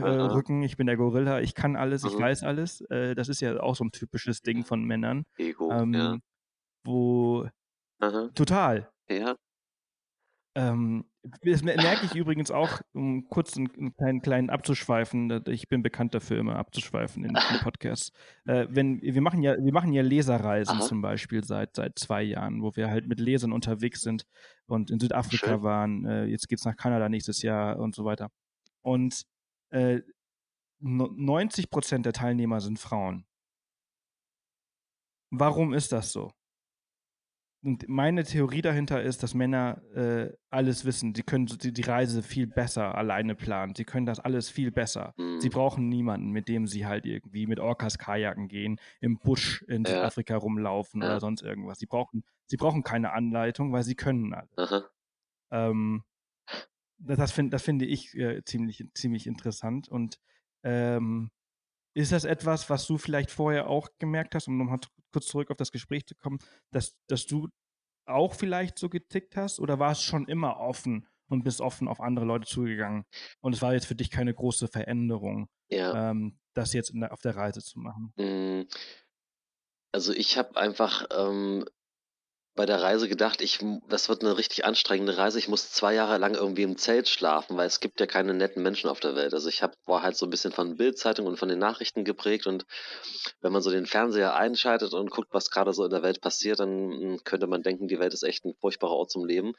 Speaker 3: Aha.
Speaker 1: Silverback-Rücken, ich bin der Gorilla, ich kann alles, ich
Speaker 3: Mhm.
Speaker 1: weiß alles. Äh, das ist ja auch so ein typisches Ding von Männern.
Speaker 3: Ego,
Speaker 1: Ähm,
Speaker 3: ja.
Speaker 1: Wo
Speaker 3: Aha.
Speaker 1: total.
Speaker 3: Ja.
Speaker 1: Ähm, das mer- merke ich übrigens auch, um kurz einen, einen kleinen, kleinen abzuschweifen. Ich bin bekannt dafür, immer abzuschweifen in, in Podcasts. Äh, wenn, wir, machen ja, wir machen ja Leserreisen
Speaker 3: Aha.
Speaker 1: zum Beispiel seit, seit zwei Jahren, wo wir halt mit Lesern unterwegs sind und in Südafrika
Speaker 3: Schön.
Speaker 1: waren. Äh, jetzt geht's nach Kanada nächstes Jahr und so weiter. Und äh, no- 90 Prozent der Teilnehmer sind Frauen. Warum ist das so? Und meine Theorie dahinter ist, dass Männer äh, alles wissen. Sie können die, die, Reise viel besser alleine planen. Sie können das alles viel besser. Mhm. Sie brauchen niemanden, mit dem sie halt irgendwie mit Orcas Kajaken gehen, im Busch in ja. Südafrika rumlaufen ja. oder sonst irgendwas. Sie brauchen, sie brauchen keine Anleitung, weil sie können alles. Ähm, das finde das find ich äh, ziemlich, ziemlich interessant. Und ähm, ist das etwas, was du vielleicht vorher auch gemerkt hast, um nochmal kurz zurück auf das Gespräch zu kommen, dass, dass du auch vielleicht so getickt hast oder warst schon immer offen und bist offen auf andere Leute zugegangen und es war jetzt für dich keine große Veränderung, ja. ähm, das jetzt der, auf der Reise zu machen?
Speaker 3: Hm, also ich habe einfach ähm, bei der Reise gedacht, ich, das wird eine richtig anstrengende Reise. Ich muss zwei Jahre lang irgendwie im Zelt schlafen, weil es gibt ja keine netten Menschen auf der Welt. Also ich hab, war halt so ein bisschen von Bildzeitung und von den Nachrichten geprägt und wenn man so den Fernseher einschaltet und guckt, was gerade so in der Welt passiert, dann hm, könnte man denken, die Welt ist echt ein furchtbarer Ort zum Leben.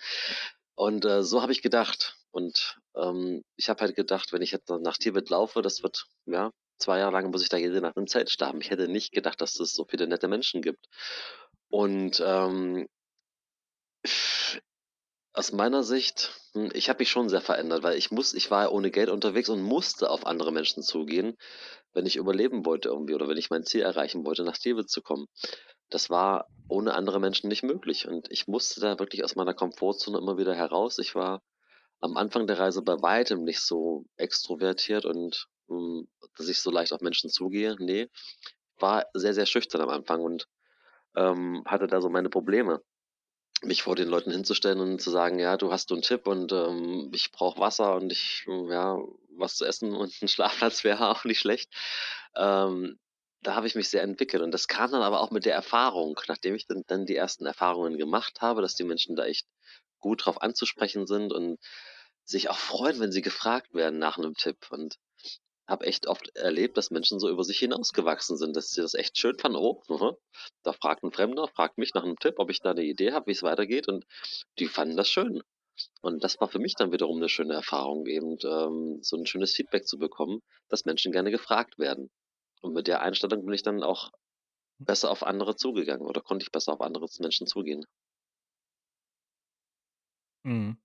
Speaker 3: Und äh, so habe ich gedacht. Und ähm, ich habe halt gedacht, wenn ich jetzt nach Tibet laufe, das wird, ja, zwei Jahre lang muss ich da jede Nacht im Zelt sterben. Ich hätte nicht gedacht, dass es so viele nette Menschen gibt. Und ähm, aus meiner Sicht, hm, ich habe mich schon sehr verändert, weil ich muss, ich war ohne Geld unterwegs und musste auf andere Menschen zugehen, wenn ich überleben wollte irgendwie oder wenn ich mein Ziel erreichen wollte, nach Tibet zu kommen. Das war ohne andere Menschen nicht möglich und ich musste da wirklich aus meiner Komfortzone immer wieder heraus. Ich war am Anfang der Reise bei weitem nicht so extrovertiert und hm, dass ich so leicht auf Menschen zugehe. Nee, war sehr, sehr schüchtern am Anfang und ähm, hatte da so meine Probleme mich vor den Leuten hinzustellen und zu sagen, ja, du hast einen Tipp und ähm, ich brauche Wasser und ich, ja, was zu essen und ein Schlafplatz wäre auch nicht schlecht. Ähm, da habe ich mich sehr entwickelt und das kam dann aber auch mit der Erfahrung, nachdem ich dann, dann die ersten Erfahrungen gemacht habe, dass die Menschen da echt gut drauf anzusprechen sind und sich auch freuen, wenn sie gefragt werden nach einem Tipp und habe echt oft erlebt, dass Menschen so über sich hinausgewachsen sind, dass sie das echt schön fanden. Oh, da fragt ein Fremder, fragt mich nach einem Tipp, ob ich da eine Idee habe, wie es weitergeht. Und die fanden das schön. Und das war für mich dann wiederum eine schöne Erfahrung, eben ähm, so ein schönes Feedback zu bekommen, dass Menschen gerne gefragt werden. Und mit der Einstellung bin ich dann auch besser auf andere zugegangen oder konnte ich besser auf andere Menschen zugehen.
Speaker 1: Mhm.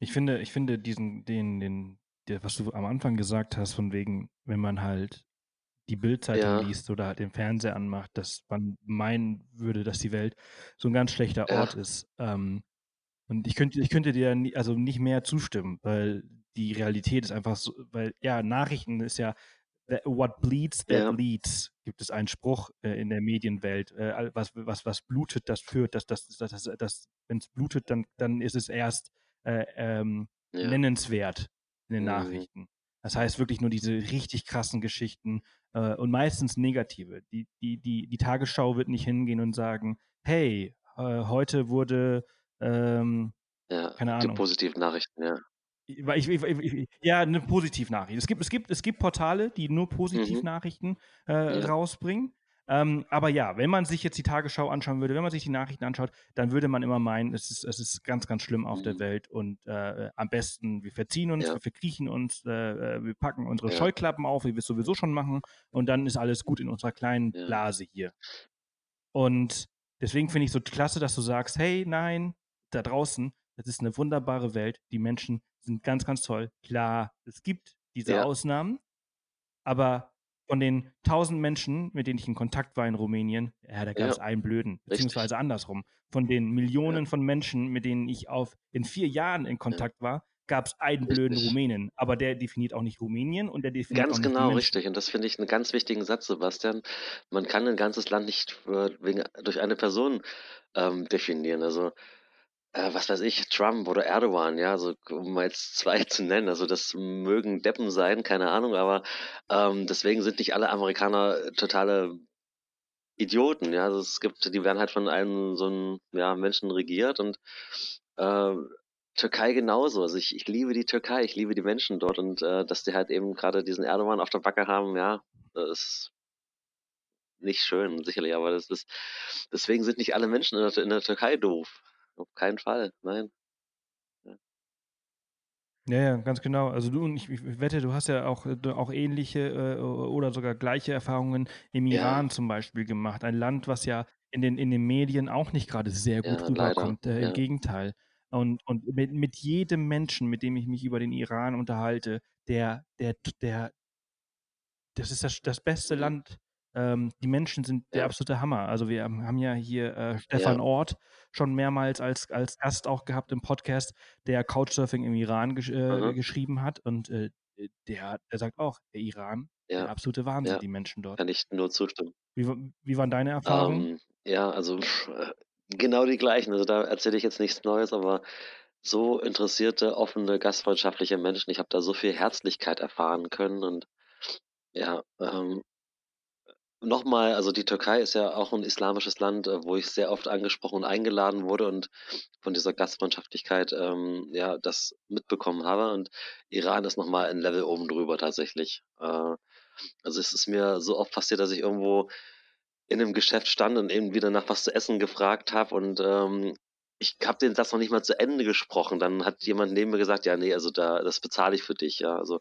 Speaker 1: Ich finde, ich finde diesen, den, den, was du am Anfang gesagt hast, von wegen, wenn man halt die Bildzeitung ja. liest oder halt den Fernseher anmacht, dass man meinen würde, dass die Welt so ein ganz schlechter ja. Ort ist. Ähm, und ich könnte, ich könnte dir nie, also nicht mehr zustimmen, weil die Realität ist einfach so, weil ja, Nachrichten ist ja, what bleeds, that ja. leads, gibt es einen Spruch äh, in der Medienwelt. Äh, was, was, was blutet, das führt, das, das, das, das, das wenn es blutet, dann, dann ist es erst äh, ähm, nennenswert in den mhm. Nachrichten. Das heißt wirklich nur diese richtig krassen Geschichten äh, und meistens negative. Die, die, die, die Tagesschau wird nicht hingehen und sagen, hey, äh, heute wurde, ähm,
Speaker 3: ja, keine Ahnung. Die positiven Nachrichten, ja.
Speaker 1: Ich, ich, ich, ja, eine Positivnachricht. Es gibt, es, gibt, es gibt Portale, die nur. Positivnachrichten mhm. äh, ja. rausbringen. Ähm, aber ja, wenn man sich jetzt die Tagesschau anschauen würde, wenn man sich die Nachrichten anschaut, dann würde man immer meinen, es ist, es ist ganz, ganz schlimm auf mhm. der Welt und äh, am besten, wir verziehen uns, ja. wir verkriechen uns, äh, äh, wir packen unsere ja. Scheuklappen auf, wie wir es sowieso schon machen und dann ist alles gut in unserer kleinen ja. Blase hier. Und deswegen finde ich so klasse, dass du sagst, hey, nein, da draußen, das ist eine wunderbare Welt, die Menschen sind ganz, ganz toll. Klar, es gibt diese Ausnahmen, aber von den tausend Menschen, mit denen ich in Kontakt war in Rumänien, ja, da gab es ja. einen Blöden, beziehungsweise Richtig. andersrum. Von den Millionen ja. von Menschen, mit denen ich auf in vier Jahren in Kontakt war, gab es einen richtig. blöden Rumänen. Aber der definiert auch nicht Rumänien und der definiert
Speaker 3: ganz
Speaker 1: auch
Speaker 3: nicht genau, richtig. Und das finde ich einen ganz wichtigen Satz, Sebastian. Man kann ein ganzes Land nicht äh, wegen, durch eine Person ähm, definieren. Also äh, was weiß ich, Trump oder Erdogan, ja, so um mal jetzt zwei zu nennen. Also das mögen Deppen sein, keine Ahnung, aber ähm, deswegen sind nicht alle Amerikaner totale Idioten, ja. Also es gibt, die werden halt von einem so einem ja, Menschen regiert und äh, Türkei genauso. Also ich, ich liebe die Türkei, ich liebe die Menschen dort und äh, dass die halt eben gerade diesen Erdogan auf der Backe haben, ja, ist nicht schön, sicherlich, aber das ist deswegen sind nicht alle Menschen in der, in der Türkei doof. Auf keinen Fall, nein. Ja.
Speaker 1: Ja, ja, ganz genau. Also du und ich, ich wette, du hast ja auch, äh, auch ähnliche äh, oder sogar gleiche Erfahrungen im
Speaker 3: Ja.
Speaker 1: Iran zum Beispiel gemacht. Ein Land, was ja in den, in den Medien auch nicht gerade sehr gut
Speaker 3: Ja,
Speaker 1: rüberkommt. Äh, Im. Gegenteil. Und, und mit, mit jedem Menschen, mit dem ich mich über den Iran unterhalte, der, der, der, das ist das, das beste
Speaker 3: Mhm.
Speaker 1: Land. Ähm, die Menschen sind der
Speaker 3: Ja.
Speaker 1: absolute Hammer. Also wir haben ja hier äh, Stefan
Speaker 3: Ja.
Speaker 1: Ort schon mehrmals als, als Gast auch gehabt im Podcast, der Couchsurfing im Iran gesch äh,
Speaker 3: Aha.
Speaker 1: geschrieben hat. Und äh, der, der sagt auch, der Iran, der
Speaker 3: Ja.
Speaker 1: absolute Wahnsinn, die Menschen dort.
Speaker 3: Kann ich nur zustimmen.
Speaker 1: Wie, wie waren deine Erfahrungen?
Speaker 3: Ähm, ja, also äh, genau die gleichen. Also da erzähle ich jetzt nichts Neues, aber so interessierte, offene, gastfreundschaftliche Menschen. Ich habe da so viel Herzlichkeit erfahren können und ja, ähm, nochmal, also die Türkei ist ja auch ein islamisches Land, äh, wo ich sehr oft angesprochen und eingeladen wurde und von dieser Gastfreundschaftlichkeit ähm, ja das mitbekommen habe. Und Iran ist nochmal ein Level oben drüber tatsächlich. Äh, also es ist mir so oft passiert, dass ich irgendwo in einem Geschäft stand und eben wieder nach was zu essen gefragt habe und ähm, ich habe den Satz noch nicht mal zu Ende gesprochen. Dann hat jemand neben mir gesagt, ja, nee, also da, das bezahle ich für dich, ja. Also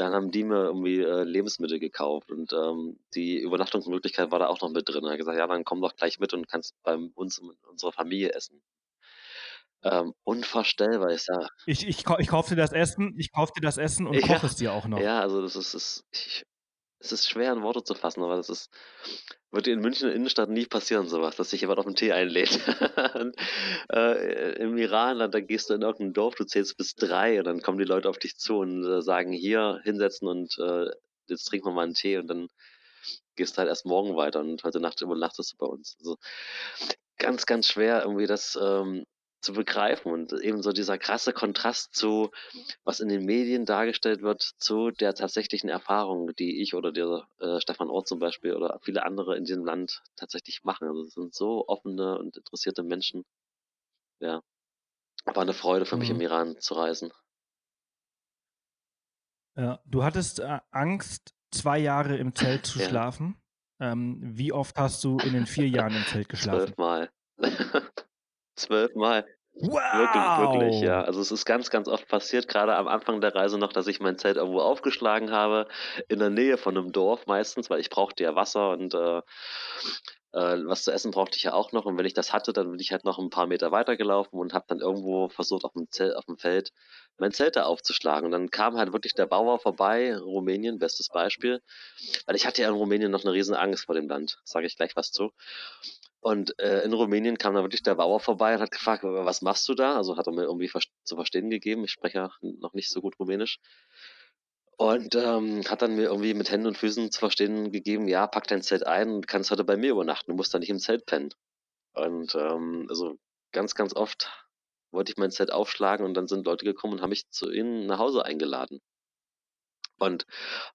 Speaker 3: dann haben die mir irgendwie äh, Lebensmittel gekauft und ähm, die Übernachtungsmöglichkeit war da auch noch mit drin. Er hat gesagt, ja, dann komm doch gleich mit und kannst bei uns mit unserer Familie essen. Ähm, unvorstellbar, ich sag,
Speaker 1: Ich, ich, ich kaufe dir das Essen, ich kaufe dir das Essen und
Speaker 3: Ja,
Speaker 1: koche es dir auch noch.
Speaker 3: ja, also das ist, ist ich, es ist schwer in Worte zu fassen, aber das ist, wird in München in der Innenstadt nie passieren, sowas, dass sich jemand auf einen Tee einlädt. und, äh, Im Iran, dann, da gehst du in irgendein Dorf, du zählst bis drei und dann kommen die Leute auf dich zu und äh, sagen, hier hinsetzen und äh, jetzt trinken wir mal einen Tee und dann gehst du halt erst morgen weiter und heute Nacht übernachtest du bei uns. Also ganz, ganz schwer irgendwie das ähm, zu begreifen und eben so dieser krasse Kontrast zu, was in den Medien dargestellt wird, zu der tatsächlichen Erfahrung, die ich oder der äh, Stefan Ort zum Beispiel oder viele andere in diesem Land tatsächlich machen. Also es sind so offene und interessierte Menschen. Ja, war eine Freude für mich
Speaker 1: Mhm.
Speaker 3: im Iran zu reisen.
Speaker 1: Ja, du hattest äh, Angst, zwei Jahre im Zelt zu
Speaker 3: Ja.
Speaker 1: schlafen. Ähm, wie oft hast du in den vier Jahren im Zelt geschlafen?
Speaker 3: Zwölfmal. Zwölfmal.
Speaker 1: Wow!
Speaker 3: Wirklich, wirklich, ja. Also es ist ganz, ganz oft passiert, gerade am Anfang der Reise noch, dass ich mein Zelt irgendwo aufgeschlagen habe, in der Nähe von einem Dorf meistens, weil ich brauchte ja Wasser und äh, äh, was zu essen brauchte ich ja auch noch. Und wenn ich das hatte, dann bin ich halt noch ein paar Meter weitergelaufen und habe dann irgendwo versucht, auf dem, Zelt, auf dem Feld mein Zelt da aufzuschlagen. Und dann kam halt wirklich der Bauer vorbei, Rumänien, bestes Beispiel. Weil ich hatte ja in Rumänien noch eine riesen Angst vor dem Land, sage ich gleich was zu. Und äh, in Rumänien kam dann wirklich der Bauer vorbei und hat gefragt, was machst du da? Also hat er mir irgendwie ver zu verstehen gegeben. Ich spreche ja noch nicht so gut Rumänisch. Und ähm, hat dann mir irgendwie mit Händen und Füßen zu verstehen gegeben, ja, pack dein Zelt ein und kannst heute bei mir übernachten. Du musst da nicht im Zelt pennen. Und ähm, also ganz, ganz oft wollte ich mein Zelt aufschlagen und dann sind Leute gekommen und haben mich zu ihnen nach Hause eingeladen. Und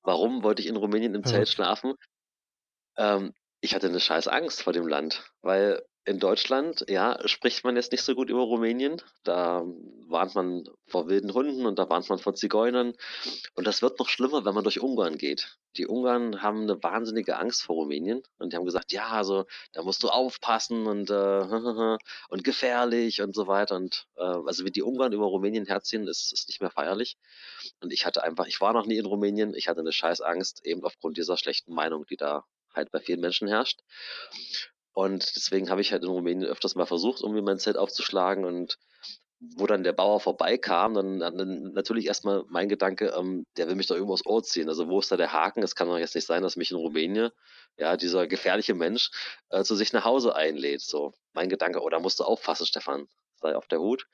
Speaker 3: warum wollte ich in Rumänien im Zelt
Speaker 1: Verrückt.
Speaker 3: schlafen? Ähm, ich hatte eine scheiß Angst vor dem Land, weil in Deutschland, ja, spricht man jetzt nicht so gut über Rumänien. Da warnt man vor wilden Hunden und da warnt man vor Zigeunern. Und das wird noch schlimmer, wenn man durch Ungarn geht. Die Ungarn haben eine wahnsinnige Angst vor Rumänien und die haben gesagt, ja, also da musst du aufpassen und, äh, und gefährlich und so weiter. Und äh, also wie die Ungarn über Rumänien herziehen, ist, ist nicht mehr feierlich. Und ich hatte einfach, ich war noch nie in Rumänien, ich hatte eine scheiß Angst, eben aufgrund dieser schlechten Meinung, die da halt bei vielen Menschen herrscht. Und deswegen habe ich halt in Rumänien öfters mal versucht, irgendwie mein Zelt aufzuschlagen und wo dann der Bauer vorbeikam, dann, dann natürlich erstmal mein Gedanke, ähm, der will mich doch irgendwo aufs Ohr ziehen. Also wo ist da der Haken? Es kann doch jetzt nicht sein, dass mich in Rumänien, ja, dieser gefährliche Mensch äh, zu sich nach Hause einlädt. So, mein Gedanke, oh, da musst du aufpassen, Stefan, sei auf der Hut.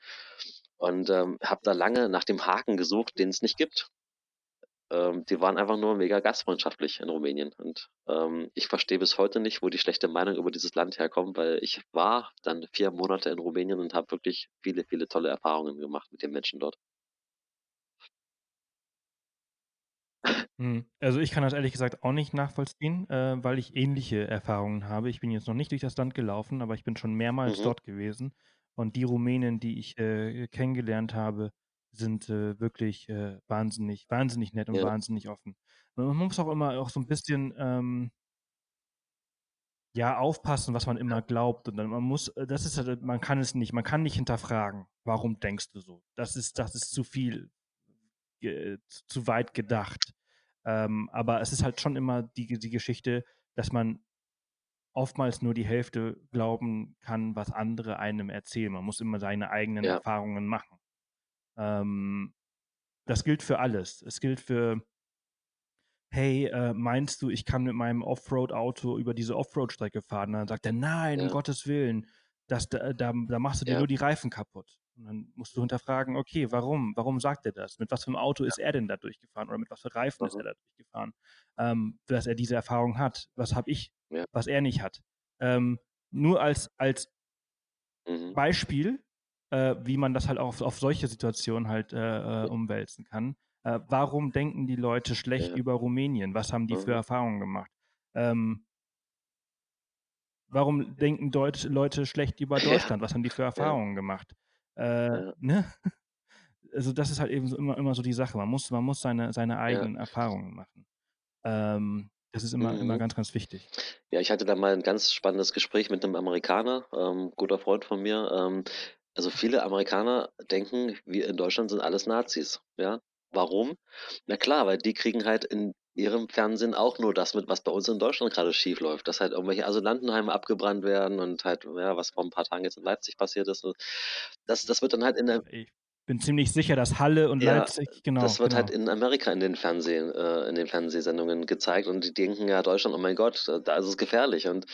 Speaker 3: Und ähm, habe da lange nach dem Haken gesucht, den es nicht gibt ähm, die waren einfach nur mega gastfreundschaftlich in Rumänien. Und ähm, ich verstehe bis heute nicht, wo die schlechte Meinung über dieses Land herkommt, weil ich war dann vier Monate in Rumänien und habe wirklich viele, viele tolle Erfahrungen gemacht mit den Menschen dort.
Speaker 1: Hm. Also ich kann das ehrlich gesagt auch nicht nachvollziehen, äh, weil ich ähnliche Erfahrungen habe. Ich bin jetzt noch nicht durch das Land gelaufen, aber ich bin schon mehrmals
Speaker 3: Mhm.
Speaker 1: dort gewesen. Und die Rumänen, die ich äh, kennengelernt habe, sind äh, wirklich äh, wahnsinnig, wahnsinnig nett und
Speaker 3: Ja.
Speaker 1: wahnsinnig offen. Man muss auch immer auch so ein bisschen ähm, ja aufpassen, was man immer glaubt. Und dann man muss, äh, das ist halt, man kann es nicht, man kann nicht hinterfragen, warum denkst du so? Das ist, das ist zu viel. zu weit gedacht. Ähm, aber es ist halt schon immer die, die Geschichte, dass man oftmals nur die Hälfte glauben kann, was andere einem erzählen. Man muss immer seine eigenen
Speaker 3: Ja.
Speaker 1: Erfahrungen machen. Ähm, das gilt für alles. Es gilt für, hey, äh, meinst du, ich kann mit meinem Offroad-Auto über diese Offroad-Strecke fahren? Dann sagt er, nein, um
Speaker 3: Ja.
Speaker 1: Gottes Willen, das, da, da, da machst du dir
Speaker 3: Ja.
Speaker 1: nur die Reifen kaputt. Und dann musst du hinterfragen, okay, warum? Warum sagt er das? Mit was für einem Auto ist er denn da durchgefahren? Oder mit was für Reifen ist
Speaker 3: Mhm.
Speaker 1: er da durchgefahren? Ähm, dass er diese Erfahrung hat. Was habe ich,
Speaker 3: Ja.
Speaker 1: was er nicht hat? Ähm, nur als, als
Speaker 3: Mhm.
Speaker 1: Beispiel, äh, wie man das halt auch auf, auf solche Situationen halt äh, äh, umwälzen kann. Äh, warum denken die Leute schlecht
Speaker 3: Ja.
Speaker 1: über Rumänien? Was haben die für
Speaker 3: Mhm.
Speaker 1: Erfahrungen gemacht? Ähm, warum denken Deut Leute schlecht über
Speaker 3: Ja.
Speaker 1: Deutschland? Was haben die für Erfahrungen gemacht? Äh,
Speaker 3: Ja.
Speaker 1: ne? Also das ist halt eben so immer, immer so die Sache. Man muss, man muss seine, seine eigenen Erfahrungen machen. Ähm, das ist immer, immer
Speaker 3: Mhm.
Speaker 1: ganz, ganz wichtig.
Speaker 3: Ja, ich hatte da mal ein ganz spannendes Gespräch mit einem Amerikaner, ähm, guter Freund von mir. Ähm, also viele Amerikaner denken, wir in Deutschland sind alles Nazis. Ja, warum? Na klar, weil die kriegen halt in ihrem Fernsehen auch nur das mit, was bei uns in Deutschland gerade schief läuft, dass halt irgendwelche Asylantenheime abgebrannt werden und halt, ja, was vor ein paar Tagen jetzt in Leipzig passiert ist. Das, das wird dann halt in der,
Speaker 1: Ich bin ziemlich sicher, dass Halle und
Speaker 3: Ja,
Speaker 1: Leipzig, genau.
Speaker 3: das wird
Speaker 1: genau.
Speaker 3: halt in Amerika in den Fernsehen, äh, in den Fernsehsendungen gezeigt und die denken ja Deutschland, oh mein Gott, da ist es gefährlich und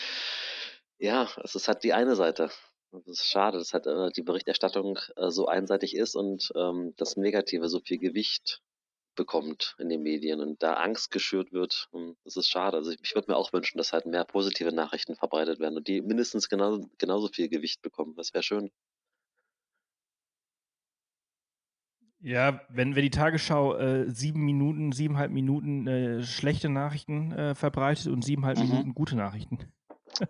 Speaker 3: ja, es ist halt die eine Seite. Das ist schade, dass halt äh, die Berichterstattung äh, so einseitig ist und ähm, das Negative so viel Gewicht bekommt in den Medien und da Angst geschürt wird. Und das ist schade. Also ich, ich würde mir auch wünschen, dass halt mehr positive Nachrichten verbreitet werden und die mindestens genauso, genauso viel Gewicht bekommen. Das wäre schön.
Speaker 1: Ja, wenn, wenn die Tagesschau äh, sieben Minuten, siebeneinhalb Minuten äh, schlechte Nachrichten äh, verbreitet und siebeneinhalb
Speaker 3: Mhm.
Speaker 1: Minuten gute Nachrichten.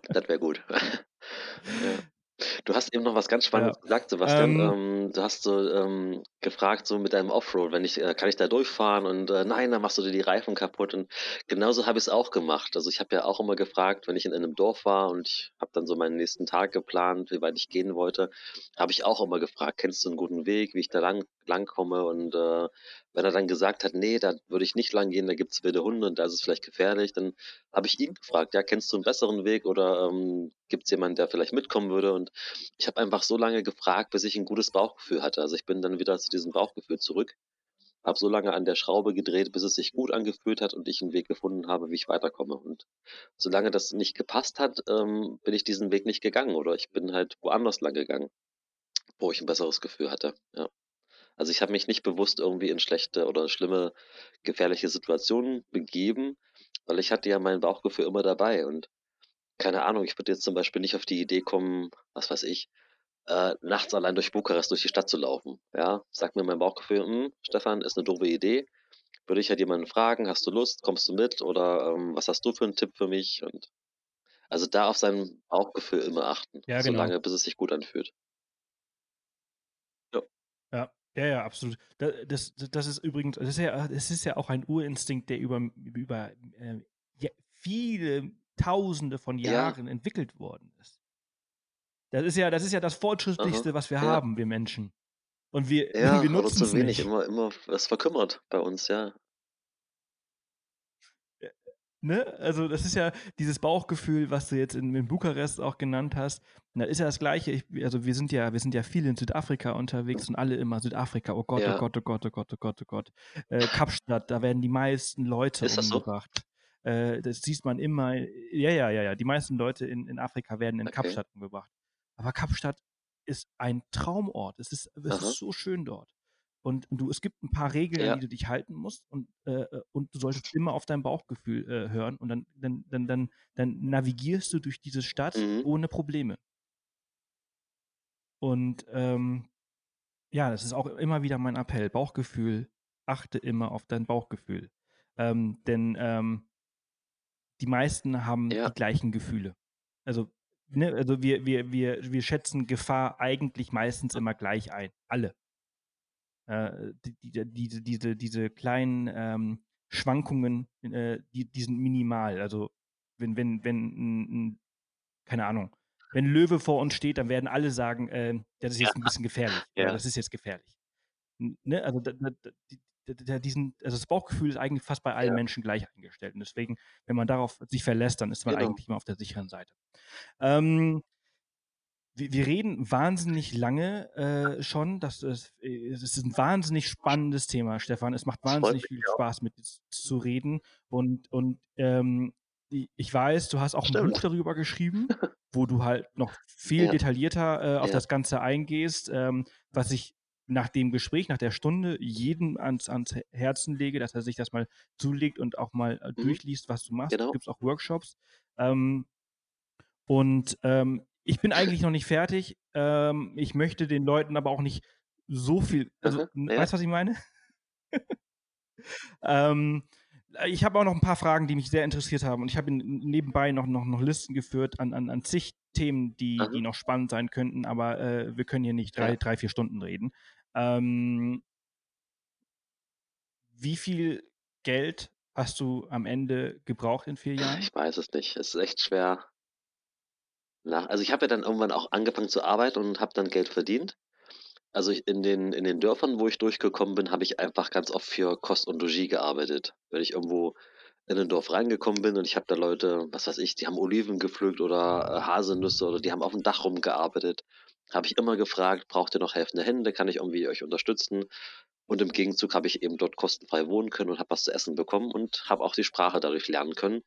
Speaker 3: Das wäre gut. ja. Du hast eben noch was ganz Spannendes
Speaker 1: Ja.
Speaker 3: gesagt, Sebastian.
Speaker 1: Ähm,
Speaker 3: Ähm, du hast so ähm, gefragt, so mit deinem Offroad, wenn ich, äh, kann ich da durchfahren? Und äh, nein, dann machst du dir die Reifen kaputt. Und genauso habe ich es auch gemacht. Also ich habe ja auch immer gefragt, wenn ich in einem Dorf war und ich habe dann so meinen nächsten Tag geplant, wie weit ich gehen wollte, habe ich auch immer gefragt, kennst du einen guten Weg, wie ich da lang, lang komme? Und äh, wenn er dann gesagt hat, nee, da würde ich nicht lang gehen, da gibt es wilde Hunde und da ist es vielleicht gefährlich, dann habe ich ihn gefragt, ja, kennst du einen besseren Weg oder ähm, gibt es jemanden, der vielleicht mitkommen würde? Und ich habe einfach so lange gefragt, bis ich ein gutes Bauchgefühl hatte. Also ich bin dann wieder zu diesem Bauchgefühl zurück, habe so lange an der Schraube gedreht, bis es sich gut angefühlt hat und ich einen Weg gefunden habe, wie ich weiterkomme. Und solange das nicht gepasst hat, ähm, bin ich diesen Weg nicht gegangen oder ich bin halt woanders lang gegangen, wo ich ein besseres Gefühl hatte. Ja. Also ich habe mich nicht bewusst irgendwie in schlechte oder schlimme, gefährliche Situationen begeben, weil ich hatte ja mein Bauchgefühl immer dabei und keine Ahnung, ich würde jetzt zum Beispiel nicht auf die Idee kommen, was weiß ich, äh, nachts allein durch Bukarest durch die Stadt zu laufen. Ja, sagt mir mein Bauchgefühl, hm, Stefan, ist eine doofe Idee. Würde ich halt jemanden fragen, hast du Lust, kommst du mit oder ähm, was hast du für einen Tipp für mich? Und also da auf sein Bauchgefühl immer achten,
Speaker 1: Ja, genau.
Speaker 3: solange bis es sich gut anfühlt.
Speaker 1: Ja, ja, ja, absolut. Da- Das, das, das ist übrigens, das ist ja, das ist ja auch ein Urinstinkt, der über, über äh, ja, viele Tausende von
Speaker 3: Ja.
Speaker 1: Jahren entwickelt worden ist. Das ist ja, das ist ja das Fortschrittlichste, was wir
Speaker 3: ja.
Speaker 1: haben, wir Menschen. Und wir,
Speaker 3: Ja,
Speaker 1: wir nutzen es
Speaker 3: zu wenig,
Speaker 1: nicht.
Speaker 3: immer, immer was verkümmert bei uns, ja.
Speaker 1: Ne? Also das ist ja dieses Bauchgefühl, was du jetzt in, in Bukarest auch genannt hast. Und das ist ja das Gleiche. Ich, also wir sind ja, wir sind ja viel in Südafrika unterwegs und alle immer Südafrika. Oh Gott,
Speaker 3: Ja.
Speaker 1: oh Gott, oh Gott, oh Gott, oh Gott, oh Gott. Äh, Kapstadt, da werden die meisten Leute
Speaker 3: Ist das so?
Speaker 1: umgebracht. Äh, das sieht man immer. Ja, ja, ja, ja. Die meisten Leute in, in Afrika werden in
Speaker 3: Okay.
Speaker 1: Kapstadt umgebracht. Aber Kapstadt ist ein Traumort. Es ist, es
Speaker 3: Aha.
Speaker 1: ist so schön dort. Und du, es gibt ein paar Regeln,
Speaker 3: Ja.
Speaker 1: die du dich halten musst und, äh, äh, und du solltest immer auf dein Bauchgefühl äh, hören und dann, dann, dann, dann, dann navigierst du durch diese Stadt
Speaker 3: Mhm.
Speaker 1: ohne Probleme. Und ähm, ja, das ist auch immer wieder mein Appell. Bauchgefühl, achte immer auf dein Bauchgefühl. Ähm, denn ähm, die meisten haben
Speaker 3: Ja.
Speaker 1: die gleichen Gefühle. Also, ne, also wir, wir, wir, wir schätzen Gefahr eigentlich meistens immer gleich ein. Alle. Äh, die, die, diese, diese, kleinen ähm, Schwankungen, äh, die, die sind minimal. Also wenn, wenn, wenn, ein, ein, keine Ahnung, wenn Löwe vor uns steht, dann werden alle sagen, äh, das ist jetzt ein bisschen gefährlich.
Speaker 3: Ja.
Speaker 1: Das ist jetzt gefährlich. Ne? Also da, da, da, die- diesen, also das Bauchgefühl ist eigentlich fast bei allen
Speaker 3: Ja.
Speaker 1: Menschen gleich eingestellt. Und deswegen, wenn man darauf sich verlässt, dann ist man
Speaker 3: Genau.
Speaker 1: eigentlich immer auf der sicheren Seite. Ähm, wir, wir reden wahnsinnig lange äh, schon. Das ist, äh, es ist ein wahnsinnig spannendes Thema, Stefan. Es macht wahnsinnig viel Spaß, mit dir zu reden. Und, und ähm, ich weiß, du hast auch ein
Speaker 3: Stimmt.
Speaker 1: Buch darüber geschrieben, wo du halt noch viel
Speaker 3: Ja.
Speaker 1: detaillierter äh, auf
Speaker 3: Ja.
Speaker 1: das Ganze eingehst, ähm, was ich nach dem Gespräch, nach der Stunde jedem ans, ans Herzen lege, dass er sich das mal zulegt und auch mal äh,
Speaker 3: Mhm.
Speaker 1: durchliest, was du machst.
Speaker 3: Genau.
Speaker 1: Gibt es auch Workshops. Ähm, und ähm, ich bin eigentlich noch nicht fertig. Ähm, ich möchte den Leuten aber auch nicht so viel. Also,
Speaker 3: ja.
Speaker 1: weißt du, was ich meine? ähm, ich habe auch noch ein paar Fragen, die mich sehr interessiert haben. Und ich habe nebenbei noch, noch, noch Listen geführt an, an, an zig Themen, die,
Speaker 3: Aha.
Speaker 1: die noch spannend sein könnten. Aber äh, wir können hier nicht drei,
Speaker 3: Ja.
Speaker 1: drei, vier Stunden reden. Ähm, wie viel Geld hast du am Ende gebraucht in vier Jahren?
Speaker 3: Ich weiß es nicht. Es ist echt schwer. Nach, also ich habe ja dann irgendwann auch angefangen zu arbeiten und habe dann Geld verdient. Also in den, in den Dörfern, wo ich durchgekommen bin, habe ich einfach ganz oft für Kost und Logis gearbeitet. Wenn ich irgendwo in ein Dorf reingekommen bin und ich habe da Leute, was weiß ich, die haben Oliven gepflückt oder äh, Haselnüsse oder die haben auf dem Dach rumgearbeitet, habe ich immer gefragt, braucht ihr noch helfende Hände, kann ich irgendwie euch unterstützen? Und im Gegenzug habe ich eben dort kostenfrei wohnen können und habe was zu essen bekommen und habe auch die Sprache dadurch lernen können.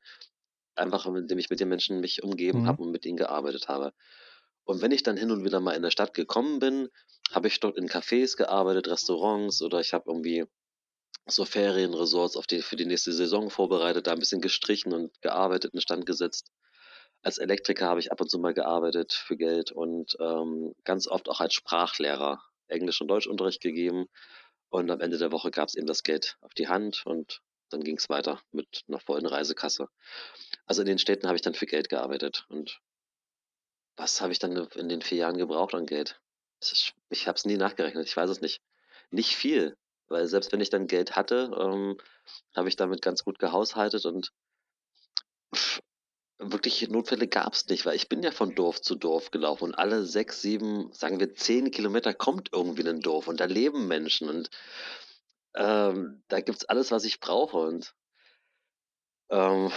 Speaker 3: Einfach indem ich mit den Menschen mich umgeben
Speaker 1: Mhm.
Speaker 3: habe und mit ihnen gearbeitet habe. Und wenn ich dann hin und wieder mal in der Stadt gekommen bin, habe ich dort in Cafés gearbeitet, Restaurants oder ich habe irgendwie so Ferienresorts auf die, für die nächste Saison vorbereitet, da ein bisschen gestrichen und gearbeitet, instand gesetzt. Als Elektriker habe ich ab und zu mal gearbeitet für Geld und ähm, ganz oft auch als Sprachlehrer Englisch- und Deutschunterricht gegeben. Und am Ende der Woche gab es eben das Geld auf die Hand und dann ging es weiter mit einer vollen Reisekasse. Also in den Städten habe ich dann für Geld gearbeitet. Und was habe ich dann in den vier Jahren gebraucht an Geld? Ich habe es nie nachgerechnet, ich weiß es nicht. Nicht viel, weil selbst wenn ich dann Geld hatte, ähm, habe ich damit ganz gut gehaushaltet und pff, wirklich Notfälle gab es nicht, weil ich bin ja von Dorf zu Dorf gelaufen und alle sechs, sieben, sagen wir zehn Kilometer kommt irgendwie ein Dorf und da leben Menschen und ähm, da gibt's alles, was ich brauche und ähm,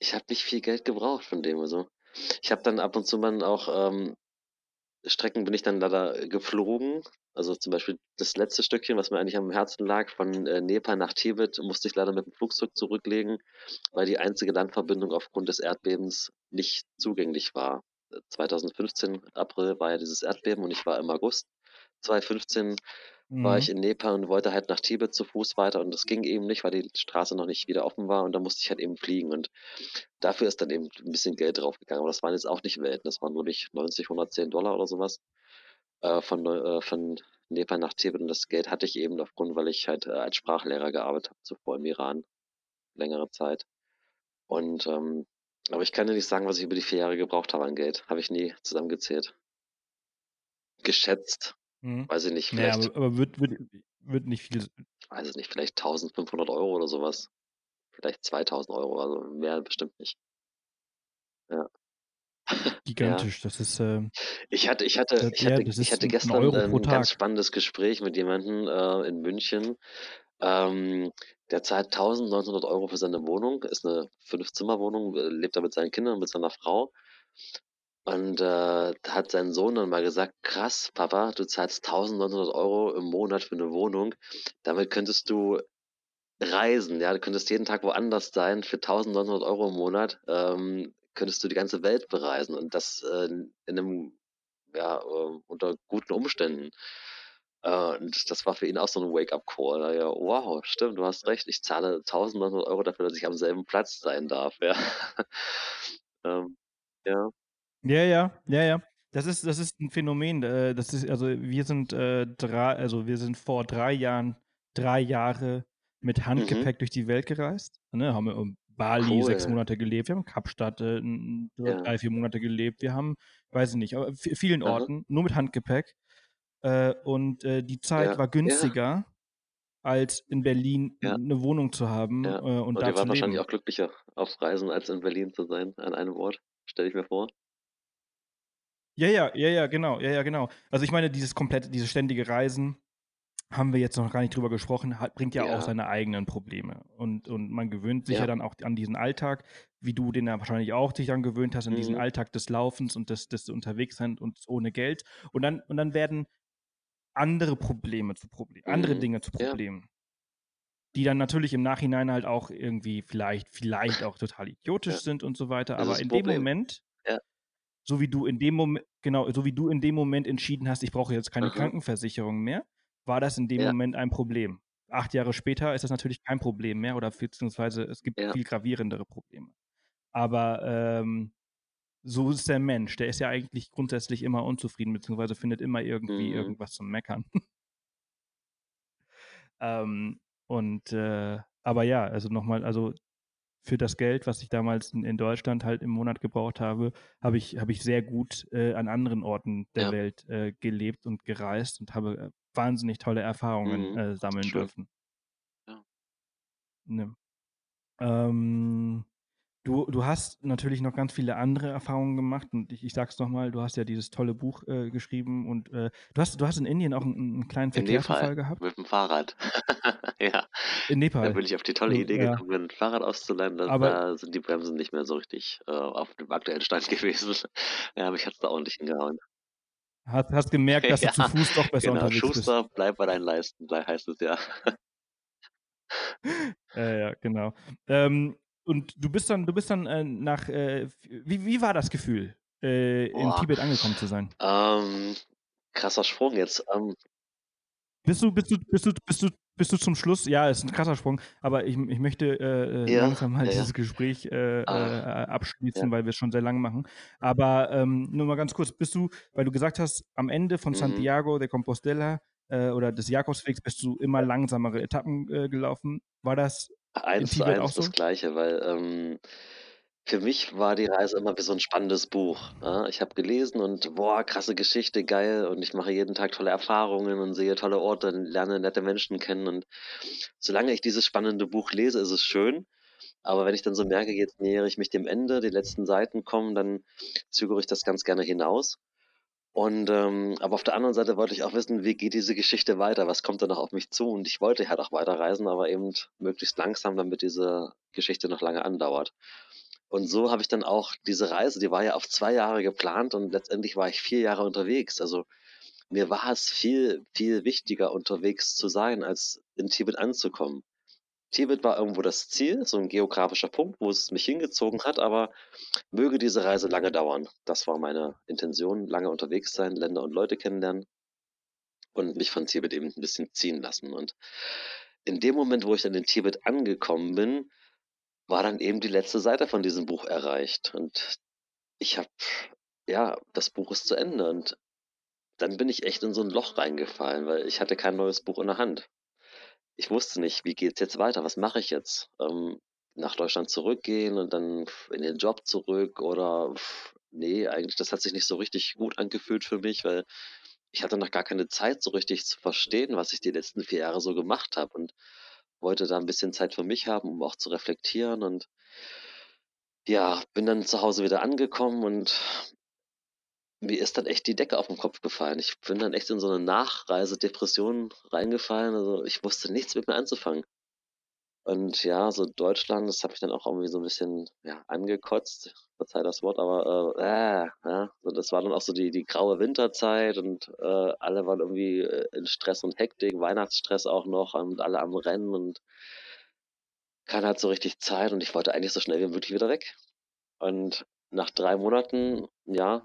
Speaker 3: ich habe nicht viel Geld gebraucht von dem also. Ich habe dann ab und zu mal auch ähm, Strecken bin ich dann leider geflogen. Also zum Beispiel das letzte Stückchen, was mir eigentlich am Herzen lag, von äh, Nepal nach Tibet, musste ich leider mit dem Flugzeug zurücklegen, weil die einzige Landverbindung aufgrund des Erdbebens nicht zugänglich war. Äh, 2015, April, war ja dieses Erdbeben und ich war im August 2015 war ich
Speaker 1: Mhm.
Speaker 3: in Nepal und wollte halt nach Tibet zu Fuß weiter und das ging eben nicht, weil die Straße noch nicht wieder offen war und da musste ich halt eben fliegen und dafür ist dann eben ein bisschen Geld draufgegangen, aber das waren jetzt auch nicht Welten, das waren ich 90, 110 Dollar oder sowas äh, von, äh, von Nepal nach Tibet und das Geld hatte ich eben aufgrund, weil ich halt äh, als Sprachlehrer gearbeitet habe zuvor im Iran längere Zeit und ähm, aber ich kann dir nicht sagen, was ich über die vier Jahre gebraucht habe an Geld, habe ich nie zusammengezählt. Geschätzt,
Speaker 1: Mhm.
Speaker 3: weiß ich nicht, vielleicht
Speaker 1: aber, aber wird, wird, wird nicht viel.
Speaker 3: weiß es nicht, vielleicht 1500 Euro oder sowas. Vielleicht 2000 Euro, also mehr bestimmt nicht. Ja.
Speaker 1: Gigantisch. Das ist. Äh,
Speaker 3: Ich hatte, ich hatte,
Speaker 1: Das-
Speaker 3: ich
Speaker 1: ja,
Speaker 3: hatte,
Speaker 1: das
Speaker 3: ich hatte
Speaker 1: ein
Speaker 3: gestern ein
Speaker 1: pro
Speaker 3: ganz spannendes Gespräch mit jemandem äh, in München. Ähm, der zahlt 1900 Euro für seine Wohnung, ist eine Fünf-Zimmer-Wohnung, äh, lebt da mit seinen Kindern, mit seiner Frau. Und äh, hat sein Sohn dann mal gesagt, krass, Papa, du zahlst 1900 Euro im Monat für eine Wohnung. Damit könntest du reisen, ja, du könntest jeden Tag woanders sein. Für 1900 Euro im Monat ähm, könntest du die ganze Welt bereisen und das äh, in einem, ja, äh, unter guten Umständen. Äh, und das war für ihn auch so ein Wake-up-Call. Ja, wow, stimmt, du hast recht. Ich zahle 1900 Euro dafür, dass ich am selben Platz sein darf. Ja, ähm, ja.
Speaker 1: Ja, ja, ja, ja. Das ist, das ist ein Phänomen. Äh, das ist, also wir sind äh, drei, also wir sind vor drei Jahren, drei Jahre mit Handgepäck durch die Welt gereist. Ne, haben wir in Bali sechs
Speaker 3: Cool.
Speaker 1: Monate gelebt, wir haben in Kapstadt äh, n-
Speaker 3: Ja.
Speaker 1: drei, vier Monate gelebt, wir haben, weiß ich nicht, aber vielen
Speaker 3: Aha.
Speaker 1: Orten, nur mit Handgepäck. Äh, und äh, die Zeit
Speaker 3: Ja,
Speaker 1: war günstiger, als in Berlin
Speaker 3: Ja.
Speaker 1: eine Wohnung zu haben
Speaker 3: Ja.
Speaker 1: äh, und
Speaker 3: Und
Speaker 1: da
Speaker 3: ihr
Speaker 1: zu
Speaker 3: wart wahrscheinlich
Speaker 1: leben.
Speaker 3: auch glücklicher auf Reisen, als in Berlin zu sein, an einem Ort. Stelle ich mir vor.
Speaker 1: Ja, ja, ja, ja, genau, ja, ja, genau. Also ich meine, dieses komplette, dieses ständige Reisen, haben wir jetzt noch gar nicht drüber gesprochen, hat, bringt ja,
Speaker 3: Ja.
Speaker 1: auch seine eigenen Probleme. Und, und man gewöhnt sich ja.
Speaker 3: Ja.
Speaker 1: dann auch an diesen Alltag, wie du den ja wahrscheinlich auch dich dann gewöhnt hast, an diesen
Speaker 3: Mhm.
Speaker 1: Alltag des Laufens und des, des Unterwegsseins und ohne Geld. Und dann, und dann werden andere Probleme zu Problemen, andere
Speaker 3: Mhm.
Speaker 1: Dinge zu
Speaker 3: Ja.
Speaker 1: Problemen. Die dann natürlich im Nachhinein halt auch irgendwie vielleicht, vielleicht auch total idiotisch
Speaker 3: Ja.
Speaker 1: sind und so weiter.
Speaker 3: Das
Speaker 1: Aber in
Speaker 3: das
Speaker 1: dem
Speaker 3: Problem.
Speaker 1: Moment,
Speaker 3: Ja.
Speaker 1: So wie du in dem Moment, genau, so wie du in dem Moment entschieden hast, ich brauche jetzt keine
Speaker 3: Aha.
Speaker 1: Krankenversicherung mehr, war das in dem
Speaker 3: Ja.
Speaker 1: Moment ein Problem. Acht Jahre später ist das natürlich kein Problem mehr oder beziehungsweise es gibt
Speaker 3: Ja.
Speaker 1: viel gravierendere Probleme. Aber ähm, so ist der Mensch. Der ist ja eigentlich grundsätzlich immer unzufrieden, beziehungsweise findet immer irgendwie
Speaker 3: Mhm.
Speaker 1: irgendwas zum Meckern. ähm, und äh, aber ja, also nochmal, also für das Geld, was ich damals in, in Deutschland halt im Monat gebraucht habe, habe ich, habe ich sehr gut äh, an anderen Orten der
Speaker 3: Ja.
Speaker 1: Welt äh, gelebt und gereist und habe äh, wahnsinnig tolle Erfahrungen
Speaker 3: Mhm.
Speaker 1: äh, sammeln
Speaker 3: Schön.
Speaker 1: dürfen.
Speaker 3: Ja.
Speaker 1: Ne. Ähm, du, du hast natürlich noch ganz viele andere Erfahrungen gemacht und ich, ich sag's nochmal, du hast ja dieses tolle Buch äh, geschrieben und äh, du, hast, du hast in Indien auch einen, einen kleinen
Speaker 3: In
Speaker 1: Verkehrsunfall gehabt?
Speaker 3: mit dem Fahrrad. ja,
Speaker 1: In
Speaker 3: da
Speaker 1: Nepal.
Speaker 3: bin ich auf die tolle
Speaker 1: Du,
Speaker 3: Idee
Speaker 1: ja.
Speaker 3: gekommen, ein Fahrrad auszuleihen. Da,
Speaker 1: Aber
Speaker 3: da sind die Bremsen nicht mehr so richtig äh, auf dem aktuellen Stand gewesen. Ja, mich hat's da ordentlich hingehauen.
Speaker 1: hast, hast gemerkt, dass
Speaker 3: Ja,
Speaker 1: du zu Fuß doch besser
Speaker 3: Genau,
Speaker 1: unterwegs bist.
Speaker 3: Schuster, bleib bei deinen Leisten, da heißt es ja.
Speaker 1: Äh, ja, genau. Ähm, und du bist dann, du bist dann äh, nach, äh, wie, wie war das Gefühl, äh, in. Tibet angekommen zu sein?
Speaker 3: Ähm, krasser Sprung jetzt. Ähm,
Speaker 1: Bist du, bist du, bist du, bist du, bist du zum Schluss, ja, ist ein krasser Sprung, aber ich, ich möchte äh, äh,
Speaker 3: Ja,
Speaker 1: langsam mal
Speaker 3: ja, ja.
Speaker 1: dieses Gespräch äh,
Speaker 3: Ah,
Speaker 1: äh, abschließen,
Speaker 3: ja.
Speaker 1: weil wir es schon sehr lang machen. Aber ähm, nur mal ganz kurz, bist du, weil du gesagt hast, am Ende von
Speaker 3: Mhm.
Speaker 1: Santiago de Compostela äh, oder des Jakobswegs bist du immer langsamere Etappen äh, gelaufen. War das
Speaker 3: Eins zu eins
Speaker 1: so?
Speaker 3: das Gleiche, weil ähm, für mich war die Reise immer wie so ein spannendes Buch. Ja? Ich habe gelesen und boah, krasse Geschichte, geil. Und ich mache jeden Tag tolle Erfahrungen und sehe tolle Orte, lerne nette Menschen kennen. Und solange ich dieses spannende Buch lese, ist es schön. Aber wenn ich dann so merke, jetzt nähere ich mich dem Ende, die letzten Seiten kommen, dann zögere ich das ganz gerne hinaus. Und ähm, aber auf der anderen Seite wollte ich auch wissen, wie geht diese Geschichte weiter? Was kommt da noch auf mich zu? Und ich wollte halt auch weiterreisen, aber eben möglichst langsam, damit diese Geschichte noch lange andauert. Und so habe ich dann auch diese Reise, die war ja auf zwei Jahre geplant und letztendlich war ich vier Jahre unterwegs. Also mir war es viel, viel wichtiger, unterwegs zu sein, als in Tibet anzukommen. Tibet war irgendwo das Ziel, so ein geografischer Punkt, wo es mich hingezogen hat, aber möge diese Reise lange dauern. Das war meine Intention, lange unterwegs sein, Länder und Leute kennenlernen und mich von Tibet eben ein bisschen ziehen lassen. Und in dem Moment, wo ich dann in Tibet angekommen bin, war dann eben die letzte Seite von diesem Buch erreicht. Und ich habe, ja, das Buch ist zu Ende. Und dann bin ich echt in so ein Loch reingefallen, weil ich hatte kein neues Buch in der Hand. Ich wusste nicht, wie geht's jetzt weiter? Was mache ich jetzt? Ähm, nach Deutschland zurückgehen und dann in den Job zurück oder nee, eigentlich das hat sich nicht so richtig gut angefühlt für mich, weil ich hatte noch gar keine Zeit so richtig zu verstehen, was ich die letzten vier Jahre so gemacht habe und wollte da ein bisschen Zeit für mich haben, um auch zu reflektieren und ja, bin dann zu Hause wieder angekommen und mir ist dann echt die Decke auf den Kopf gefallen. Ich bin dann echt in so eine Nachreisedepression reingefallen. Also ich wusste nichts mit mir anzufangen. Und ja, so Deutschland, das habe ich dann auch irgendwie so ein bisschen ja, angekotzt, verzeih das Wort, aber äh, äh, ja, so das war dann auch so die, die graue Winterzeit und äh, alle waren irgendwie äh, in Stress und Hektik, Weihnachtsstress auch noch und alle am Rennen und keiner hat so richtig Zeit und ich wollte eigentlich so schnell wie möglich wieder weg. Und nach drei Monaten, ja,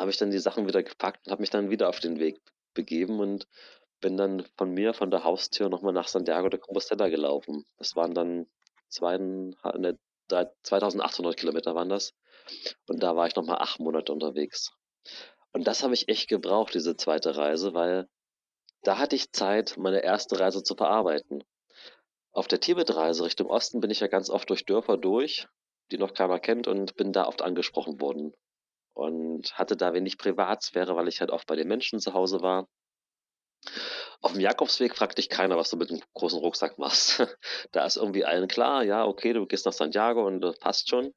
Speaker 3: habe ich dann die Sachen wieder gepackt und habe mich dann wieder auf den Weg begeben und bin dann von mir, von der Haustür nochmal nach Santiago de Compostela gelaufen. Das waren dann zweieinhalb, ne, drei- 2800 Kilometer waren das. Und da war ich nochmal acht Monate unterwegs. Und das habe ich echt gebraucht, diese zweite Reise, weil da hatte ich Zeit, meine erste Reise zu verarbeiten. Auf der Tibet-Reise Richtung Osten bin ich ja ganz oft durch Dörfer durch, die noch keiner kennt und bin da oft angesprochen worden. Und hatte da wenig Privatsphäre, weil ich halt oft bei den Menschen zu Hause war. Auf dem Jakobsweg fragt dich keiner, was du mit dem großen Rucksack machst. Da ist irgendwie allen klar, ja, okay, du gehst nach Santiago und das passt schon.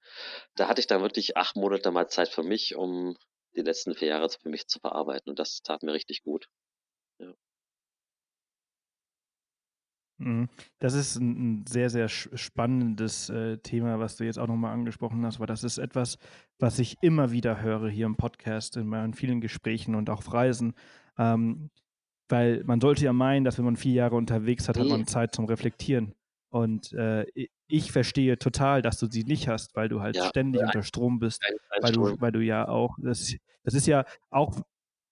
Speaker 3: Da hatte ich dann wirklich acht Monate mal Zeit für mich, um die letzten vier Jahre für mich zu verarbeiten. Und das tat mir richtig gut. Ja.
Speaker 1: Mhm. Das ist ein, ein sehr, sehr spannendes äh, Thema, was du jetzt auch nochmal angesprochen hast, weil das ist etwas, was ich immer wieder höre hier im Podcast, in meinen vielen Gesprächen und auch auf Reisen. Ähm, weil man sollte ja meinen, dass wenn man vier Jahre unterwegs hat, hat man Zeit zum Reflektieren. Und äh, ich verstehe total, dass du sie nicht hast, weil du halt ja, ständig ja, unter Strom bist, ein, ein weil, du, weil du ja auch, das, das ist ja auch,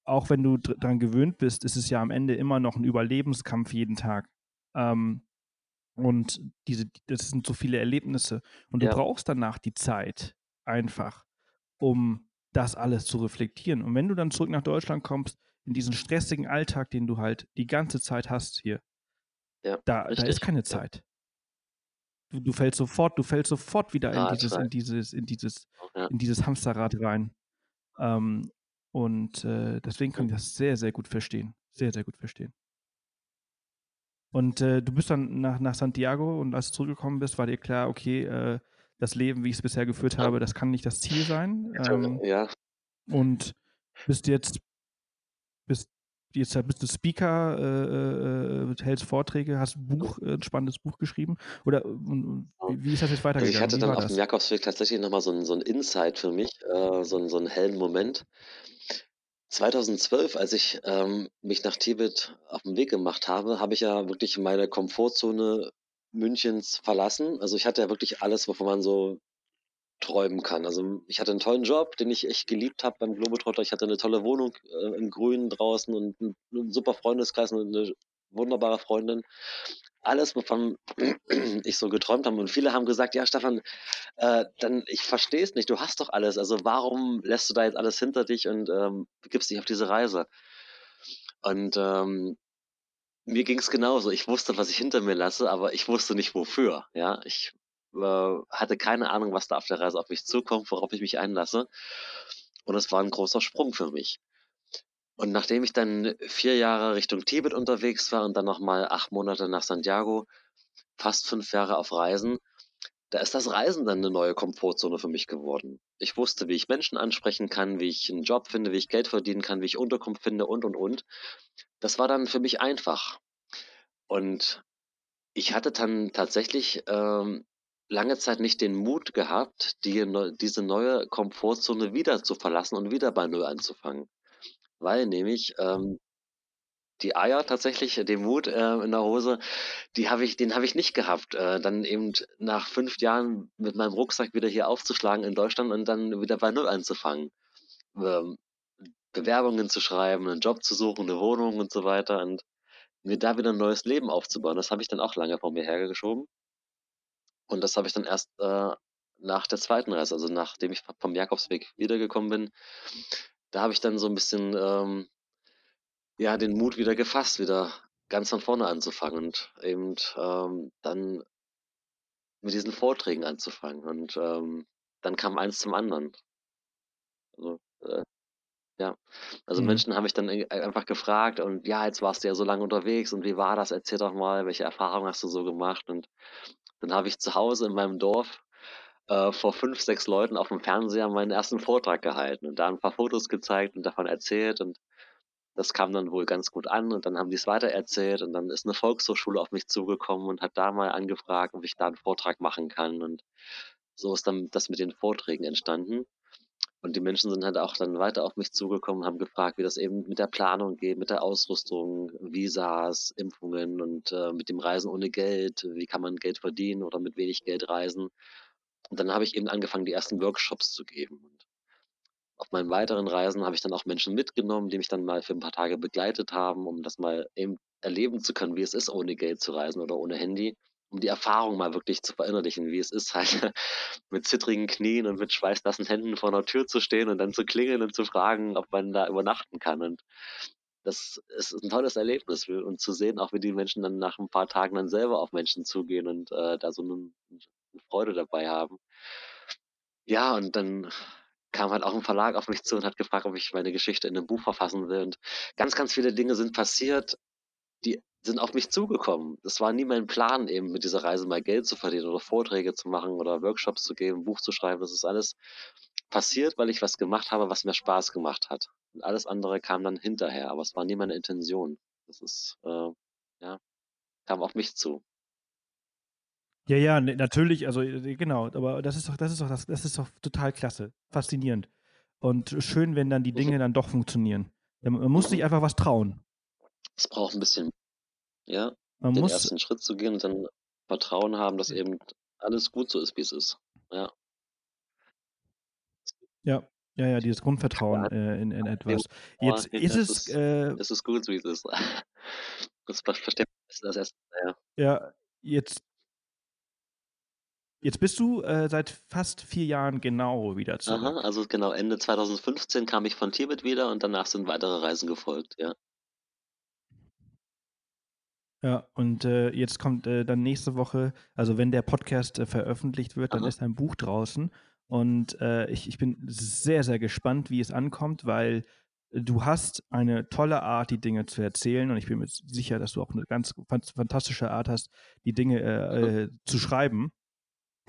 Speaker 1: auch wenn du daran gewöhnt bist, ist es ja am Ende immer noch ein Überlebenskampf jeden Tag. Ähm, und diese, das sind so viele Erlebnisse. Und du ja. brauchst danach die Zeit einfach, um das alles zu reflektieren. Und wenn du dann zurück nach Deutschland kommst, in diesen stressigen Alltag, den du halt die ganze Zeit hast hier, ja, da, da ist keine Zeit. Du, du, fällst sofort, du fällst sofort wieder in dieses, in dieses, in dieses, ja. in dieses Hamsterrad rein. Ähm, und äh, deswegen kann ich das sehr, sehr gut verstehen. Sehr, sehr gut verstehen. Und äh, du bist dann nach, nach Santiago und als du zurückgekommen bist, war dir klar, okay, äh, das Leben, wie ich es bisher geführt habe, das kann nicht das Ziel sein.
Speaker 3: Ähm, ja.
Speaker 1: Und bist jetzt, bist jetzt bist du Speaker, äh, äh, hältst Vorträge, hast ein Buch, äh, ein spannendes Buch geschrieben. Oder wie, ist das jetzt weitergegangen?
Speaker 3: Also ich hatte dann auf dem Jakobsweg tatsächlich nochmal so ein, so ein Insight für mich, äh, so, ein, so einen hellen Moment. 2012, als ich ähm, mich nach Tibet auf den Weg gemacht habe, habe ich ja wirklich meine Komfortzone Münchens verlassen. Also ich hatte ja wirklich alles, wovon man so träumen kann. Also ich hatte einen tollen Job, den ich echt geliebt habe beim Globetrotter. Ich hatte eine tolle Wohnung äh, im Grünen draußen und einen, einen super Freundeskreis und eine wunderbare Freundin alles, wovon ich so geträumt habe. Und viele haben gesagt, ja, Stefan, äh, dann ich verstehe es nicht, du hast doch alles. Also warum lässt du da jetzt alles hinter dich und ähm, gibst dich auf diese Reise? Und ähm, mir ging es genauso. Ich wusste, was ich hinter mir lasse, aber ich wusste nicht wofür. Ja, ich äh, hatte keine Ahnung, was da auf der Reise auf mich zukommt, worauf ich mich einlasse. Und es war ein großer Sprung für mich. Und nachdem ich dann vier Jahre Richtung Tibet unterwegs war und dann nochmal acht Monate nach Santiago, fast fünf Jahre auf Reisen, da ist das Reisen dann eine neue Komfortzone für mich geworden. Ich wusste, wie ich Menschen ansprechen kann, wie ich einen Job finde, wie ich Geld verdienen kann, wie ich Unterkunft finde und, und, und. Das war dann für mich einfach. Und ich hatte dann tatsächlich ähm, lange Zeit nicht den Mut gehabt, die, diese neue Komfortzone wieder zu verlassen und wieder bei Null anzufangen weil nämlich ähm, die Eier tatsächlich, äh, den Mut äh, in der Hose, die habe ich, den habe ich nicht gehabt. Äh, dann eben nach fünf Jahren mit meinem Rucksack wieder hier aufzuschlagen in Deutschland und dann wieder bei Null anzufangen. Ähm, Bewerbungen zu schreiben, einen Job zu suchen, eine Wohnung und so weiter und mir da wieder ein neues Leben aufzubauen. Das habe ich dann auch lange vor mir hergeschoben. Und das habe ich dann erst äh, nach der zweiten Reise, also nachdem ich vom Jakobsweg wiedergekommen bin, da habe ich dann so ein bisschen, ähm, ja, den Mut wieder gefasst, wieder ganz von vorne anzufangen und eben ähm, dann mit diesen Vorträgen anzufangen. Und ähm, dann kam eins zum anderen. Also, äh, ja, also mhm. Menschen haben mich dann einfach gefragt und ja, jetzt warst du ja so lange unterwegs und wie war das? Erzähl doch mal, welche Erfahrungen hast du so gemacht? Und dann habe ich zu Hause in meinem Dorf äh, vor fünf, sechs Leuten auf dem Fernseher meinen ersten Vortrag gehalten und da ein paar Fotos gezeigt und davon erzählt und das kam dann wohl ganz gut an und dann haben die es weitererzählt und dann ist eine Volkshochschule auf mich zugekommen und hat da mal angefragt, ob ich da einen Vortrag machen kann und so ist dann das mit den Vorträgen entstanden. Und die Menschen sind halt auch dann weiter auf mich zugekommen, haben gefragt, wie das eben mit der Planung geht, mit der Ausrüstung, Visas, Impfungen und äh, mit dem Reisen ohne Geld, wie kann man Geld verdienen oder mit wenig Geld reisen. Und dann habe ich eben angefangen, die ersten Workshops zu geben. Und auf meinen weiteren Reisen habe ich dann auch Menschen mitgenommen, die mich dann mal für ein paar Tage begleitet haben, um das mal eben erleben zu können, wie es ist, ohne Geld zu reisen oder ohne Handy, um die Erfahrung mal wirklich zu verinnerlichen, wie es ist, halt mit zittrigen Knien und mit schweißnassen Händen vor einer Tür zu stehen und dann zu klingeln und zu fragen, ob man da übernachten kann. Und das ist ein tolles Erlebnis und zu sehen, auch wie die Menschen dann nach ein paar Tagen dann selber auf Menschen zugehen und äh, da so einen Freude dabei haben. Ja, und dann kam halt auch ein Verlag auf mich zu und hat gefragt, ob ich meine Geschichte in einem Buch verfassen will. Und ganz, ganz viele Dinge sind passiert, die sind auf mich zugekommen. Das war nie mein Plan, eben mit dieser Reise mal Geld zu verdienen oder Vorträge zu machen oder Workshops zu geben, Buch zu schreiben. Das ist alles passiert, weil ich was gemacht habe, was mir Spaß gemacht hat. Und alles andere kam dann hinterher, aber es war nie meine Intention. Das ist, äh, ja, kam auf mich zu.
Speaker 4: Ja, ja, ne, natürlich, also äh, genau, aber das ist doch, das ist doch, das, das ist doch total klasse, faszinierend. Und schön, wenn dann die Dinge dann doch funktionieren. Man muss sich einfach was trauen.
Speaker 3: Es braucht ein bisschen, ja,
Speaker 4: Man
Speaker 3: den
Speaker 4: muss,
Speaker 3: ersten Schritt zu gehen und dann Vertrauen haben, dass eben alles gut so ist, wie es ist. Ja.
Speaker 4: ja, ja, ja, dieses Grundvertrauen äh, in, in etwas. Jetzt ist es,
Speaker 3: ist-
Speaker 4: äh,
Speaker 3: Es ist gut, so wie es ist. Das ver- versteht man das erst. Ja.
Speaker 4: ja, jetzt, jetzt bist du äh, seit fast vier Jahren genau wieder zurück.
Speaker 3: Aha, also genau, Ende 2015 kam ich von Tibet wieder und danach sind weitere Reisen gefolgt, ja.
Speaker 4: Ja, und äh, jetzt kommt äh, dann nächste Woche, also wenn der Podcast äh, veröffentlicht wird, dann
Speaker 3: Aha.
Speaker 4: ist ein Buch draußen. Und äh, ich, ich bin sehr, sehr gespannt, wie es ankommt, weil du hast eine tolle Art, die Dinge zu erzählen. Und ich bin mir sicher, dass du auch eine ganz fan- fantastische Art hast, die Dinge äh, äh, zu schreiben.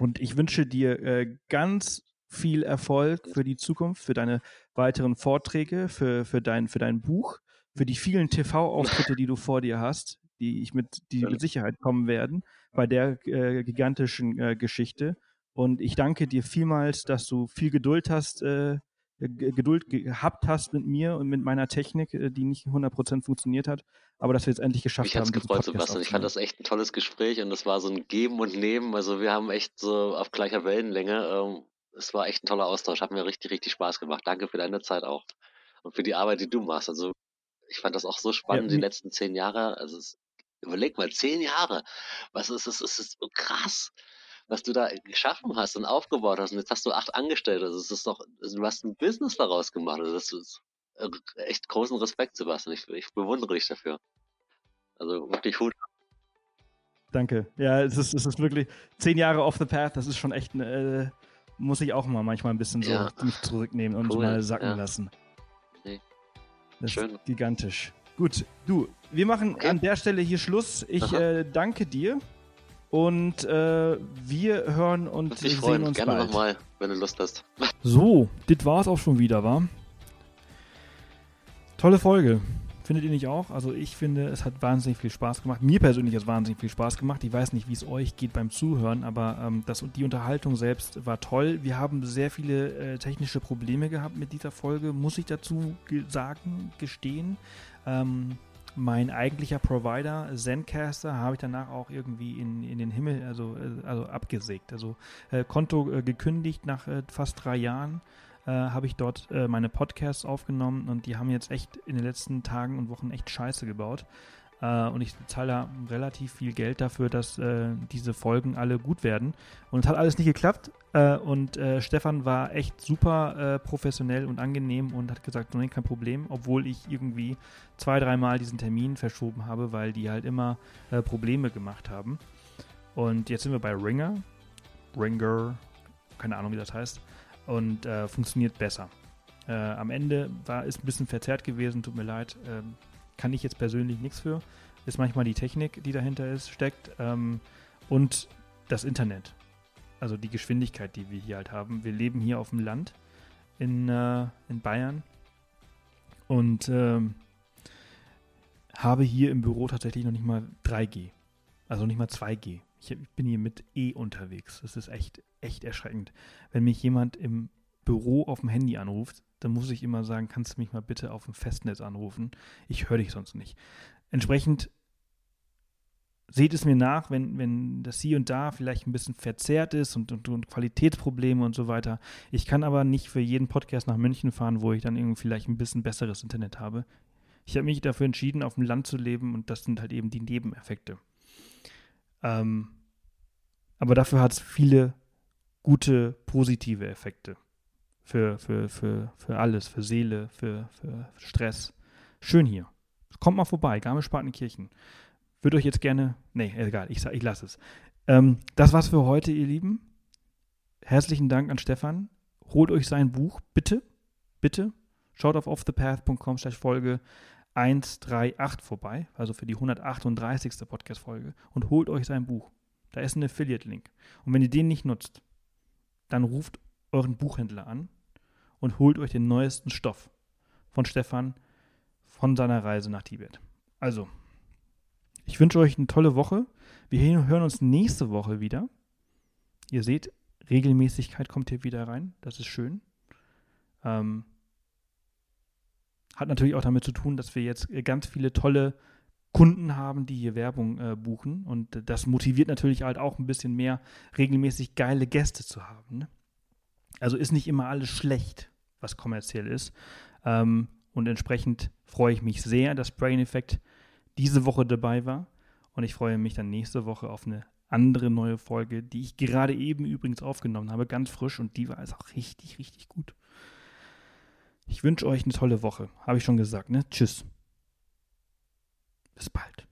Speaker 4: Und ich wünsche dir äh, ganz viel Erfolg für die Zukunft, für deine weiteren Vorträge, für, für, dein, für dein Buch, für die vielen TV-Auftritte, die du vor dir hast, die ich mit, die mit Sicherheit kommen werden, bei der äh, gigantischen äh, Geschichte. Und ich danke dir vielmals, dass du viel Geduld hast, äh, Geduld gehabt hast mit mir und mit meiner Technik, äh, die nicht 100% funktioniert hat, aber dass wir jetzt endlich geschafft
Speaker 3: Mich
Speaker 4: haben. diesen
Speaker 3: gefreut,
Speaker 4: Podcast
Speaker 3: Sebastian. Ich fand das echt ein tolles Gespräch und es war so ein Geben und Nehmen. Also wir haben echt so auf gleicher Wellenlänge. Ähm, es war echt ein toller Austausch. Hat mir richtig, richtig Spaß gemacht. Danke für deine Zeit auch. Und für die Arbeit, die du machst. Also ich fand das auch so spannend, die
Speaker 4: mi-
Speaker 3: letzten zehn Jahre. Also es, überleg mal, zehn Jahre. Was ist es? Es ist so krass, was du da geschaffen hast und aufgebaut hast. Und jetzt hast du acht Angestellte. Also es ist doch, also du hast ein Business daraus gemacht. Also das ist äh, echt großen Respekt, Sebastian. Ich, ich bewundere dich dafür. Also wirklich Hut
Speaker 4: Danke. Ja, es ist, es ist wirklich zehn Jahre off the path, das ist schon echt, äh, muss ich auch mal manchmal ein bisschen so
Speaker 3: Ja.
Speaker 4: mich zurücknehmen und
Speaker 3: Cool,
Speaker 4: mal sacken
Speaker 3: ja.
Speaker 4: lassen.
Speaker 3: Nee.
Speaker 4: Das
Speaker 3: Schön.
Speaker 4: ist gigantisch. Gut, du, wir machen
Speaker 3: Okay.
Speaker 4: an der Stelle hier Schluss. Ich äh, danke dir und äh, wir hören und
Speaker 3: Würde
Speaker 4: sehen
Speaker 3: freuen.
Speaker 4: uns
Speaker 3: Gerne
Speaker 4: bald.
Speaker 3: nochmal, wenn du Lust hast.
Speaker 1: So, das war's auch schon wieder, war. Tolle Folge. Findet ihr nicht auch? Also ich finde, es hat wahnsinnig viel Spaß gemacht. Mir persönlich hat es wahnsinnig viel Spaß gemacht. Ich weiß nicht, wie es euch geht beim Zuhören, aber ähm, das, die Unterhaltung selbst war toll. Wir haben sehr viele äh, technische Probleme gehabt mit dieser Folge, muss ich dazu ge sagen, gestehen. Ähm, mein eigentlicher Provider, Zencaster, habe ich danach auch irgendwie in, in den Himmel, also, äh, also abgesägt. Also äh, Konto äh, gekündigt nach äh, fast drei Jahren äh, habe ich dort äh, meine Podcasts aufgenommen und die haben jetzt echt in den letzten Tagen und Wochen echt Scheiße gebaut. Äh, und ich zahle relativ viel Geld dafür, dass äh, diese Folgen alle gut werden. Und es hat alles nicht geklappt. Äh, und äh, Stefan war echt super äh, professionell und angenehm und hat gesagt, nee, kein Problem, obwohl ich irgendwie zwei, dreimal diesen Termin verschoben habe, weil die halt immer äh, Probleme gemacht haben. Und jetzt sind wir bei Ringer. Ringer, keine Ahnung, wie das heißt und funktioniert besser. Am Ende war ist ein bisschen verzerrt gewesen, tut mir leid. Kann ich jetzt persönlich nichts für. Ist manchmal die Technik, die dahinter ist, steckt ähm, und das Internet. Also die Geschwindigkeit, die wir hier halt haben. Wir leben hier auf dem Land in, äh, in Bayern und ähm, habe hier im Büro tatsächlich noch nicht mal 3G. Also nicht mal 2G. Ich, ich bin hier mit E unterwegs. Das ist echt, echt erschreckend. Wenn mich jemand im Büro auf dem Handy anruft, dann muss ich immer sagen, kannst du mich mal bitte auf dem Festnetz anrufen? Ich höre dich sonst nicht. Entsprechend seht es mir nach, wenn, wenn das hier und da vielleicht ein bisschen verzerrt ist und, und, und Qualitätsprobleme und so weiter. Ich kann aber nicht für jeden Podcast nach München fahren, wo ich dann irgendwie vielleicht ein bisschen besseres Internet habe. Ich habe mich dafür entschieden, auf dem Land zu leben und das sind halt eben die Nebeneffekte. Ähm, aber dafür hat es viele gute, positive Effekte. Für, für, für, für alles, für Seele, für, für Stress. Schön hier. Kommt mal vorbei, Garmisch-Partenkirchen. Würde euch jetzt gerne. Nee, egal, ich, ich lasse es. Ähm, das war's für heute, ihr Lieben. Herzlichen Dank an Stefan. Holt euch sein Buch, bitte. Bitte. Schaut auf offthepath.com Folge 138 vorbei, also für die 138. Podcast-Folge, und holt euch sein Buch. Da ist ein Affiliate-Link. Und wenn ihr den nicht nutzt, dann ruft euren Buchhändler an und holt euch den neuesten Stoff von Stefan von seiner Reise nach Tibet. Also, ich wünsche euch eine tolle Woche. Wir hören uns nächste Woche wieder. Ihr seht, Regelmäßigkeit kommt hier wieder rein. Das ist schön. Ähm, hat natürlich auch damit zu tun, dass wir jetzt ganz viele tolle Kunden haben, die hier Werbung äh, buchen. Und das motiviert natürlich halt auch ein bisschen mehr, regelmäßig geile Gäste zu haben. Ne? Also ist nicht immer alles schlecht, was kommerziell ist. Ähm, und entsprechend freue ich mich sehr, dass Brain Effect diese Woche dabei war. Und ich freue mich dann nächste Woche auf eine andere neue Folge, die ich gerade eben übrigens aufgenommen habe, ganz frisch. Und die war also auch richtig, richtig gut. Ich wünsche euch eine tolle Woche. Habe ich schon gesagt, ne? Tschüss. Bis bald.